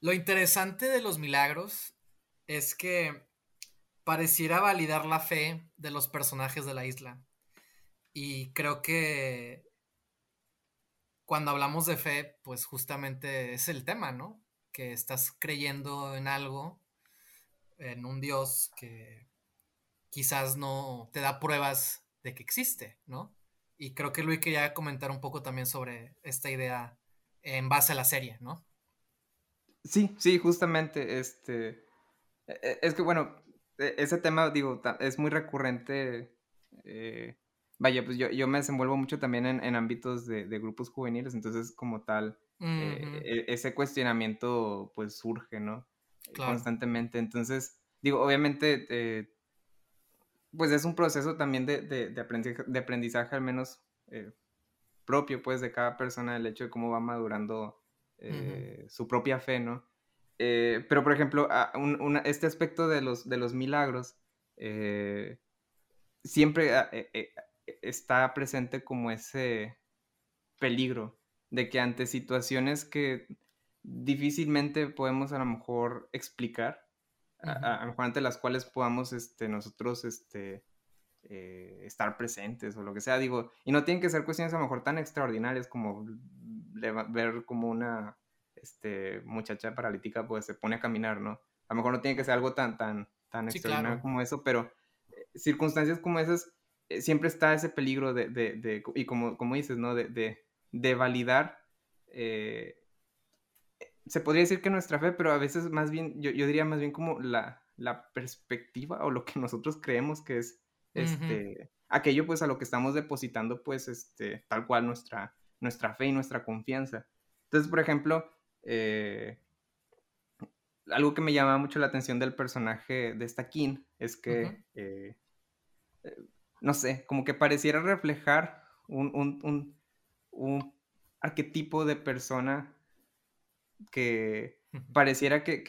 Lo interesante de los milagros es que pareciera validar la fe de los personajes de la isla. Y creo que cuando hablamos de fe, pues justamente es el tema, ¿no? Que estás creyendo en algo, en un Dios que quizás no te da pruebas de que existe, ¿no? Y creo que Luis quería comentar un poco también sobre esta idea en base a la serie, ¿no? Sí, sí, justamente, este, e, e, es que bueno, e, ese tema, digo, es muy recurrente, eh, vaya, pues yo, yo, me desenvuelvo mucho también en, ámbitos de, grupos juveniles, entonces como tal, eh, ese cuestionamiento pues surge, ¿no? Constantemente, entonces, digo, obviamente eh, pues es un proceso también de, de, aprendizaje, al menos eh, propio, pues, de cada persona, el hecho de cómo va madurando eh, su propia fe, ¿no? Eh, pero, por ejemplo, este aspecto de los, de los milagros siempre está presente como ese peligro de que ante situaciones que difícilmente podemos a lo mejor explicar, a, lo mejor ante las cuales podamos este, nosotros este, eh, estar presentes o lo que sea, digo, y no tienen que ser cuestiones a lo mejor tan extraordinarias como ver como una este, muchacha paralítica pues se pone a caminar, ¿no? A lo mejor no tiene que ser algo tan, tan, tan extraordinario como eso, pero eh, circunstancias como esas, eh, siempre está ese peligro de, de, de y como, como dices, ¿no? De, de validar se podría decir que nuestra fe, pero a veces más bien, yo, diría más bien como la, perspectiva o lo que nosotros creemos que es este, aquello pues a lo que estamos depositando pues este, tal cual nuestra, nuestra fe y nuestra confianza. Entonces, por ejemplo, eh, algo que me llama mucho la atención del personaje de esta King es que, eh, eh, no sé, como que pareciera reflejar un, un arquetipo de persona que pareciera que,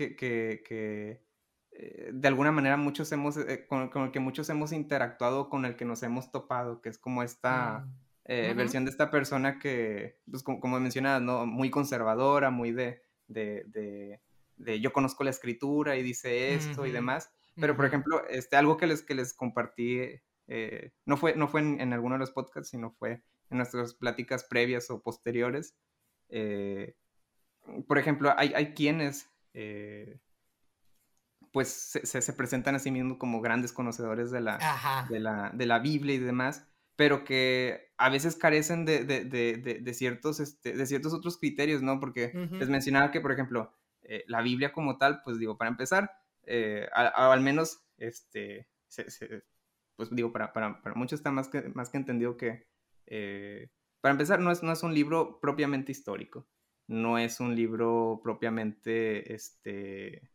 eh, de alguna manera muchos hemos, eh, con, el que muchos hemos interactuado, con el que nos hemos topado, que es como esta mm, eh, versión de esta persona que, pues como, como mencionabas, ¿no? Muy conservadora, muy de, de, de, yo conozco la escritura y dice esto y demás. Pero, por ejemplo, este, algo que les, que les compartí, no fue, no fue en, en, alguno de los podcasts, sino fue en nuestras pláticas previas o posteriores, por ejemplo, hay, hay quienes eh, pues se, se, presentan a sí mismos como grandes conocedores de la, de la, de la Biblia y demás, pero que a veces carecen de, de, de, de ciertos, este, de ciertos otros criterios, ¿no? Porque les mencionaba que, por ejemplo, eh, la Biblia como tal, pues digo, para empezar, eh, al menos, este, pues digo, para, para, para, muchos está más que, más que entendido que, para empezar, no es, no es un libro propiamente histórico no es un libro propiamente, este,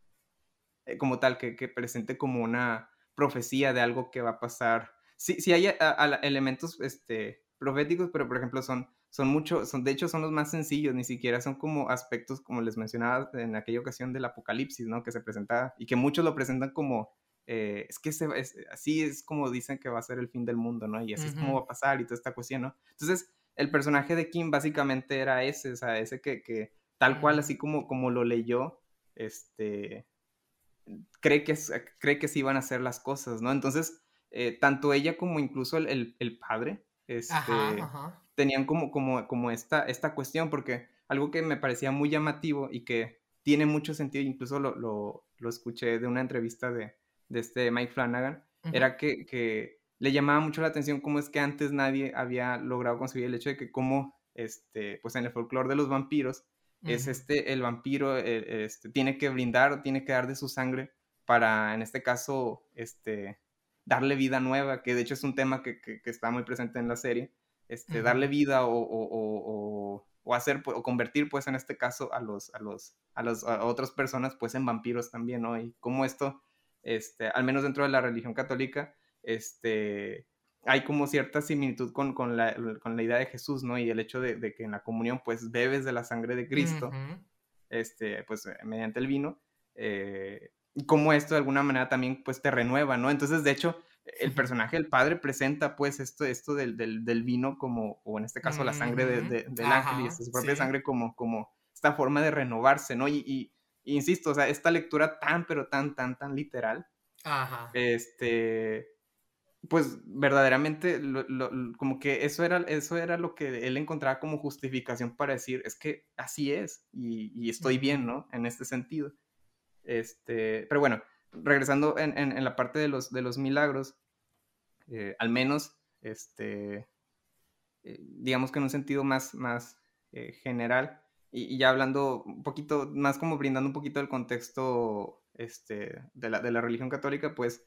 eh, como tal, que, presente como una profecía de algo que va a pasar. Sí, sí hay elementos este, proféticos, pero por ejemplo son, son mucho, son, de hecho son los más sencillos, ni siquiera son como aspectos, como les mencionaba en aquella ocasión del apocalipsis, ¿no? Que se presenta y que muchos lo presentan como, eh, es que así es como dicen que va a ser el fin del mundo, ¿no? Y así es como va a pasar y toda esta cuestión, ¿no? Entonces, el personaje de Kim básicamente era ese, o sea, ese que, tal cual, así como, como lo leyó, este, cree que, cree que sí iban a hacer las cosas, ¿no? Entonces, eh, tanto ella como incluso el, padre, este, tenían como, como, como esta, esta cuestión, porque algo que me parecía muy llamativo y que tiene mucho sentido, incluso lo, lo, lo escuché de una entrevista de, de este Mike Flanagan, era que, que, le llamaba mucho la atención cómo es que antes nadie había logrado conseguir el hecho de que cómo, este, pues en el folclore de los vampiros, es este, el vampiro eh, este, tiene que brindar, tiene que dar de su sangre para, en este caso, este, darle vida nueva, que de hecho es un tema que, que, está muy presente en la serie, este, darle vida o, o, o, hacer, o convertir, pues, en este caso, a los, a los, a los, a otras personas, pues, en vampiros también, ¿no? Y como esto, este, al menos dentro de la religión católica, este, hay como cierta similitud con, con, la, con la idea de Jesús, ¿no? Y el hecho de, de, que en la comunión, pues, bebes de la sangre de Cristo, este, pues, mediante el vino, eh, y como esto de alguna manera también, pues, te renueva, ¿no? Entonces, de hecho, el personaje del padre presenta, pues, esto, esto del, del, del vino como, o en este caso, la sangre de, del ángel y su propia sangre como, como esta forma de renovarse, ¿no? Y, y, insisto, o sea, esta lectura tan, pero tan, tan, tan literal, Ajá. este pues verdaderamente como que eso era, eso era lo que él encontraba como justificación para decir, es que así es y, estoy bien, ¿no? En este sentido. Este, pero bueno, regresando en, la parte de los, de los milagros, eh, al menos, este, eh, digamos que en un sentido más, más eh, general, y, ya hablando un poquito, más como brindando un poquito el contexto este, de, la, de la religión católica, pues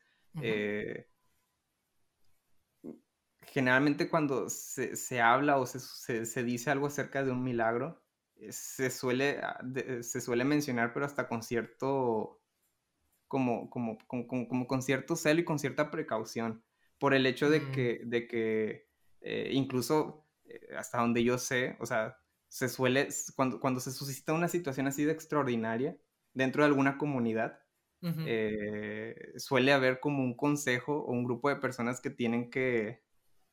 generalmente cuando se, habla o se, dice algo acerca de un milagro, eh, se suele, ah, se suele mencionar, pero hasta con cierto, como, como, como, con cierto celo y con cierta precaución, por el hecho de que, de que eh, incluso eh, hasta donde yo sé, o sea, se suele, cuando, cuando se suscita una situación así de extraordinaria dentro de alguna comunidad, suele haber como un consejo o un grupo de personas que tienen que,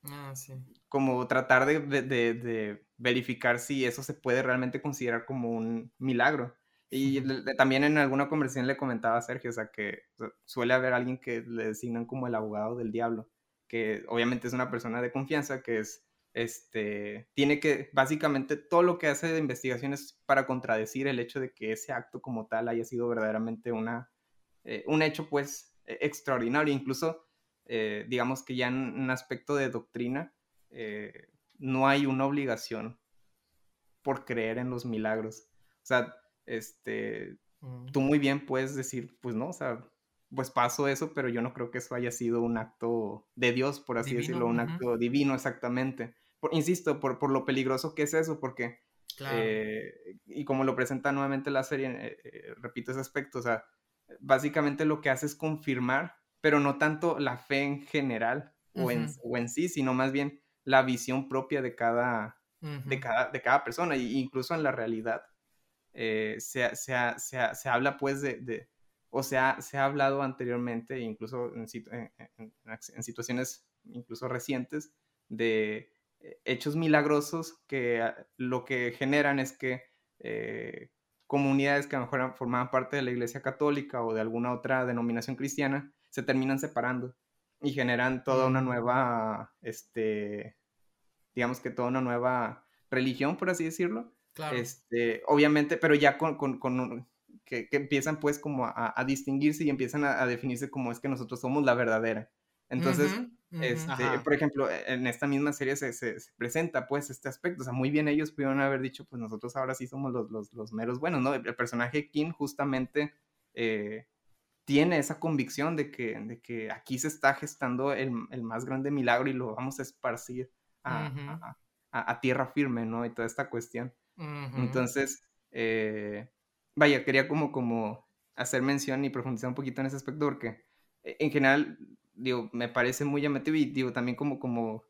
Ah, sí. Como tratar de, verificar si eso se puede realmente considerar como un milagro. Y también en alguna conversación le comentaba a Sergio, o sea, que suele haber alguien que le designan como el abogado del diablo, que obviamente es una persona de confianza, que es, este, tiene que, básicamente todo lo que hace de investigación es para contradecir el hecho de que ese acto como tal haya sido verdaderamente una, eh, un hecho pues e, extraordinario. Incluso eh, digamos que ya en un aspecto de doctrina, eh, no hay una obligación por creer en los milagros. O sea, este, mm. tú muy bien puedes decir, pues no, o sea, pues pasó eso, pero yo no creo que eso haya sido un acto de Dios, por así decirlo, un acto divino exactamente. insisto, por, por, lo peligroso que es eso, porque, eh, y como lo presenta nuevamente la serie, repito ese aspecto, o sea, básicamente lo que hace es confirmar pero no tanto la fe en general o, en, en, sí, sino más bien la visión propia de cada, de cada, de cada persona, e incluso en la realidad. Eh, se, se, se, se, habla pues de, de o sea, se ha hablado anteriormente, incluso en, en, situaciones incluso recientes, de eh, hechos milagrosos que ah, lo que generan es que eh, comunidades que a lo mejor formaban parte de la Iglesia Católica o de alguna otra denominación cristiana se terminan separando y generan toda una mm. nueva, este, digamos que toda una nueva religión, por así decirlo. Claro. Este, obviamente, pero ya con, con, con que, que, empiezan pues como a, a distinguirse y empiezan a, definirse como es que nosotros somos la verdadera. Entonces, este, por ejemplo, e, en esta misma serie se, se, presenta pues este aspecto, o sea, muy bien ellos pudieron haber dicho, pues nosotros ahora sí somos los, los, los meros buenos, ¿no? El, personaje Kim justamente eh, tiene esa convicción de que, de que aquí se está gestando el, el, más grande milagro y lo vamos a esparcir a, a, tierra firme, ¿no? Y toda esta cuestión. Entonces, eh, vaya, quería como, como hacer mención y profundizar un poquito en ese aspecto porque eh, en general, digo, me parece muy llamativo y digo, también como, como,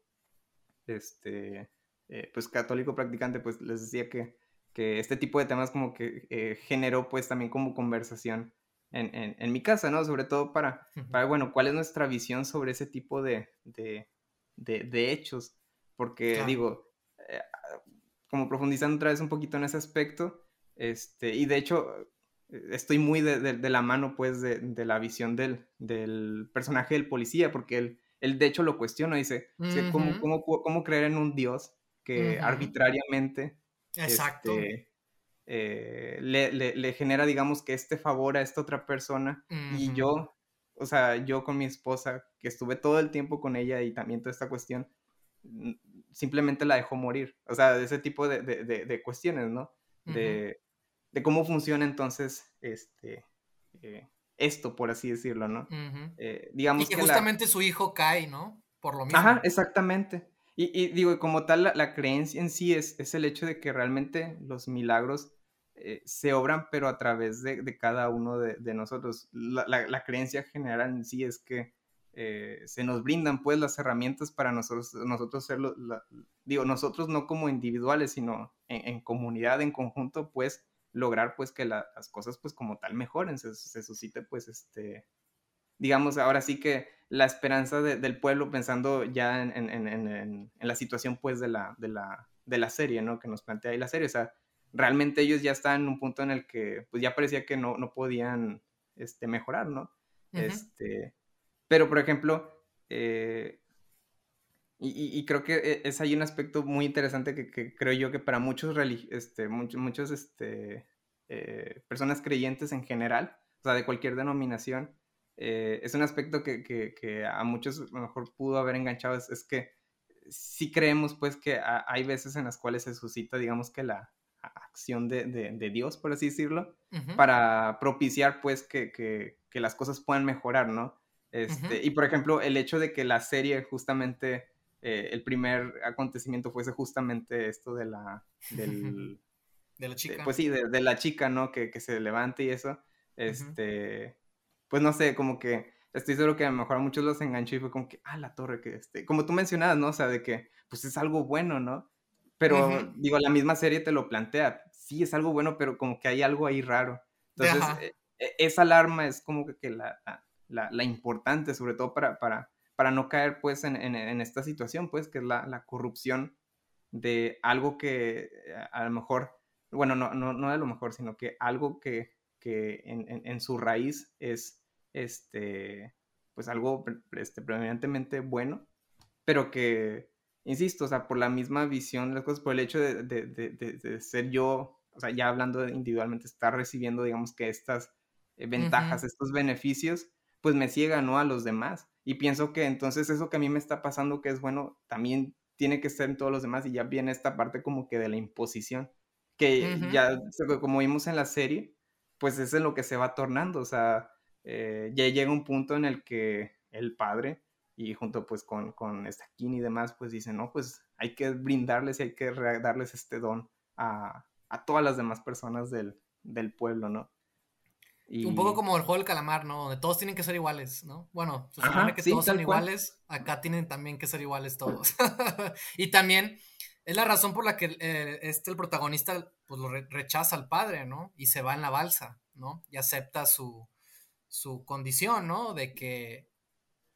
este, eh, pues católico practicante, pues les decía que, que este tipo de temas como que generó pues también como conversación en, en, mi casa, ¿no? Sobre todo para, para, bueno, cuál es nuestra visión sobre ese tipo de, de, de, hechos. Porque digo, eh, como profundizando otra vez un poquito en ese aspecto, este, y de hecho eh, estoy muy de, de la mano pues de, la visión del, del, personaje del policía, porque él, él de hecho lo cuestiona, dice, ¿cómo, cómo, cómo, creer en un Dios que arbitrariamente... Exacto. Este, eh, le, le, genera, digamos, que este favor a esta otra persona y yo, o sea, yo con mi esposa, que estuve todo el tiempo con ella y también toda esta cuestión, simplemente la dejó morir. O sea, de ese tipo de, de, de, cuestiones, ¿no? de, de, cómo funciona entonces este, eh, esto, por así decirlo, ¿no? Eh, digamos y que, justamente su hijo cae, ¿no? Por lo mismo. Ajá, exactamente. Y, y digo, como tal, la, la, creencia en sí es, es el hecho de que realmente los milagros eh, se obran, pero a través de, de cada uno de, de nosotros. La, la, creencia general en sí es que eh, se nos brindan pues las herramientas para nosotros, nosotros ser, digo, nosotros no como individuales, sino en, comunidad, en conjunto, pues lograr pues que las cosas pues como tal mejoren, se, se, suscite pues este, digamos, ahora sí que la esperanza del pueblo pensando ya en, en, en, la situación pues de la, de, la, de la serie, ¿no? Que nos plantea ahí la serie, o sea, realmente ellos ya están en un punto en el que pues ya parecía que no, no podían este, mejorar, ¿no? Este, pero, por ejemplo, eh, y, creo que e, es ahí un aspecto muy interesante que, creo yo que para muchos, este, muchos, muchos este, eh, personas creyentes en general, o sea, de cualquier denominación, eh, es un aspecto que, a muchos a lo mejor pudo haber enganchado, es, que sí creemos pues que hay veces en las cuales se suscita, digamos que la acción de, Dios, por así decirlo, para propiciar pues que, las cosas puedan mejorar, ¿no? Este, y por ejemplo, el hecho de que la serie justamente, eh, el primer acontecimiento fuese justamente esto de la... Del, de la chica. pues sí, de, la chica, ¿no? Que, se levante y eso. Este, pues no sé, como que estoy seguro que a lo mejor a muchos los enganchó y fue como que, ah, la torre que este, como tú mencionabas, ¿no? O sea, de que, pues es algo bueno, ¿no? Pero, digo, la misma serie te lo plantea, sí, es algo bueno, pero como que hay algo ahí raro. Entonces, e, e, esa alarma es como que, la, la, importante, sobre todo para, para, para no caer pues en, en, esta situación, pues, que es la, la, corrupción de algo que eh, a lo mejor, bueno, no, no, no de lo mejor, sino que algo que, que en, en, su raíz es, este, pues algo este, predominantemente bueno, pero que, insisto, o sea, por la misma visión de las cosas, por el hecho de, de, de, de ser yo, o sea, ya hablando individualmente, estar recibiendo, digamos que estas eh, ventajas, estos beneficios, pues me ciega, ¿no? A los demás. Y pienso que entonces eso que a mí me está pasando, que es bueno, también tiene que ser en todos los demás y ya viene esta parte como que de la imposición, que ya, como vimos en la serie, pues es en lo que se va tornando, o sea, eh, ya llega un punto en el que el padre y junto pues con, con Estaquín y demás, pues dicen, no, pues hay que brindarles y hay que darles este don a, a todas las demás personas del, del pueblo, ¿no? Un poco como el juego del calamar, ¿no? Donde todos tienen que ser iguales, ¿no? Bueno, se supone que todos son iguales, acá tienen también que ser iguales todos. y también es la razón por la que eh, este, el protagonista, pues lo rechaza al padre, ¿no? Y se va en la balsa, ¿no? Y acepta su, su condición, ¿no? De que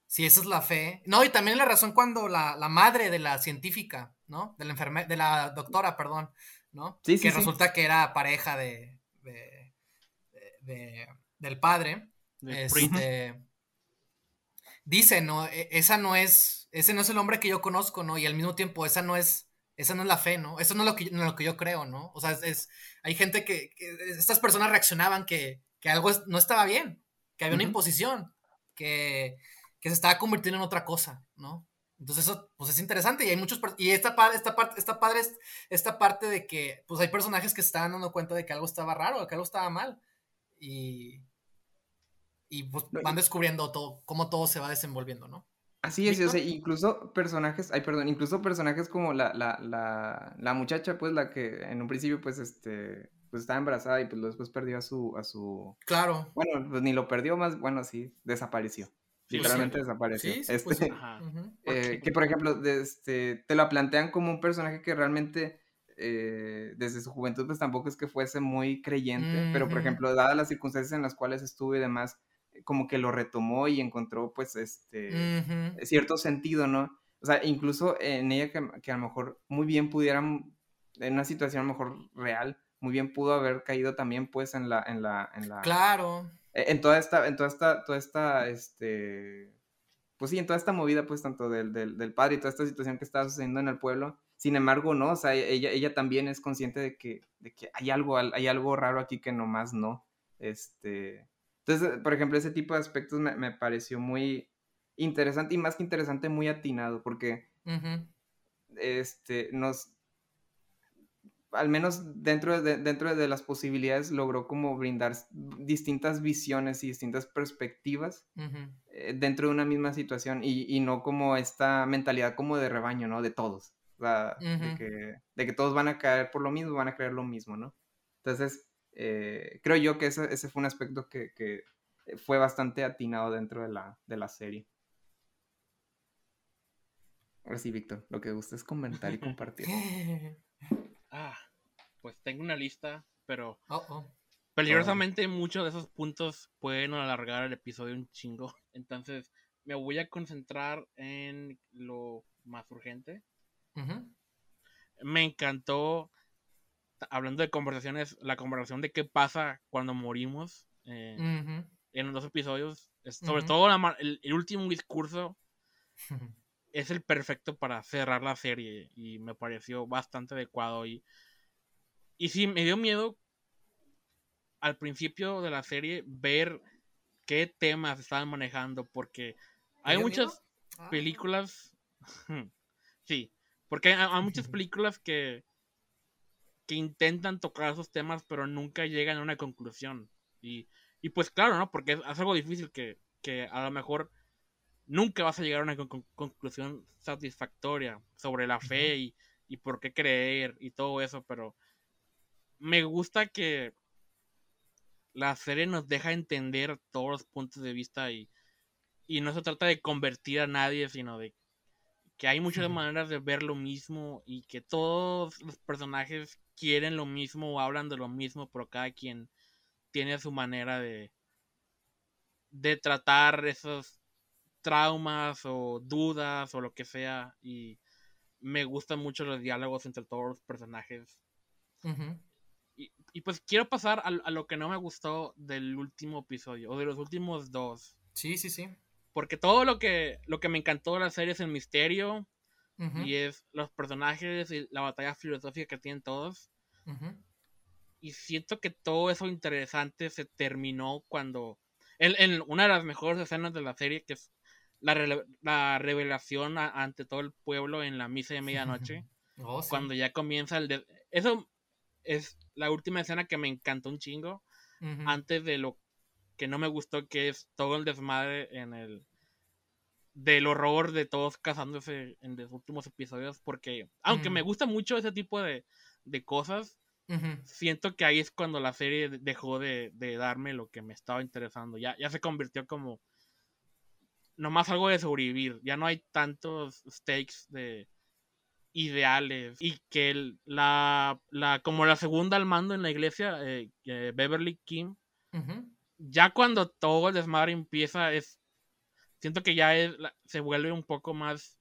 si esa es la fe. No, y también la razón cuando la, la madre de la científica, ¿no? De la enfermera, de la doctora, perdón, ¿no? Sí, que resulta que era pareja de del padre, este, dice, ¿no? E, esa no es, ese no es el hombre que yo conozco, ¿no? Y al mismo tiempo, esa no es, esa no es la fe, ¿no? Eso no es lo que, lo que yo creo, ¿no? O sea, es, hay gente que, estas personas reaccionaban que, que, algo no estaba bien, que había una imposición, que, que se estaba convirtiendo en otra cosa, ¿no? Entonces eso pues es interesante y hay muchos y esta esta parte esta padre esta parte de que pues hay personajes que se estaban dando cuenta de que algo estaba raro, que algo estaba mal y, y pues van descubriendo todo, cómo todo se va desenvolviendo, ¿no? Así es, o sea, incluso personajes, ay, perdón, incluso personajes como la, la, la, la, muchacha, pues, la que en un principio, pues, este, pues estaba embarazada y pues después perdió a su, a su... Claro. Bueno, pues ni lo perdió más, bueno, sí, desapareció. Literalmente desapareció. Sí, este, pues, eh, que por ejemplo, este, te lo plantean como un personaje que realmente eh, desde su juventud, pues tampoco es que fuese muy creyente, pero por ejemplo, dadas las circunstancias en las cuales estuve y demás, eh, como que lo retomó y encontró pues este cierto sentido, ¿no? O sea, incluso en ella que, a lo mejor muy bien pudieran, en una situación a lo mejor real, muy bien pudo haber caído también pues en la, en la, en la... Claro. E, en toda esta, en toda esta, toda esta, este, pues sí, en toda esta movida pues tanto del, del, del padre y toda esta situación que estaba sucediendo en el pueblo, sin embargo, no, o sea, ella, ella también es consciente de que, de que hay, algo, hay algo raro aquí que nomás no. Este, Entonces, por ejemplo, ese tipo de aspectos me, me pareció muy interesante y más que interesante, muy atinado, porque este, nos, al menos dentro de, dentro de las posibilidades, logró como brindar distintas visiones y distintas perspectivas eh, dentro de una misma situación y, y, no como esta mentalidad como de rebaño, ¿no? De todos. O sea, de, que, de, que, todos van a caer por lo mismo, van a creer lo mismo, ¿no? Entonces, eh, creo yo que ese, ese, fue un aspecto que, que, fue bastante atinado dentro de la, de la serie. Ahora sí, Víctor, lo que gusta es comentar y compartir. Ah, pues tengo una lista, pero peligrosamente muchos de esos puntos pueden alargar el episodio un chingo. Entonces me voy a concentrar en lo más urgente. Me encantó, hablando de conversaciones, la conversación de qué pasa cuando morimos eh, en los dos episodios. Sobre todo el, el, último discurso es el perfecto para cerrar la serie y me pareció bastante adecuado y y sí me dio miedo al principio de la serie ver qué temas estaban manejando porque hay muchas ah. películas sí porque hay, muchas películas que que intentan tocar esos temas pero nunca llegan a una conclusión. Y, y pues claro no porque es, algo difícil que, que a lo mejor nunca vas a llegar a una conclusión satisfactoria sobre la fe y, y, por qué creer y todo eso, pero me gusta que la serie nos deja entender todos los puntos de vista y, y no se trata de convertir a nadie, sino de que hay muchas maneras de ver lo mismo y que todos los personajes quieren lo mismo o hablan de lo mismo, pero cada quien tiene su manera de, de tratar esos traumas o dudas o lo que sea. Y me gustan mucho los diálogos entre todos los personajes. y, y, pues quiero pasar a, a, lo que no me gustó del último episodio, o de los últimos dos. Sí, sí, sí. Porque todo lo que, lo que me encantó de la serie es el misterio. Y es los personajes y la batalla filosófica que tienen todos. Y siento que todo eso interesante se terminó cuando. En, en, una de las mejores escenas de la serie, que es la, la revelación ante todo el pueblo en la misa de medianoche. Oh, cuando ya comienza el... Eso es la última escena que me encantó un chingo. Antes de lo que no me gustó, que es todo el desmadre en el... Del horror de todos casándose en los últimos episodios. Porque, aunque me gusta mucho ese tipo de, de cosas, siento que ahí es cuando la serie dejó de, de, darme lo que me estaba interesando. Ya, ya se convirtió como nomás algo de sobrevivir. Ya no hay tantos stakes de ideales. Y que la, la, como la segunda al mando en la iglesia, eh, Beverly Kim, ya cuando todo el desmadre empieza, es. Siento que ya es, se vuelve un poco más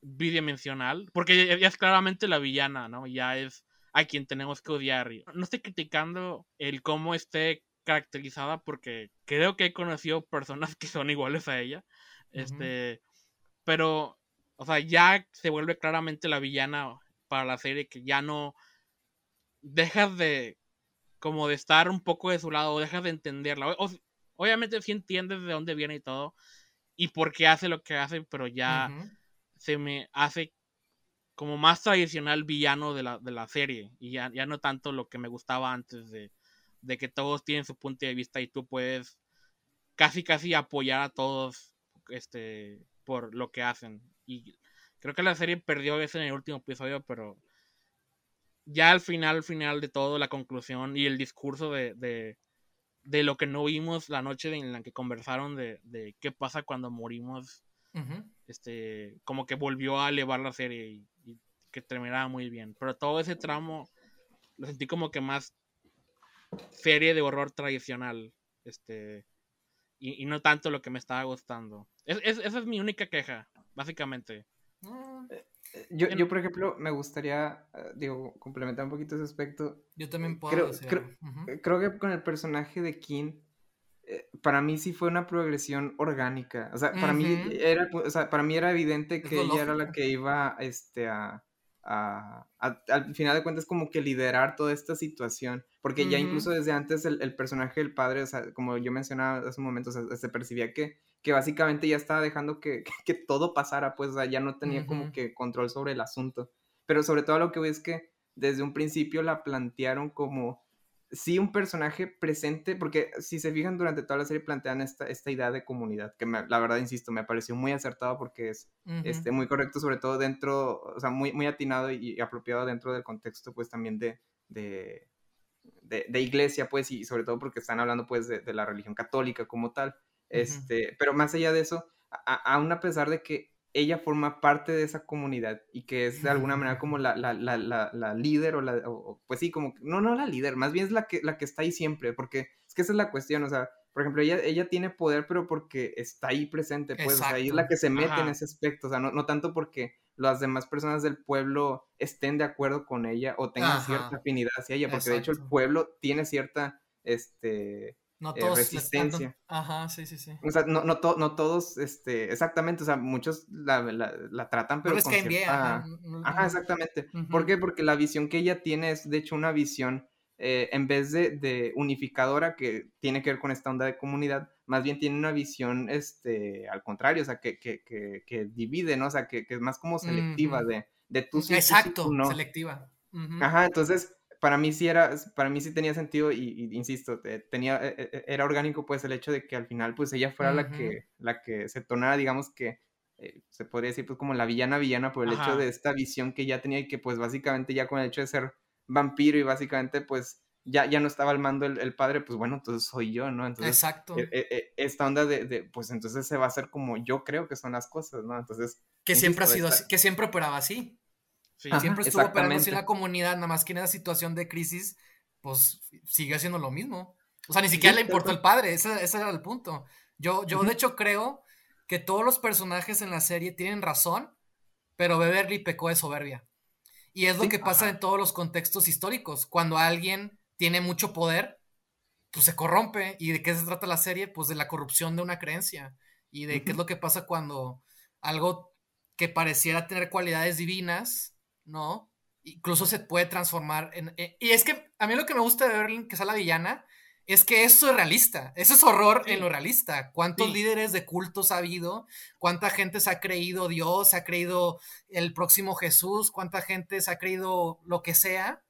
bidimensional. Porque ya, es claramente la villana, ¿no? Ya es a quien tenemos que odiar. No estoy criticando el cómo esté caracterizada porque creo que he conocido personas que son iguales a ella. Este, pero, o sea, ya se vuelve claramente la villana para la serie que ya no dejas de como de estar un poco de su lado, dejas de entenderla. obviamente sí entiendes de dónde viene y todo y por qué hace lo que hace, pero ya se me hace como más tradicional villano de la, de la serie y ya, ya no tanto lo que me gustaba antes de, de que todos tienen su punto de vista y tú puedes casi casi apoyar a todos este por lo que hacen. Y creo que la serie perdió eso en el último episodio pero ya al final al final de todo la conclusión y el discurso de, de, de lo que no vimos la noche en la que conversaron de, de qué pasa cuando morimos este como que volvió a elevar la serie y, y que terminaba muy bien. Pero todo ese tramo lo sentí como que más serie de horror tradicional. Este. Y, no tanto lo que me estaba gustando. Es, esa es mi única queja, básicamente. Eh, eh, yo, yo, por ejemplo, me gustaría, eh, digo, complementar un poquito ese aspecto. Yo también puedo creo, creo, que con el personaje de King, para mí sí fue una progresión orgánica. O sea, para, mí, era, o sea, para mí era evidente que ella era la que iba este, a, al final de cuentas como que liderar toda esta situación, porque ya incluso desde antes el, personaje del padre, o sea, como yo mencionaba hace un momento, se percibía que, que básicamente ya estaba dejando que, que, todo pasara, pues ya no tenía como que control sobre el asunto, pero sobre todo lo que veo es que desde un principio la plantearon como sí un personaje presente, porque si se fijan durante toda la serie plantean esta, esta idea de comunidad, que la verdad, insisto, me pareció muy acertado porque es este, muy correcto, sobre todo dentro, o sea, muy, muy atinado y, apropiado dentro del contexto, pues también de, de, de, iglesia, pues, y sobre todo porque están hablando, pues, de, la religión católica como tal. Este, pero más allá de eso, aún a pesar de que ella forma parte de esa comunidad y que es de alguna manera como la, la, la, la líder o la, pues sí, como, no, no la líder, más bien es la que, la que está ahí siempre, porque es que esa es la cuestión, o sea, por ejemplo, ella, ella tiene poder, pero porque está ahí presente, pues, o sea, ella es la que se mete en ese aspecto, o sea, no, no, tanto porque las demás personas del pueblo estén de acuerdo con ella o tengan cierta afinidad hacia ella, porque de hecho el pueblo tiene cierta, este, no eh, todos resistencia. Ajá, sí, sí, sí. O sea, no, no, no todos, este, exactamente, o sea, muchos la, la, tratan, pero con cierta... Ajá, exactamente. ¿Por qué? Porque la visión que ella tiene es, de hecho, una visión, eh, en vez de, de, unificadora, que tiene que ver con esta onda de comunidad, más bien tiene una visión, este, al contrario, o sea, que, que, que, que divide, ¿no? O sea, que, es más como selectiva, de, de tú sí, Exacto, no. selectiva. Ajá, entonces para mí sí era, para mí sí tenía sentido y, insisto, tenía, e, e, era orgánico pues el hecho de que al final pues ella fuera la que, la que se tornara, digamos que, eh, se podría decir pues como la villana villana por el hecho de esta visión que ya tenía y que pues básicamente ya con el hecho de ser vampiro y básicamente pues ya, ya no estaba al mando el, padre, pues bueno, entonces soy yo, ¿no? Entonces, Exacto. E, esta onda de, pues entonces se va a hacer como yo creo que son las cosas, ¿no? Entonces... Que siempre ha sido así, que siempre operaba así. Siempre estuvo operando así en la comunidad, nada más que en esa situación de crisis, pues sigue haciendo lo mismo. O sea, ni siquiera le importó el padre, ese, era el punto. Yo, yo de hecho creo que todos los personajes en la serie tienen razón, pero Beverly pecó de soberbia. Y es lo que pasa en todos los contextos históricos. Cuando alguien tiene mucho poder, pues se corrompe. ¿Y de qué se trata la serie? Pues de la corrupción de una creencia. Y de qué es lo que pasa cuando algo que pareciera tener cualidades divinas ¿no? Incluso se puede transformar en... Eh, y es que a mí lo que me gusta de Berlin, que sea la villana, es que eso es realista, eso es horror en lo realista. ¿Cuántos líderes de cultos ha habido? ¿Cuánta gente se ha creído Dios, se ha creído el próximo Jesús? ¿Cuánta gente se ha creído lo que sea?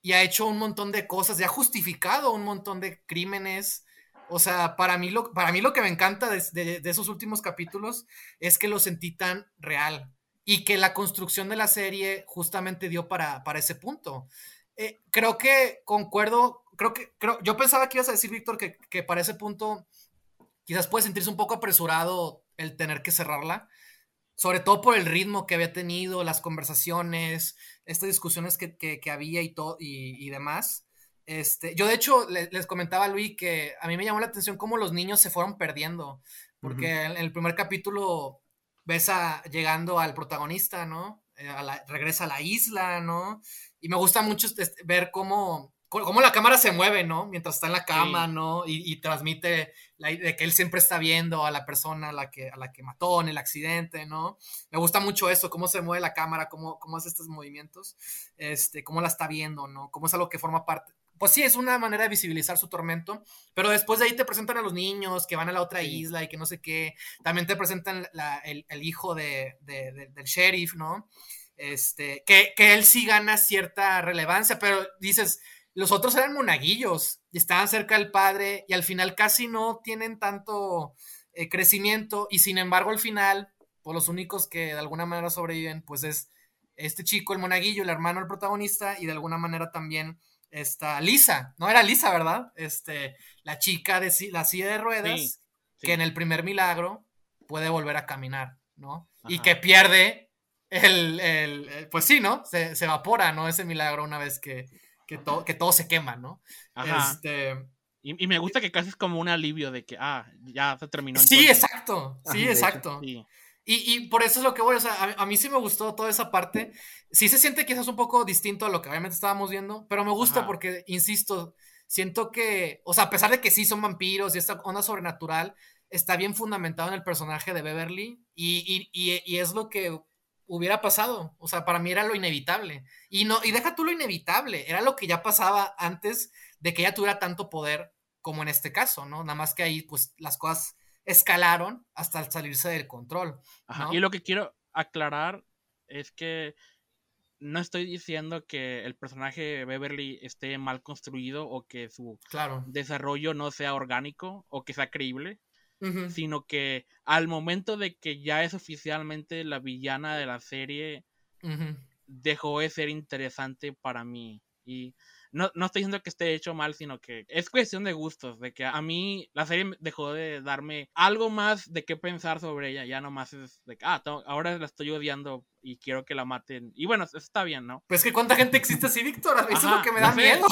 Y ha hecho un montón de cosas, y ha justificado un montón de crímenes. O sea, para mí lo, para mí lo que me encanta de esos últimos capítulos es que lo sentí tan real y que la construcción de la serie justamente dio para, para ese punto. Eh, creo que concuerdo, creo que, creo, yo pensaba que ibas a decir, Víctor, que, que, para ese punto quizás puede sentirse un poco apresurado el tener que cerrarla, sobre todo por el ritmo que había tenido, las conversaciones, estas discusiones que, que, había y, todo, y, y, demás. Este, yo de hecho les, comentaba a Luis que a mí me llamó la atención cómo los niños se fueron perdiendo, porque en el primer capítulo ves a, llegando al protagonista, ¿no? Eh, regresa a la isla, ¿no? Y me gusta mucho este, ver cómo, cómo la cámara se mueve, ¿no? Mientras está en la cama, ¿no? Y, transmite la, de que él siempre está viendo a la persona a la, que, a la que mató en el accidente, ¿no? Me gusta mucho eso, cómo se mueve la cámara, cómo, cómo hace estos movimientos, este, cómo la está viendo, ¿no? Cómo es algo que forma parte, pues sí, es una manera de visibilizar su tormento, pero después de ahí te presentan a los niños que van a la otra isla y que no sé qué, también te presentan el, hijo de, del sheriff, ¿no? Este, que, que, él sí gana cierta relevancia, pero dices, los otros eran monaguillos y estaban cerca del padre y al final casi no tienen tanto eh, crecimiento y sin embargo al final, pues los únicos que de alguna manera sobreviven, pues es este chico, el monaguillo, el hermano del protagonista y de alguna manera también esta Lisa, no era Lisa, ¿verdad? Este, la chica de la silla de ruedas, que en el primer milagro puede volver a caminar, ¿no? Y que pierde el, pues sí, ¿no? Se, evapora, ¿no? Ese milagro una vez que, que, que todo se quema, ¿no? Este... Y, me gusta que casi es como un alivio de que, ah, ya se terminó. Sí, exacto, sí, exacto. Y, por eso es lo que voy, o sea, a, mí sí me gustó toda esa parte. Sí se siente quizás un poco distinto a lo que obviamente estábamos viendo, pero me gusta porque, insisto, siento que, o sea, a pesar de que sí son vampiros y esta onda sobrenatural, está bien fundamentado en el personaje de Beverly y, y es lo que hubiera pasado. O sea, para mí era lo inevitable. Y no, y deja tú lo inevitable, era lo que ya pasaba antes de que ella tuviera tanto poder como en este caso, ¿no? Nada más que ahí, pues, las cosas escalaron hasta salirse del control. Y lo que quiero aclarar es que no estoy diciendo que el personaje Beverly esté mal construido o que su desarrollo no sea orgánico o que sea creíble sino que al momento de que ya es oficialmente la villana de la serie, dejó de ser interesante para mí. Y no, no, estoy diciendo que esté hecho mal, sino que es cuestión de gustos, de que a mí la serie dejó de darme algo más de qué pensar sobre ella, ya nomás es de que, ah, ahora la estoy odiando y quiero que la maten. Y bueno, eso está bien, ¿no? Pues que cuánta gente existe así, Víctor, eso es lo que me da miedo.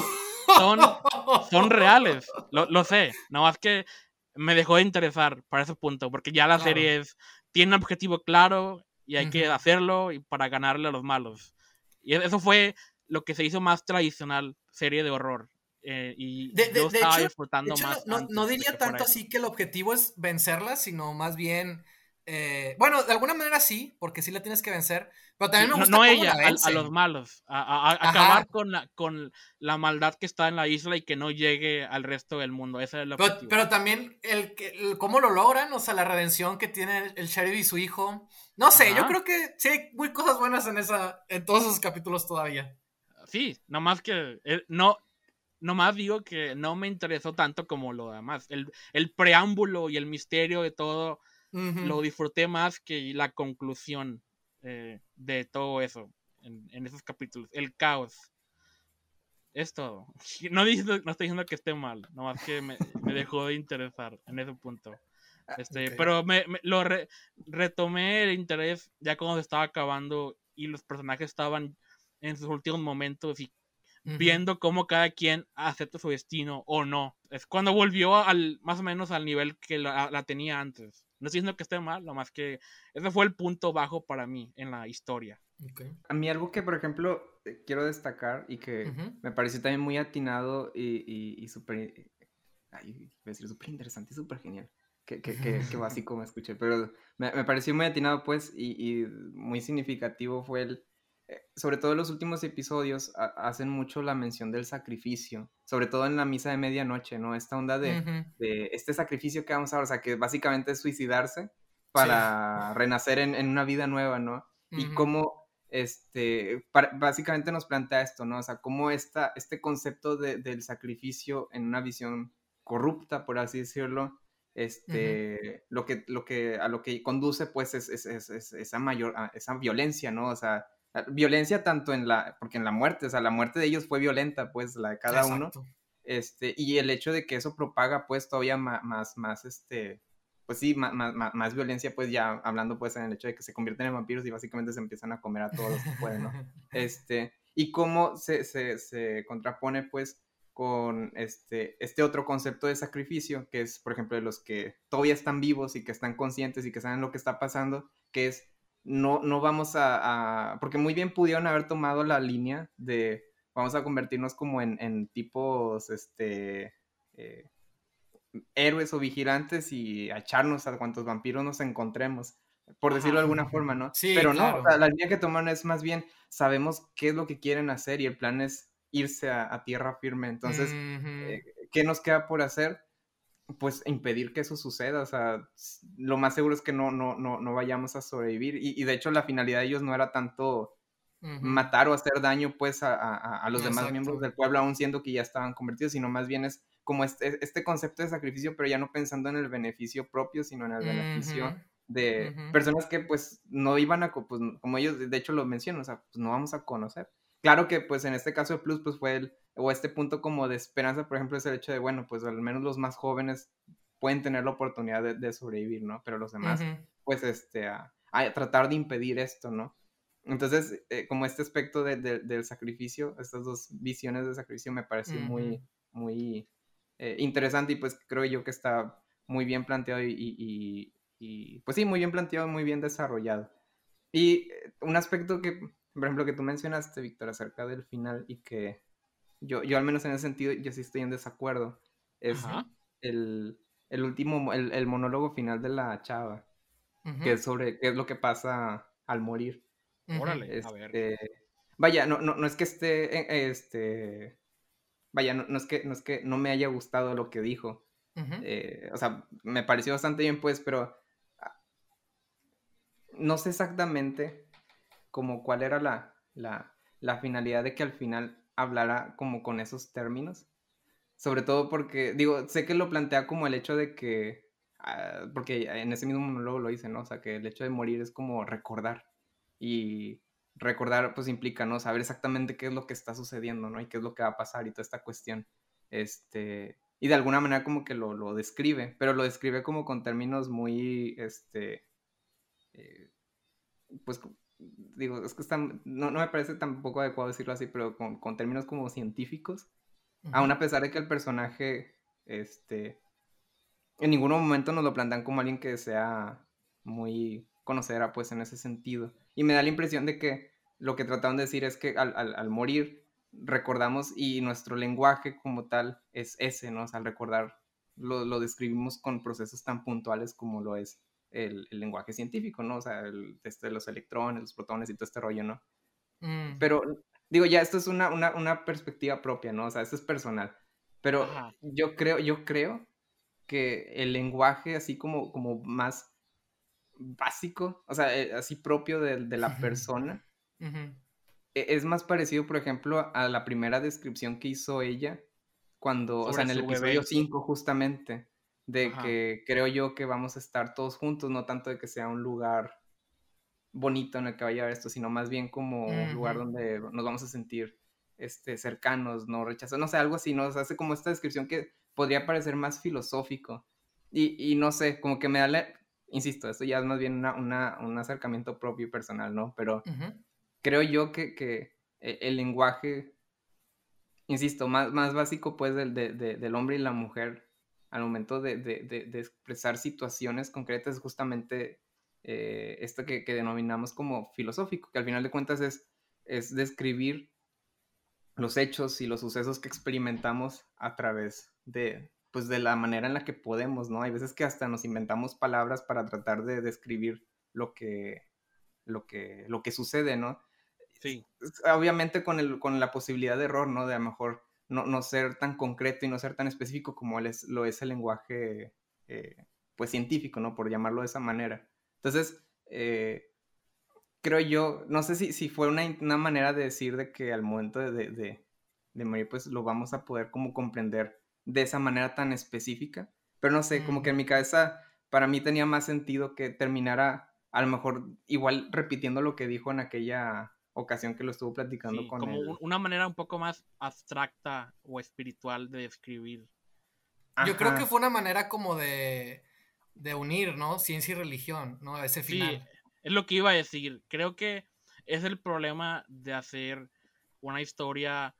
Son, son reales, lo, lo sé, no más que me dejó de interesar para ese punto, porque ya la serie tiene un objetivo claro y hay que hacerlo y para ganarle a los malos. Y eso fue lo que se hizo más tradicional serie de horror. Eh, y yo estaba disfrutando más. No, no diría tanto así que el objetivo es vencerla, sino más bien eh, bueno, de alguna manera sí, porque sí la tienes que vencer, pero también me gusta no, ella, a, los malos, a, acabar con la, con la maldad que está en la isla y que no llegue al resto del mundo, ese es pero, pero, también el, el, cómo lo logran, o sea, la redención que tiene el sheriff y su hijo, no sé, yo creo que sí hay muy cosas buenas en esa, en todos esos capítulos todavía. Sí, nomás que eh, no, nomás digo que no me interesó tanto como lo demás, el, el preámbulo y el misterio de todo lo disfruté más que la conclusión eh, de todo eso en, esos capítulos. El caos. Es todo. No, no estoy diciendo que esté mal, nomás que me, dejó de interesar en ese punto. Ah, este, Pero me, lo retomé el interés ya cuando se estaba acabando y los personajes estaban en sus últimos momentos y viendo cómo cada quien acepta su destino o no. Es cuando volvió al más o menos al nivel que la tenía antes. No estoy diciendo que esté mal, lo más que ese fue el punto bajo para mí en la historia. A mí algo que, por ejemplo, eh, quiero destacar y que me pareció también muy atinado y, y, súper... Ay, decir súper interesante y súper genial. Que, que, que, básico me escuché, pero me, me, pareció muy atinado, pues, y, y muy significativo fue el, sobre todo en los últimos episodios, hacen mucho la mención del sacrificio, sobre todo en la misa de medianoche, ¿no? Esta onda de, este sacrificio que vamos a ver, o sea, que básicamente es suicidarse para renacer en, una vida nueva, ¿no? Y cómo, este, básicamente nos plantea esto, ¿no? O sea, cómo esta, este concepto del sacrificio en una visión corrupta, por así decirlo, este, lo, que, lo que, a lo que conduce, pues, es, esa mayor, esa violencia, ¿no? O sea, violencia tanto en la, porque en la muerte, o sea, la muerte de ellos fue violenta, pues, la de cada uno. Este, y el hecho de que eso propaga, pues, todavía más, más, este, pues sí, más, más, más, violencia, pues ya hablando, pues, en el hecho de que se convierten en vampiros y básicamente se empiezan a comer a todos los que pueden, ¿no? Este, y cómo se, se, se contrapone, pues, con este, este otro concepto de sacrificio, que es, por ejemplo, de los que todavía están vivos y que están conscientes y que saben lo que está pasando, que es no, no vamos a, Porque muy bien pudieron haber tomado la línea de vamos a convertirnos como en, tipos, este... Eh, héroes o vigilantes y echarnos a cuantos vampiros nos encontremos, por decirlo de alguna forma, ¿no? Sí, Pero no, la línea que tomaron es más bien, sabemos qué es lo que quieren hacer y el plan es irse a, tierra firme. Entonces, eh, ¿qué nos queda por hacer? Pues impedir que eso suceda, o sea, lo más seguro es que no, no, no, no vayamos a sobrevivir. Y, de hecho la finalidad de ellos no era tanto matar o hacer daño pues a, los demás miembros del pueblo aún siendo que ya estaban convertidos, sino más bien es como este, este concepto de sacrificio, pero ya no pensando en el beneficio propio, sino en el beneficio de personas que pues no iban a, pues como ellos de hecho lo mencionan, o sea, pues no vamos a conocer. Claro que pues en este caso de Plus pues fue el, o este punto como de esperanza, por ejemplo, es el hecho de, bueno, pues al menos los más jóvenes pueden tener la oportunidad de, sobrevivir, ¿no? Pero los demás, pues, este, a, tratar de impedir esto, ¿no? Entonces, eh, como este aspecto del sacrificio, estas dos visiones de sacrificio me pareció muy, muy eh, interesante y pues creo yo que está muy bien planteado y, y, pues sí, muy bien planteado, muy bien desarrollado. Y eh, un aspecto que, por ejemplo, que tú mencionaste, Víctor, acerca del final y que yo, yo al menos en ese sentido, yo sí estoy en desacuerdo. Es el, el, último, el, el, monólogo final de la chava, que es sobre qué es lo que pasa al morir. Órale, a ver. Este, vaya, no, no, no es que esté, eh, este, vaya, no, es que, no es que no me haya gustado lo que dijo. Eh, o sea, me pareció bastante bien, pues, pero ah, no sé exactamente como cuál era la, la, la finalidad de que al final hablara como con esos términos. Sobre todo porque, digo, sé que lo plantea como el hecho de que, ah, porque en ese mismo monólogo lo dice, ¿no? O sea, que el hecho de morir es como recordar. Y recordar, pues implica, ¿no? Saber exactamente qué es lo que está sucediendo, ¿no? Y qué es lo que va a pasar y toda esta cuestión. Este, y de alguna manera como que lo, lo describe, pero lo describe como con términos muy, este, eh, pues digo, es que están, no, no, me parece tampoco adecuado decirlo así, pero con, con términos como científicos, aún a pesar de que el personaje, este, en ningún momento nos lo plantean como alguien que sea muy conocedora, pues, en ese sentido. Y me da la impresión de que lo que trataron de decir es que al, al, al morir recordamos y nuestro lenguaje como tal es ese, ¿no? O sea, al recordar lo, lo describimos con procesos tan puntuales como lo es el, lenguaje científico, ¿no? O sea, el, este, los electrones, los protones y todo este rollo, ¿no? Mm. Pero, digo, ya esto es una, una, una, perspectiva propia, ¿no? O sea, esto es personal. Pero yo creo, yo creo que el lenguaje así como, como más básico, o sea, eh, así propio de, de la persona, e, es más parecido, por ejemplo, a la primera descripción que hizo ella cuando, o sea, en el episodio 5 justamente, de que creo yo que vamos a estar todos juntos, no tanto de que sea un lugar bonito en el que vaya a haber esto, sino más bien como un lugar donde nos vamos a sentir este, cercanos, no rechazados, no sé, algo así, ¿no? hace como esta descripción que podría parecer más filosófico. Y, no sé, como que me da la, insisto, esto ya es más bien una, un acercamiento propio y personal, ¿no? Pero creo yo que, que, e, el lenguaje, insisto, más, más básico pues del, del hombre y la mujer al momento de, expresar situaciones concretas, justamente eh, esto que, denominamos como filosófico, que al final de cuentas es, es describir los hechos y los sucesos que experimentamos a través de, pues, de la manera en la que podemos, ¿no? Hay veces que hasta nos inventamos palabras para tratar de describir lo que, lo que, lo que sucede, ¿no? Sí. Obviamente con, el, con la posibilidad de error, ¿no? De a lo mejor no, ser tan concreto y no ser tan específico como es, lo es el lenguaje, eh, pues científico, ¿no? Por llamarlo de esa manera. Entonces, eh, creo yo, no sé si, si fue una, manera de decir de que al momento de, de, morir, pues lo vamos a poder como comprender de esa manera tan específica, pero no sé, como que en mi cabeza, para mí tenía más sentido que terminara a lo mejor igual repitiendo lo que dijo en aquella ocasión que lo estuvo platicando con como una manera un poco más abstracta o espiritual de escribir. Yo creo que fue una manera como de, de unir, ¿no? Ciencia y religión, ¿no? Ese final. Sí, es lo que iba a decir. Creo que es el problema de hacer una historia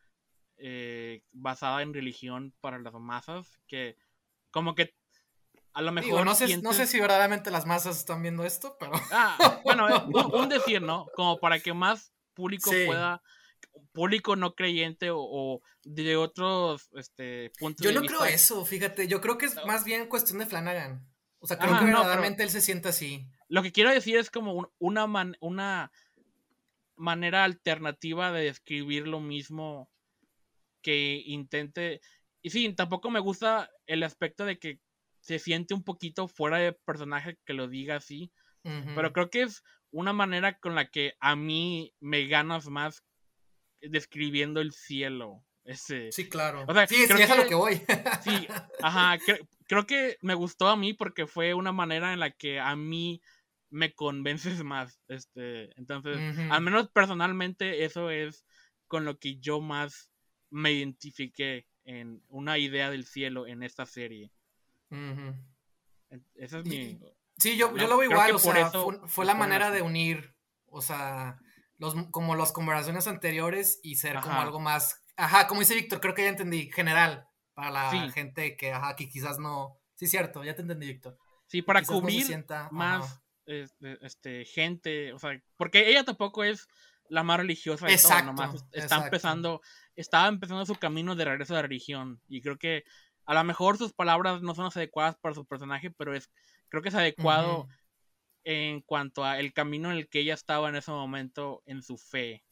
eh, basada en religión para las masas, que como que a lo mejor... no, sé, no sé si verdaderamente las masas están viendo esto, pero... Ah, bueno, un decir, ¿no? Como para que más público pueda público no creyente o, de otros este, puntos yo no creo eso, fíjate, yo creo que es más bien cuestión de Flanagan. O sea, creo que verdaderamente él se siente así. Lo que quiero decir es como una, una manera alternativa de describir lo mismo que intente. Y sí, tampoco me gusta el aspecto de que se siente un poquito fuera de personaje que lo diga así. Pero creo que es una manera con la que a mí me ganas más describiendo el cielo. Ese. Sí, claro. sí, es a lo que voy. sí, ajá. creo que me gustó a mí porque fue una manera en la que a mí me convences más. Este, entonces, al menos personalmente, eso es con lo que yo más me identifiqué en una idea del cielo en esta serie. Esa es mi. Sí, yo, yo lo veo igual, o sea, fue, la manera de unir, o sea, los, como las conversaciones anteriores y ser como algo más, ajá, como dice Víctor, creo que ya entendí, general, para la gente que, ajá, que quizás no, sí, cierto, ya te entendí, Víctor. Sí, para cubrir más este, este, gente, o sea, porque ella tampoco es la más religiosa de exacto, nomás está empezando, estaba empezando su camino de regreso a la religión, y creo que a lo mejor sus palabras no son las adecuadas para su personaje, pero es creo que es adecuado en cuanto a el camino en el que ella estaba en ese momento en su fe.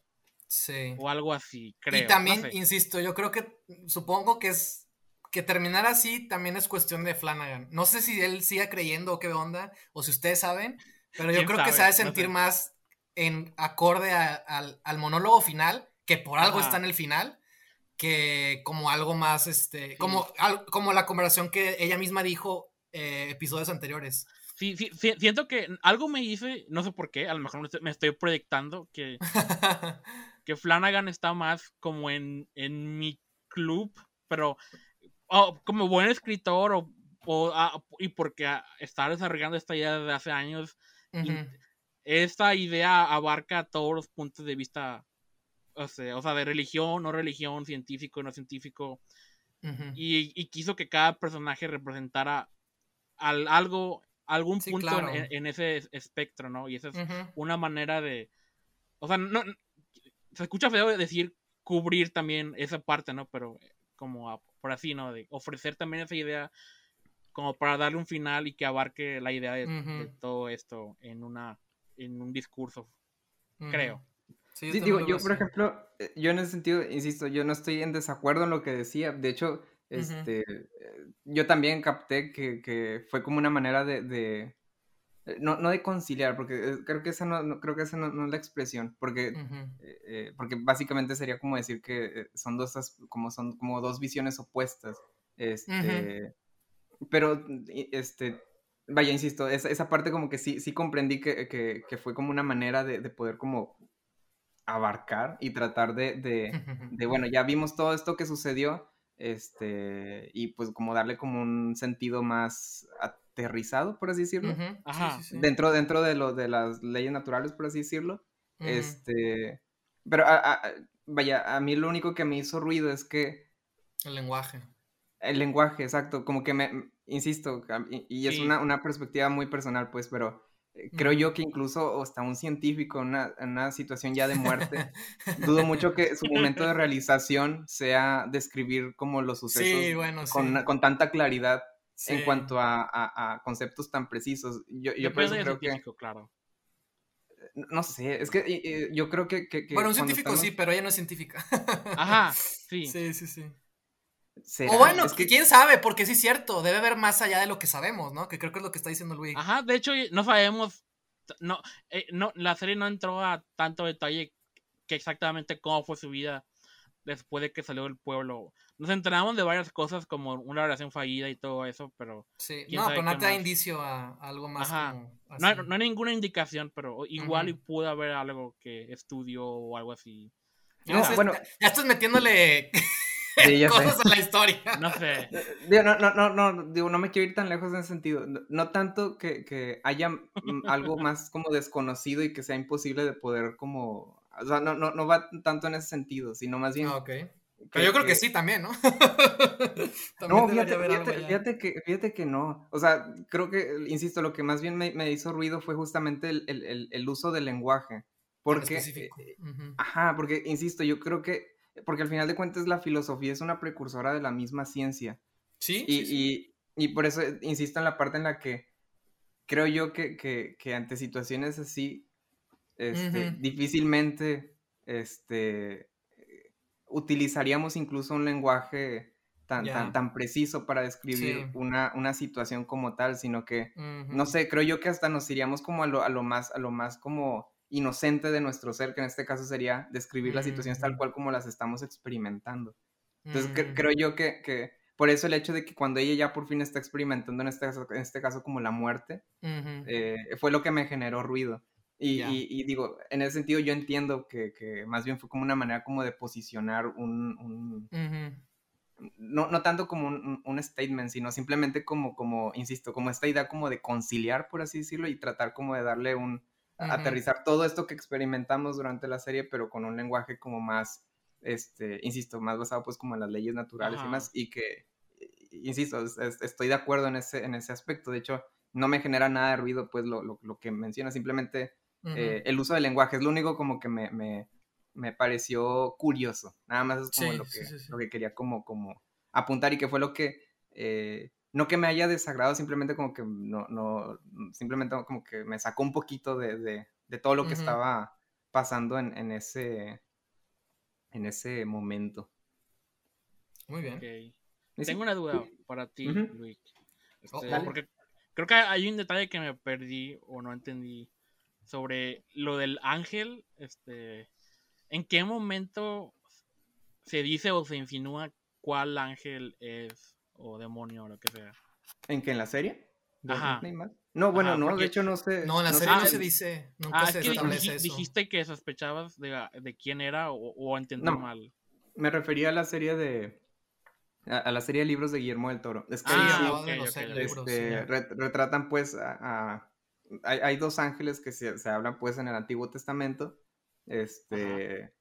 Sí. O algo así, creo. Y también, insisto, yo creo que supongo que es que terminar así también es cuestión de Flanagan. No sé si él siga creyendo o qué onda, o si ustedes saben, pero yo creo que se ha de sentir más en acorde al, monólogo final, que por algo está en el final, que como algo más, este, como, como la conversación que ella misma dijo eh, episodios anteriores. Sí, sí, siento que algo me dice, no sé por qué, a lo mejor me estoy proyectando, que, que Flanagan está más como en, en mi club, pero oh, como buen escritor o, ah, y porque está desarrollando esta idea desde hace años, esta idea abarca todos los puntos de vista, o sea, o sea de religión, no religión, científico, no científico, y, quiso que cada personaje representara al, algo, algún punto en, ese espectro, ¿no? Y esa es una manera de, o sea, no, se escucha feo decir cubrir también esa parte, ¿no? Pero como por así, ¿no? De ofrecer también esa idea como para darle un final y que abarque la idea de, todo esto en una en un discurso, creo. Sí, digo, yo por ejemplo, eh, yo en ese sentido, insisto, yo no estoy en desacuerdo en lo que decía, de hecho, este, eh, yo también capté que, que, fue como una manera de, de eh, no, no, de conciliar, porque creo que esa no, creo que esa no, es la expresión, porque, porque básicamente sería como decir que son dos, como son como dos visiones opuestas, este, pero, este, vaya, insisto, esa, esa, parte como que sí, sí comprendí que, que, que fue como una manera de, de, poder como abarcar y tratar de, de, de, bueno, ya vimos todo esto que sucedió, este, y pues como darle como un sentido más aterrizado, por así decirlo, Ajá. dentro, dentro de, lo, de las leyes naturales, por así decirlo, este, pero vaya, a mí lo único que me hizo ruido es que... El lenguaje. El lenguaje, exacto, como que me, insisto, y, es una, una, perspectiva muy personal, pues, pero creo yo que incluso hasta un científico en una, una, situación ya de muerte, dudo mucho que su momento de realización sea describir como los sucesos con, con, tanta claridad en cuanto a, a, conceptos tan precisos. Yo, yo por creo que... Claro. No sé, es que yo creo que... bueno, un científico sí, pero ella no es científica. Ajá, sí. Sí, sí, sí. O bueno, quién sabe, porque sí es cierto, debe haber más allá de lo que sabemos, ¿no? Que creo que es lo que está diciendo Luis. Ajá, de hecho, no sabemos, no, eh, no, la serie no entró a tanto detalle que exactamente cómo fue su vida después de que salió del pueblo. Nos enteramos de varias cosas como una relación fallida y todo eso, pero... Sí, no, pero no te da indicio a, algo más como no, hay ninguna indicación, pero igual y pudo haber algo que estudió o algo así. No, bueno, ya estás metiéndole cosas en la historia. No sé. Digo, no, no, no, no, digo, no me quiero ir tan lejos en ese sentido. No, tanto que, que, haya algo más como desconocido y que sea imposible de poder como... O sea, no, no, no va tanto en ese sentido, sino más bien... Ah, ok. Pero yo creo que, sí también, ¿no? no, fíjate, fíjate, que, fíjate que no. O sea, creo que, insisto, lo que más bien me, me hizo ruido fue justamente el, el, el, uso del lenguaje. Porque, eh, ajá, porque, insisto, yo creo que porque al final de cuentas la filosofía es una precursora de la misma ciencia. Sí. Y, Y, por eso insisto en la parte en la que creo yo que, que, ante situaciones así, este, difícilmente este, utilizaríamos incluso un lenguaje tan, tan, tan preciso para describir una, una, situación como tal, sino que, no sé, creo yo que hasta nos iríamos como a lo, a lo más, a lo más como inocente de nuestro ser, que en este caso sería describir las situaciones tal cual como las estamos experimentando. Entonces mm. creo yo que, que, por eso el hecho de que cuando ella ya por fin está experimentando en este caso, en este caso como la muerte, eh, fue lo que me generó ruido. Y, y, digo, en ese sentido yo entiendo que, que, más bien fue como una manera como de posicionar un... un no, no, tanto como un, un, statement, sino simplemente como, como, insisto, como esta idea como de conciliar, por así decirlo, y tratar como de darle un, aterrizar todo esto que experimentamos durante la serie, pero con un lenguaje como más, este, insisto, más basado pues como en las leyes naturales y más, y que, insisto, estoy de acuerdo en ese, en ese aspecto, de hecho, no me genera nada de ruido pues lo, lo, lo que menciona, simplemente eh, el uso del lenguaje. Es lo único como que me, me, me pareció curioso, nada más es como lo, que, lo que quería como, como apuntar y que fue lo que... Eh, no que me haya desagrado, simplemente como que no, no, simplemente como que me sacó un poquito de, de, de todo lo que estaba pasando en, en, ese, en ese momento. Muy bien. Tengo una duda para ti, Luis. Oh, este, porque creo que hay un detalle que me perdí o no entendí sobre lo del ángel. Este, ¿En qué momento se dice o se insinúa cuál ángel es o demonio o lo que sea? ¿En qué? ¿En la serie? Ajá. No, bueno, no, de hecho no sé. No, en la serie no se dice. Nunca ah, se establece eso. Dijiste que sospechabas de, de quién era o, o entendí mal. Me refería a la serie de. A, la serie de libros de Guillermo del Toro. Es que ah, este, retratan pues a. hay, hay, dos ángeles que se, se, hablan pues en el Antiguo Testamento. Este.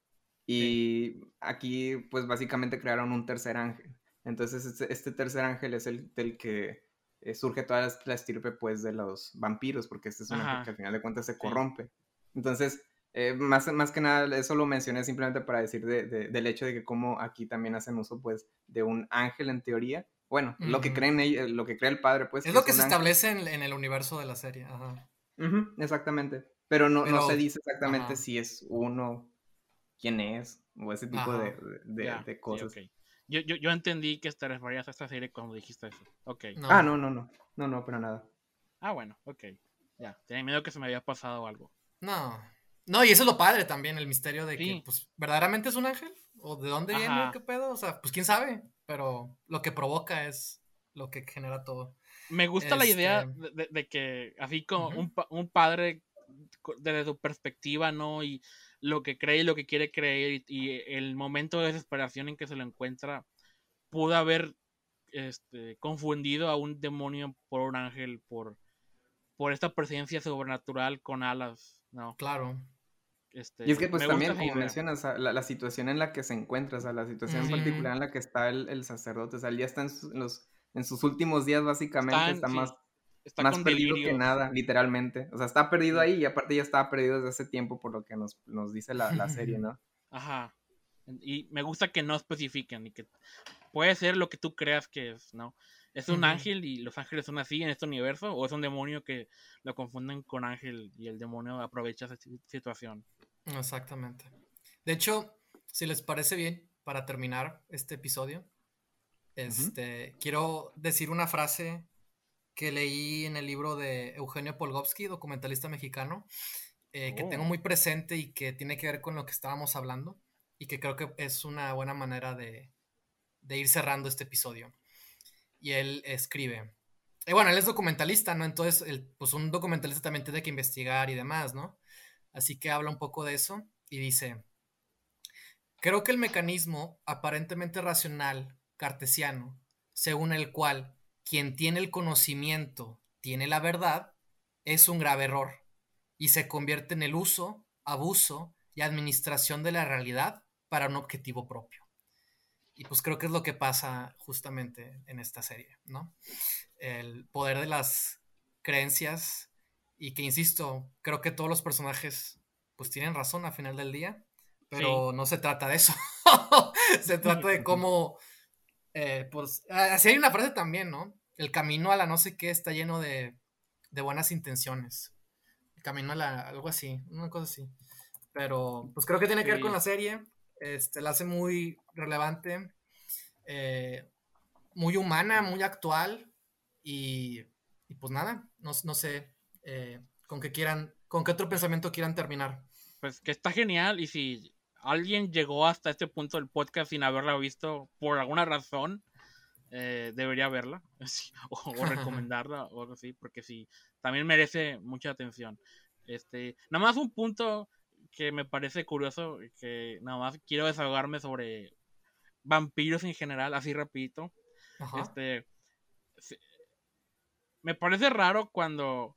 Y aquí pues básicamente crearon un tercer ángel. Entonces este, este tercer ángel es el del que eh, surge toda la, estirpe pues de los vampiros, porque este es un ángel que al final de cuentas se corrompe. Entonces, eh, más, más que nada, eso lo mencioné simplemente para decir de, del hecho de que como aquí también hacen uso pues de un ángel en teoría. Bueno, lo que creen lo que cree el padre pues. Es lo que, se establece en, el universo de la serie. Ajá. exactamente. Pero no, no se dice exactamente si es uno, quién es, o ese tipo de, de, cosas. Yo, yo, yo, entendí que te referías a esta serie cuando dijiste eso. Ok. Ah, no, no, no. No, no, pero nada. Ah, bueno, ok. Ya. Tenía miedo que se me había pasado algo. No. No, y eso es lo padre también, el misterio de que, pues, ¿verdaderamente es un ángel? ¿O de dónde viene? ¿Qué pedo? O sea, pues quién sabe. Pero lo que provoca es lo que genera todo. Me gusta la idea este de, que, así como un, un padre desde su perspectiva, ¿no? Y lo que cree y lo que quiere creer y, el momento de desesperación en que se lo encuentra pudo haber este, confundido a un demonio por un ángel, por, por esta presencia sobrenatural con alas, ¿no? Claro. Este, y es que pues también, como mencionas, la, situación en la que se encuentra, o sea, la situación en particular en la que está el, sacerdote, o sea, él ya está en, los, en sus últimos días básicamente, está, más Está más perdido que nada, literalmente. O sea, está perdido ahí y aparte ya estaba perdido desde hace tiempo por lo que nos, dice la, serie, ¿no? Ajá. Y me gusta que no especifiquen y que puede ser lo que tú creas que es, ¿no? ¿Es un ángel y los ángeles son así en este universo? ¿O es un demonio que lo confunden con ángel y el demonio aprovecha esa situación? Exactamente. De hecho, si les parece bien, para terminar este episodio, este, quiero decir una frase que leí en el libro de Eugenio Polgovsky, documentalista mexicano, eh, que tengo oh. muy presente y que tiene que ver con lo que estábamos hablando y que creo que es una buena manera de, ir cerrando este episodio. Y él escribe, eh, bueno, él es documentalista, ¿no? Entonces, pues un documentalista también tiene que investigar y demás, ¿no? Así que habla un poco de eso y dice, creo que el mecanismo aparentemente racional cartesiano, según el cual quien tiene el conocimiento tiene la verdad, es un grave error y se convierte en el uso, abuso y administración de la realidad para un objetivo propio. Y pues creo que es lo que pasa justamente en esta serie, ¿no? El poder de las creencias y que, insisto, creo que todos los personajes pues tienen razón al final del día, pero no se trata de eso. se trata de cómo, eh, pues, así hay una frase también, ¿no? El camino a la no sé qué está lleno de, buenas intenciones. El camino a la, algo así, una cosa así. Pero pues creo que tiene que ver con la serie. Este, la hace muy relevante, eh, muy humana, muy actual. Y, pues nada, no, sé eh, con qué quieran, con qué otro pensamiento quieran terminar. Pues que está genial y si alguien llegó hasta este punto del podcast sin haberla visto por alguna razón, eh, debería verla o, recomendarla o algo así, porque sí, también merece mucha atención. Este, nada más un punto que me parece curioso, que nada más quiero desahogarme sobre vampiros en general, así rapidito. Este, me parece raro cuando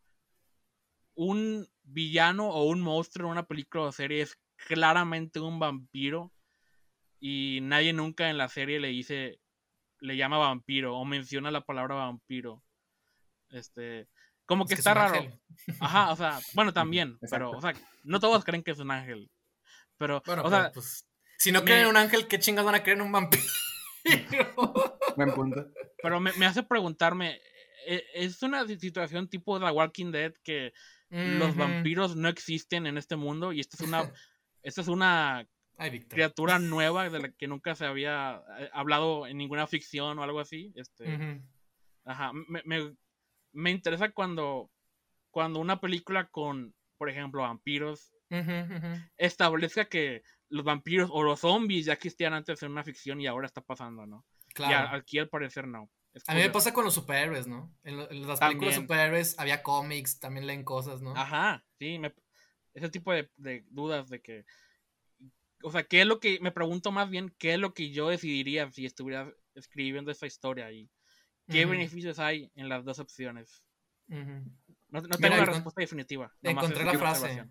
un villano o un monstruo en una película o serie es claramente un vampiro y nadie nunca en la serie le dice le llama vampiro o menciona la palabra vampiro. Este, como que está raro. Ajá, o sea, bueno, también, pero, o sea, no todos creen que es un ángel. Pero, o sea, pues, si no creen en un ángel, ¿qué chingas van a creer en un vampiro? Buen punto. Pero me, me hace preguntarme, ¿e- ¿es una situación tipo The Walking Dead que los vampiros no existen en este mundo y esta es una, esta es una Ay, criatura nueva de la que nunca se había eh, hablado en ninguna ficción o algo así? Este. Ajá, me, me, me interesa cuando, cuando una película con, por ejemplo, vampiros, establezca que los vampiros o los zombies ya existían antes en una ficción y ahora está pasando, ¿no? Y Claro. a- aquí al parecer no. Es A mí me pasa con los superhéroes, ¿no? En, lo- en las películas superhéroes había cómics, también leen cosas, ¿no? Ajá, sí, me, ese tipo de, de dudas de que, o sea, ¿qué es lo que, me pregunto más bien, qué es lo que yo decidiría si estuviera escribiendo esta historia y qué beneficios hay en las dos opciones? No, no Mira, tengo una encon- respuesta definitiva. Encontré la frase.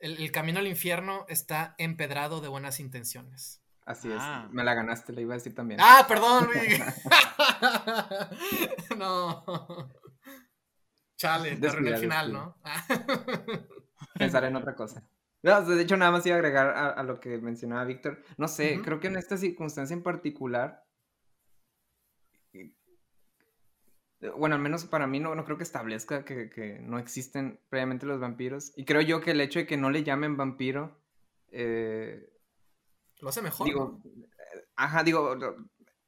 El, el camino al infierno está empedrado de buenas intenciones. Así Ah. es. Me la ganaste, la iba a decir también. Ah, perdón, no. Chale, te el final. ¿no? Pensar en otra cosa. No, de hecho, nada más iba a agregar a, a lo que mencionaba Víctor. No sé, creo que en esta circunstancia en particular, bueno, al menos para mí no, no creo que establezca que, que no existen previamente los vampiros. Y creo yo que el hecho de que no le llamen vampiro, eh, Lo hace mejor. digo, eh, ajá, digo,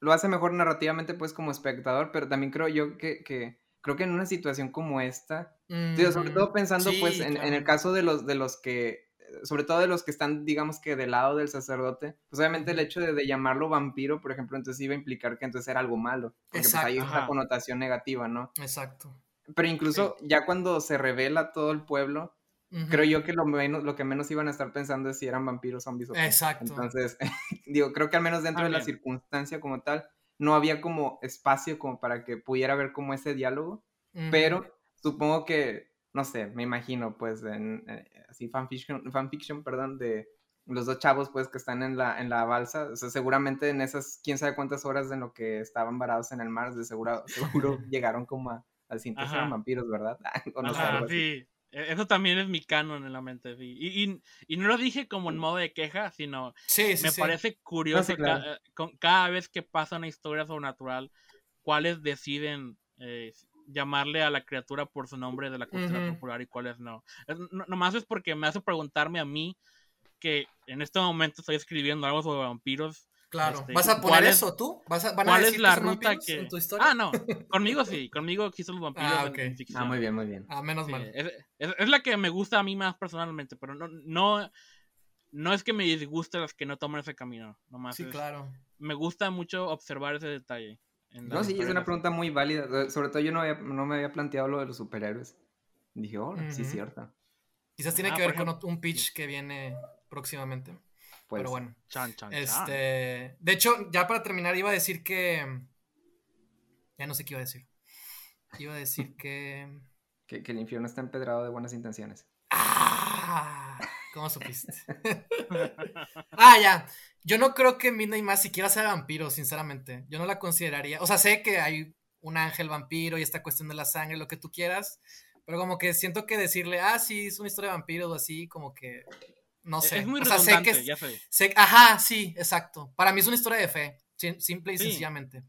lo, hace mejor narrativamente pues como espectador, pero también creo yo que, que creo que en una situación como esta, sobre todo pensando, pues, en, en el caso de los, de los que, sobre todo de los que están, digamos que del lado del sacerdote, pues obviamente el hecho de, de llamarlo vampiro, por ejemplo, entonces iba a implicar que entonces era algo malo, porque pues hay Ajá. connotación negativa, ¿no? Exacto. Pero incluso ya cuando se revela todo el pueblo, creo Ujú. yo que lo, menos, lo que menos iban a estar pensando es si eran vampiros, zombies o. Exacto. Entonces, digo, creo que al menos dentro de la circunstancia como tal, no había como espacio como para que pudiera haber como ese diálogo pero supongo que, no sé, me imagino, pues, en, eh, así fanfiction, fanfiction, perdón, de los dos chavos, pues, que están en la, en la balsa, o sea, seguramente en esas, quién sabe cuántas horas en lo que estaban varados en el mar, de seguro, seguro llegaron como a, al cinto, eran vampiros, ¿verdad? O no sé, Ajá, algo así. sí. E- Eso también es mi canon en la mente, sí. Y, y, y no lo dije como en modo de queja, sino Sí, sí, me sí. parece curioso claro. ca- eh, con- cada vez que pasa una historia sobrenatural, cuáles deciden eh, llamarle a la criatura por su nombre de la cultura popular y cuáles no. Es- no- Nomás es porque me hace preguntarme a mí que en este momento estoy escribiendo algo sobre vampiros. Claro. Este, ¿Vas a ¿cuál poner es- eso tú? ¿Vas a, ¿Van a ¿Cuál decir es la ruta que...? en tu historia? Ah, no. Conmigo sí. Conmigo existen los vampiros Ah, en- ok. en ficción. Ah, muy bien, muy bien. Ah, menos Sí, mal. es, es- es la que me gusta a mí más personalmente, pero no, no, no es que me disguste las que no toman ese camino. Nomás Sí, es- claro. me gusta mucho observar ese detalle. En No, sí, es una pregunta muy válida, eh, sobre todo yo no, había- no me había planteado lo de los superhéroes. Dije, oh, sí, es cierto. Quizás tiene Ah, que ver con ejemplo- un pitch que viene próximamente. Pues, Pero bueno. Chan, chan, chan. Este. De hecho, ya para terminar, iba a decir que. Ya no sé qué iba a decir. Iba a decir que. que, que el infierno está empedrado de buenas intenciones. ¡Ah! ¿Cómo supiste? ah, ya. Yo no creo que Midnight Mass siquiera sea vampiro, sinceramente. Yo no la consideraría. O sea, sé que hay un ángel vampiro y esta cuestión de la sangre, lo que tú quieras. Pero como que siento que decirle, ah, sí, es una historia de vampiros o así, como que. No sé. Es muy o sea, sé que. ya sé. sé- ajá, sí, exacto. Para mí es una historia de fe, sim- simple y Sí. sencillamente.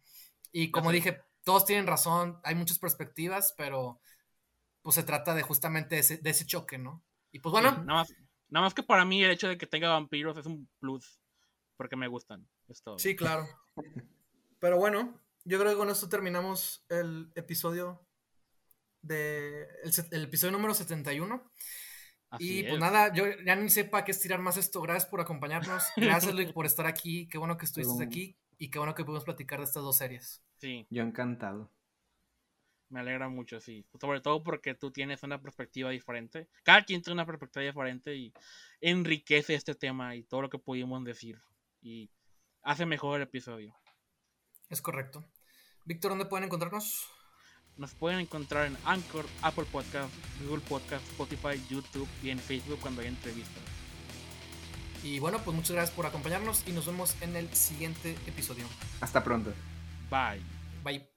Y como dije, todos tienen razón, hay muchas perspectivas, pero pues se trata de justamente ese, de ese choque, ¿no? Y pues bueno, Sí, nada, más, nada más que para mí el hecho de que tenga vampiros es un plus. Porque me gustan. Es todo. Sí, claro. Pero bueno, yo creo que con esto terminamos el episodio de el, episodio número 71. Así y pues es. nada, yo ya ni sé para qué estirar más esto. Gracias por acompañarnos. Gracias, Luis, por estar aquí. Qué bueno que estuviste aquí y qué bueno que pudimos platicar de estas dos series. Sí, Yo encantado. Me alegra mucho, sí. Sobre todo porque tú tienes una perspectiva diferente. Cada quien tiene una perspectiva diferente y enriquece este tema y todo lo que pudimos decir. Y hace mejor el episodio. Es correcto. Víctor, ¿dónde pueden encontrarnos? Nos pueden encontrar en Anchor, Apple Podcast, Google Podcast, Spotify, YouTube y en Facebook cuando hay entrevistas. Y bueno, pues muchas gracias por acompañarnos y nos vemos en el siguiente episodio. Hasta pronto. Bye. Bye.